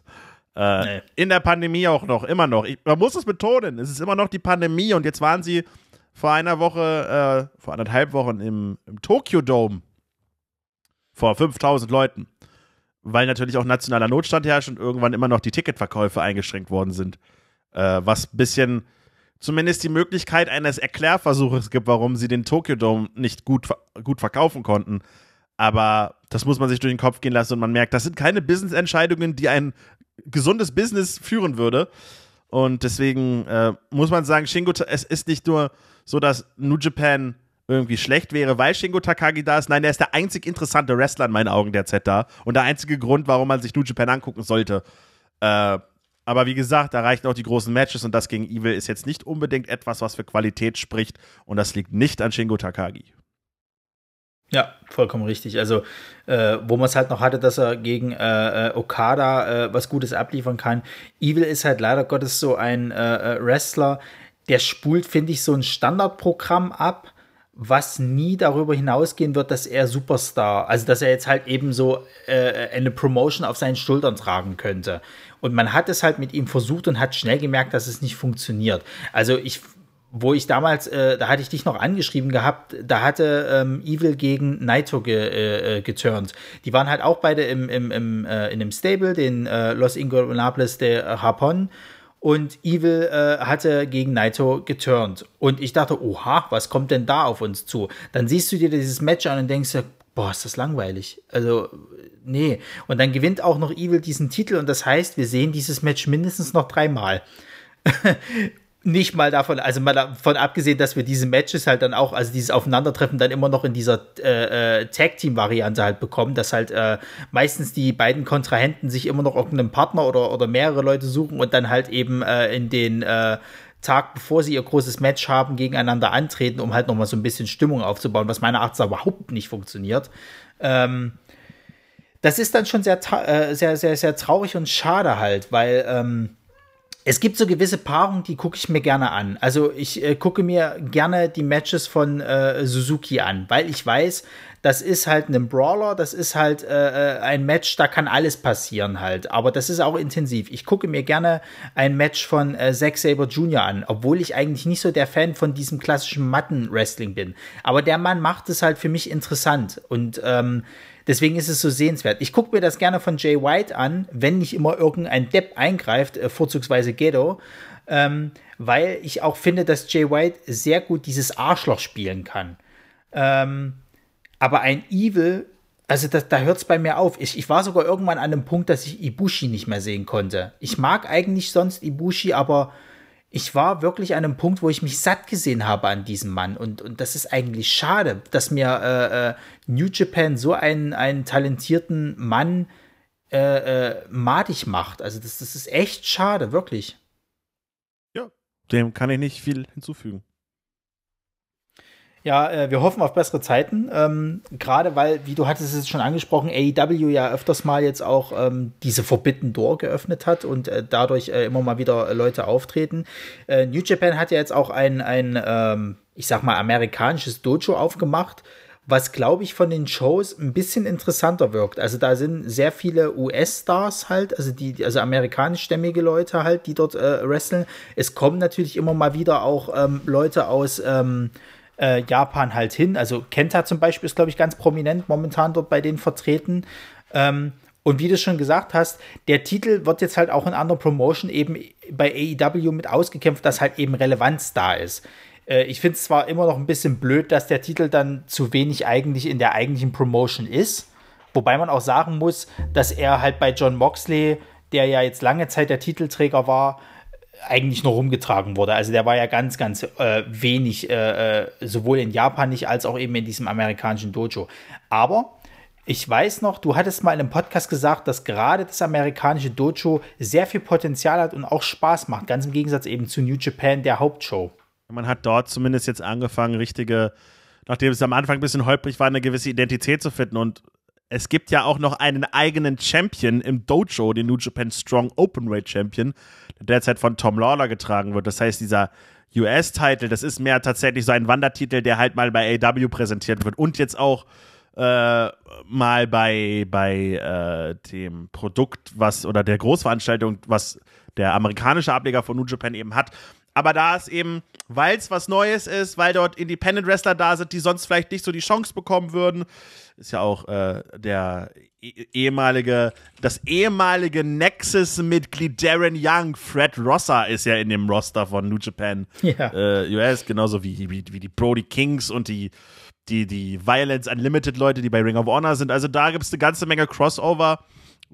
Äh, nee. In der Pandemie auch noch, immer noch. Ich, man muss es betonen, es ist immer noch die Pandemie und jetzt waren sie vor einer Woche, äh, vor anderthalb Wochen im, im Tokyo Dome vor 5000 Leuten, weil natürlich auch nationaler Notstand herrscht und irgendwann immer noch die Ticketverkäufe eingeschränkt worden sind. Äh, was ein bisschen zumindest die Möglichkeit eines Erklärversuches gibt, warum sie den Tokyo Dome nicht gut, gut verkaufen konnten. Aber das muss man sich durch den Kopf gehen lassen und man merkt, das sind keine Business-Entscheidungen, die ein gesundes Business führen würde. Und deswegen äh, muss man sagen, Shingo, es ist nicht nur so dass New Japan irgendwie schlecht wäre, weil Shingo Takagi da ist. Nein, der ist der einzig interessante Wrestler in meinen Augen derzeit da und der einzige Grund, warum man sich New Japan angucken sollte. Äh, aber wie gesagt, da reichen auch die großen Matches und das gegen Evil ist jetzt nicht unbedingt etwas, was für Qualität spricht und das liegt nicht an Shingo Takagi. Ja, vollkommen richtig. Also, äh, wo man es halt noch hatte, dass er gegen äh, äh, Okada äh, was Gutes abliefern kann. Evil ist halt leider Gottes so ein äh, äh, Wrestler, der spult, finde ich, so ein Standardprogramm ab, was nie darüber hinausgehen wird, dass er Superstar, also dass er jetzt halt eben so äh, eine Promotion auf seinen Schultern tragen könnte. Und man hat es halt mit ihm versucht und hat schnell gemerkt, dass es nicht funktioniert. Also ich wo ich damals, äh, da hatte ich dich noch angeschrieben gehabt, da hatte ähm, Evil gegen Naito ge, äh, äh geturnt. Die waren halt auch beide im, im, im, äh, in dem Stable, den äh, Los Ingobernables de Japón und Evil äh, hatte gegen Naito geturnt. Und ich dachte, oha, was kommt denn da auf uns zu? Dann siehst du dir dieses Match an und denkst boah, ist das langweilig. Also, nee. Und dann gewinnt auch noch Evil diesen Titel und das heißt, wir sehen dieses Match mindestens noch dreimal. nicht mal davon, also mal davon abgesehen, dass wir diese Matches halt dann auch, also dieses Aufeinandertreffen dann immer noch in dieser äh, äh, Tag-Team-Variante halt bekommen, dass halt äh, meistens die beiden Kontrahenten sich immer noch irgendeinen Partner oder, oder mehrere Leute suchen und dann halt eben äh, in den äh, Tag, bevor sie ihr großes Match haben, gegeneinander antreten, um halt nochmal so ein bisschen Stimmung aufzubauen, was meiner Art überhaupt nicht funktioniert. Ähm, das ist dann schon sehr, äh, sehr, sehr, sehr traurig und schade halt, weil ähm, es gibt so gewisse Paarungen, die gucke ich mir gerne an. Also ich äh, gucke mir gerne die Matches von äh, Suzuki an, weil ich weiß, das ist halt ein Brawler, das ist halt äh, äh, ein Match, da kann alles passieren halt. Aber das ist auch intensiv. Ich gucke mir gerne ein Match von äh, Zack Saber Jr. an, obwohl ich eigentlich nicht so der Fan von diesem klassischen Matten-Wrestling bin. Aber der Mann macht es halt für mich interessant und ähm, Deswegen ist es so sehenswert. Ich gucke mir das gerne von Jay White an, wenn nicht immer irgendein Depp eingreift, äh, vorzugsweise Ghetto, ähm, weil ich auch finde, dass Jay White sehr gut dieses Arschloch spielen kann. Ähm, aber ein Evil, also das, da hört es bei mir auf. Ich, ich war sogar irgendwann an einem Punkt, dass ich Ibushi nicht mehr sehen konnte. Ich mag eigentlich sonst Ibushi, aber ich war wirklich an einem Punkt, wo ich mich satt gesehen habe an diesem Mann. Und, und das ist eigentlich schade, dass mir äh, äh, New Japan so einen, einen talentierten Mann äh, äh, madig macht. Also das, das ist echt schade, wirklich. Ja, dem kann ich nicht viel hinzufügen. Ja, äh, wir hoffen auf bessere Zeiten. Ähm, Gerade weil, wie du hattest es schon angesprochen, AEW ja öfters mal jetzt auch ähm, diese Forbidden Door geöffnet hat und äh, dadurch äh, immer mal wieder Leute auftreten. Äh, New Japan hat ja jetzt auch ein, ein ähm, ich sag mal, amerikanisches Dojo aufgemacht, was glaube ich von den Shows ein bisschen interessanter wirkt. Also da sind sehr viele US-Stars halt, also die, also amerikanischstämmige Leute halt, die dort äh, wresteln. Es kommen natürlich immer mal wieder auch ähm, Leute aus ähm, äh, Japan halt hin. Also Kenta zum Beispiel ist, glaube ich, ganz prominent momentan dort bei denen vertreten. Ähm, und wie du schon gesagt hast, der Titel wird jetzt halt auch in anderer Promotion eben bei AEW mit ausgekämpft, dass halt eben Relevanz da ist. Äh, ich finde es zwar immer noch ein bisschen blöd, dass der Titel dann zu wenig eigentlich in der eigentlichen Promotion ist. Wobei man auch sagen muss, dass er halt bei John Moxley, der ja jetzt lange Zeit der Titelträger war, eigentlich nur rumgetragen wurde. Also der war ja ganz, ganz äh, wenig, äh, äh sowohl in Japan nicht als auch eben in diesem amerikanischen Dojo. Aber ich weiß noch, du hattest mal in einem Podcast gesagt, dass gerade das amerikanische Dojo sehr viel Potenzial hat und auch Spaß macht, ganz im Gegensatz eben zu New Japan, der Hauptshow. Man hat dort zumindest jetzt angefangen, richtige, nachdem es am Anfang ein bisschen holprig war, eine gewisse Identität zu finden. Und es gibt ja auch noch einen eigenen Champion im Dojo, den New Japan Strong Openweight Champion, der derzeit von Tom Lawler getragen wird. Das heißt, dieser US-Titel, das ist mehr tatsächlich so ein Wandertitel, der halt mal bei AW präsentiert wird und jetzt auch äh, mal bei, bei äh, dem Produkt, was oder der Großveranstaltung, was der amerikanische Ableger von New Japan eben hat, aber da ist eben, weil es was Neues ist, weil dort Independent Wrestler da sind, die sonst vielleicht nicht so die Chance bekommen würden, ist ja auch äh, der e ehemalige, das ehemalige Nexus-Mitglied Darren Young, Fred Rosser, ist ja in dem Roster von New Japan ja. äh, US, genauso wie, wie, wie die Brody Kings und die, die, die Violence Unlimited Leute, die bei Ring of Honor sind. Also da gibt es eine ganze Menge Crossover.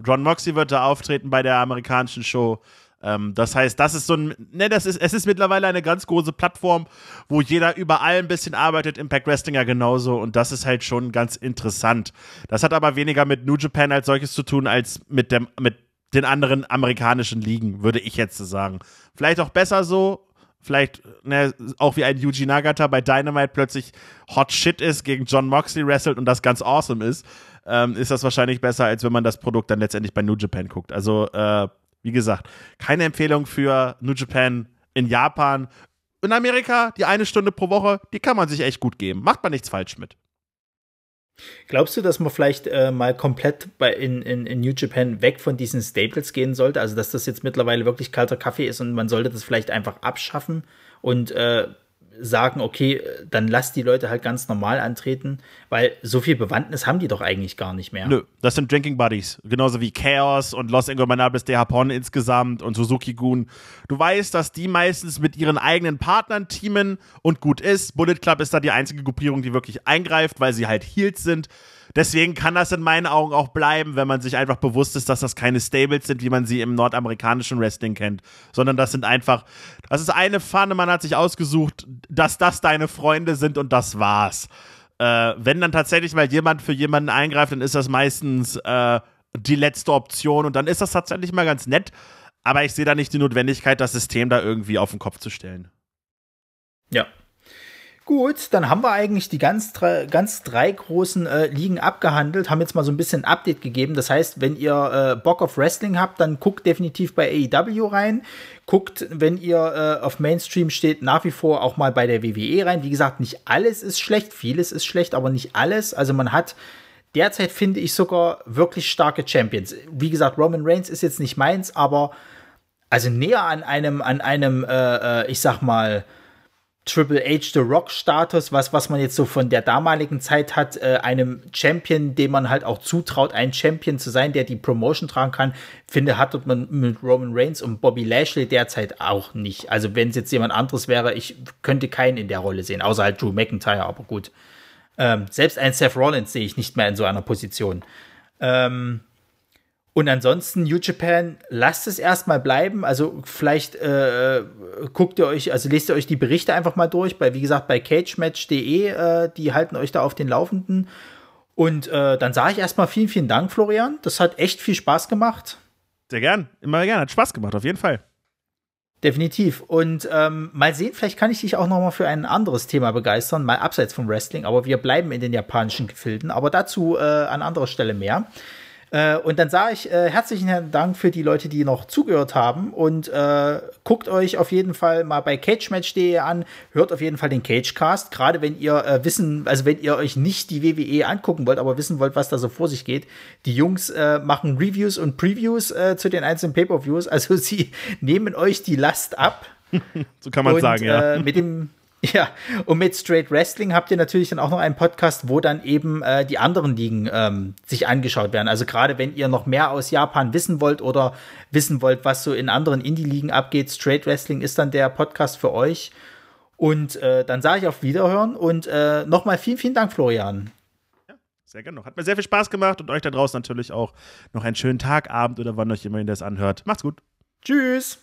John Moxley wird da auftreten bei der amerikanischen Show. Ähm, das heißt, das ist so ein, ne, das ist, es ist mittlerweile eine ganz große Plattform, wo jeder überall ein bisschen arbeitet, Impact Wrestling ja genauso und das ist halt schon ganz interessant. Das hat aber weniger mit New Japan als solches zu tun, als mit dem, mit den anderen amerikanischen Ligen, würde ich jetzt sagen. Vielleicht auch besser so, vielleicht ne, auch wie ein Yuji Nagata bei Dynamite plötzlich Hot Shit ist, gegen John Moxley wrestelt und das ganz awesome ist, ähm, ist das wahrscheinlich besser, als wenn man das Produkt dann letztendlich bei New Japan guckt. Also äh, wie gesagt, keine Empfehlung für New Japan in Japan. In Amerika, die eine Stunde pro Woche, die kann man sich echt gut geben. Macht man nichts falsch mit. Glaubst du, dass man vielleicht äh, mal komplett bei in, in, in New Japan weg von diesen Staples gehen sollte? Also, dass das jetzt mittlerweile wirklich kalter Kaffee ist und man sollte das vielleicht einfach abschaffen und äh, sagen, okay, dann lass die Leute halt ganz normal antreten, weil so viel Bewandtnis haben die doch eigentlich gar nicht mehr. Nö, das sind Drinking Buddies, genauso wie Chaos und Los Ingobernables de Japón insgesamt und Suzuki Gun. Du weißt, dass die meistens mit ihren eigenen Partnern teamen und gut ist. Bullet Club ist da die einzige Gruppierung, die wirklich eingreift, weil sie halt Heels sind. Deswegen kann das in meinen Augen auch bleiben, wenn man sich einfach bewusst ist, dass das keine Stables sind, wie man sie im nordamerikanischen Wrestling kennt, sondern das sind einfach, das ist eine Pfanne, man hat sich ausgesucht, dass das deine Freunde sind und das war's. Äh, wenn dann tatsächlich mal jemand für jemanden eingreift, dann ist das meistens äh, die letzte Option und dann ist das tatsächlich mal ganz nett, aber ich sehe da nicht die Notwendigkeit, das System da irgendwie auf den Kopf zu stellen. Ja, Gut, dann haben wir eigentlich die ganz, ganz drei großen äh, Ligen abgehandelt, haben jetzt mal so ein bisschen Update gegeben. Das heißt, wenn ihr äh, Bock auf Wrestling habt, dann guckt definitiv bei AEW rein. Guckt, wenn ihr äh, auf Mainstream steht, nach wie vor auch mal bei der WWE rein. Wie gesagt, nicht alles ist schlecht, vieles ist schlecht, aber nicht alles. Also man hat derzeit, finde ich, sogar wirklich starke Champions. Wie gesagt, Roman Reigns ist jetzt nicht meins, aber also näher an einem, an einem, äh, äh ich sag mal, Triple H The Rock Status, was, was man jetzt so von der damaligen Zeit hat, äh, einem Champion, dem man halt auch zutraut, ein Champion zu sein, der die Promotion tragen kann, finde, hat man mit Roman Reigns und Bobby Lashley derzeit auch nicht. Also wenn es jetzt jemand anderes wäre, ich könnte keinen in der Rolle sehen, außer halt Drew McIntyre, aber gut. Ähm, selbst ein Seth Rollins sehe ich nicht mehr in so einer Position. Ähm, und ansonsten, New Japan, lasst es erstmal bleiben. Also vielleicht äh, guckt ihr euch, also lest ihr euch die Berichte einfach mal durch, bei, wie gesagt, bei cagematch.de, äh, die halten euch da auf den Laufenden. Und äh, dann sage ich erstmal vielen, vielen Dank, Florian. Das hat echt viel Spaß gemacht. Sehr gern, immer gern, hat Spaß gemacht, auf jeden Fall. Definitiv. Und ähm, mal sehen, vielleicht kann ich dich auch noch mal für ein anderes Thema begeistern, mal abseits vom Wrestling. Aber wir bleiben in den japanischen Gefilden. Aber dazu äh, an anderer Stelle mehr. Äh, und dann sage ich äh, herzlichen Dank für die Leute, die noch zugehört haben und äh, guckt euch auf jeden Fall mal bei cagematch.de an, hört auf jeden Fall den Cagecast, gerade wenn ihr äh, wissen, also wenn ihr euch nicht die WWE angucken wollt, aber wissen wollt, was da so vor sich geht. Die Jungs äh, machen Reviews und Previews zu den einzelnen Pay-per-Views, also sie nehmen euch die Last ab. so kann man und, sagen, ja. mit dem Ja, und mit Straight Wrestling habt ihr natürlich dann auch noch einen Podcast, wo dann eben äh, die anderen Ligen ähm, sich angeschaut werden. Also gerade wenn ihr noch mehr aus Japan wissen wollt oder wissen wollt, was so in anderen Indie-Ligen abgeht, Straight Wrestling ist dann der Podcast für euch. Und äh, dann sage ich auf Wiederhören und äh, nochmal vielen, vielen Dank, Florian. Ja, sehr gerne noch. Hat mir sehr viel Spaß gemacht und euch da draußen natürlich auch noch einen schönen Tag, Abend oder wann euch immerhin das anhört. Macht's gut. Tschüss.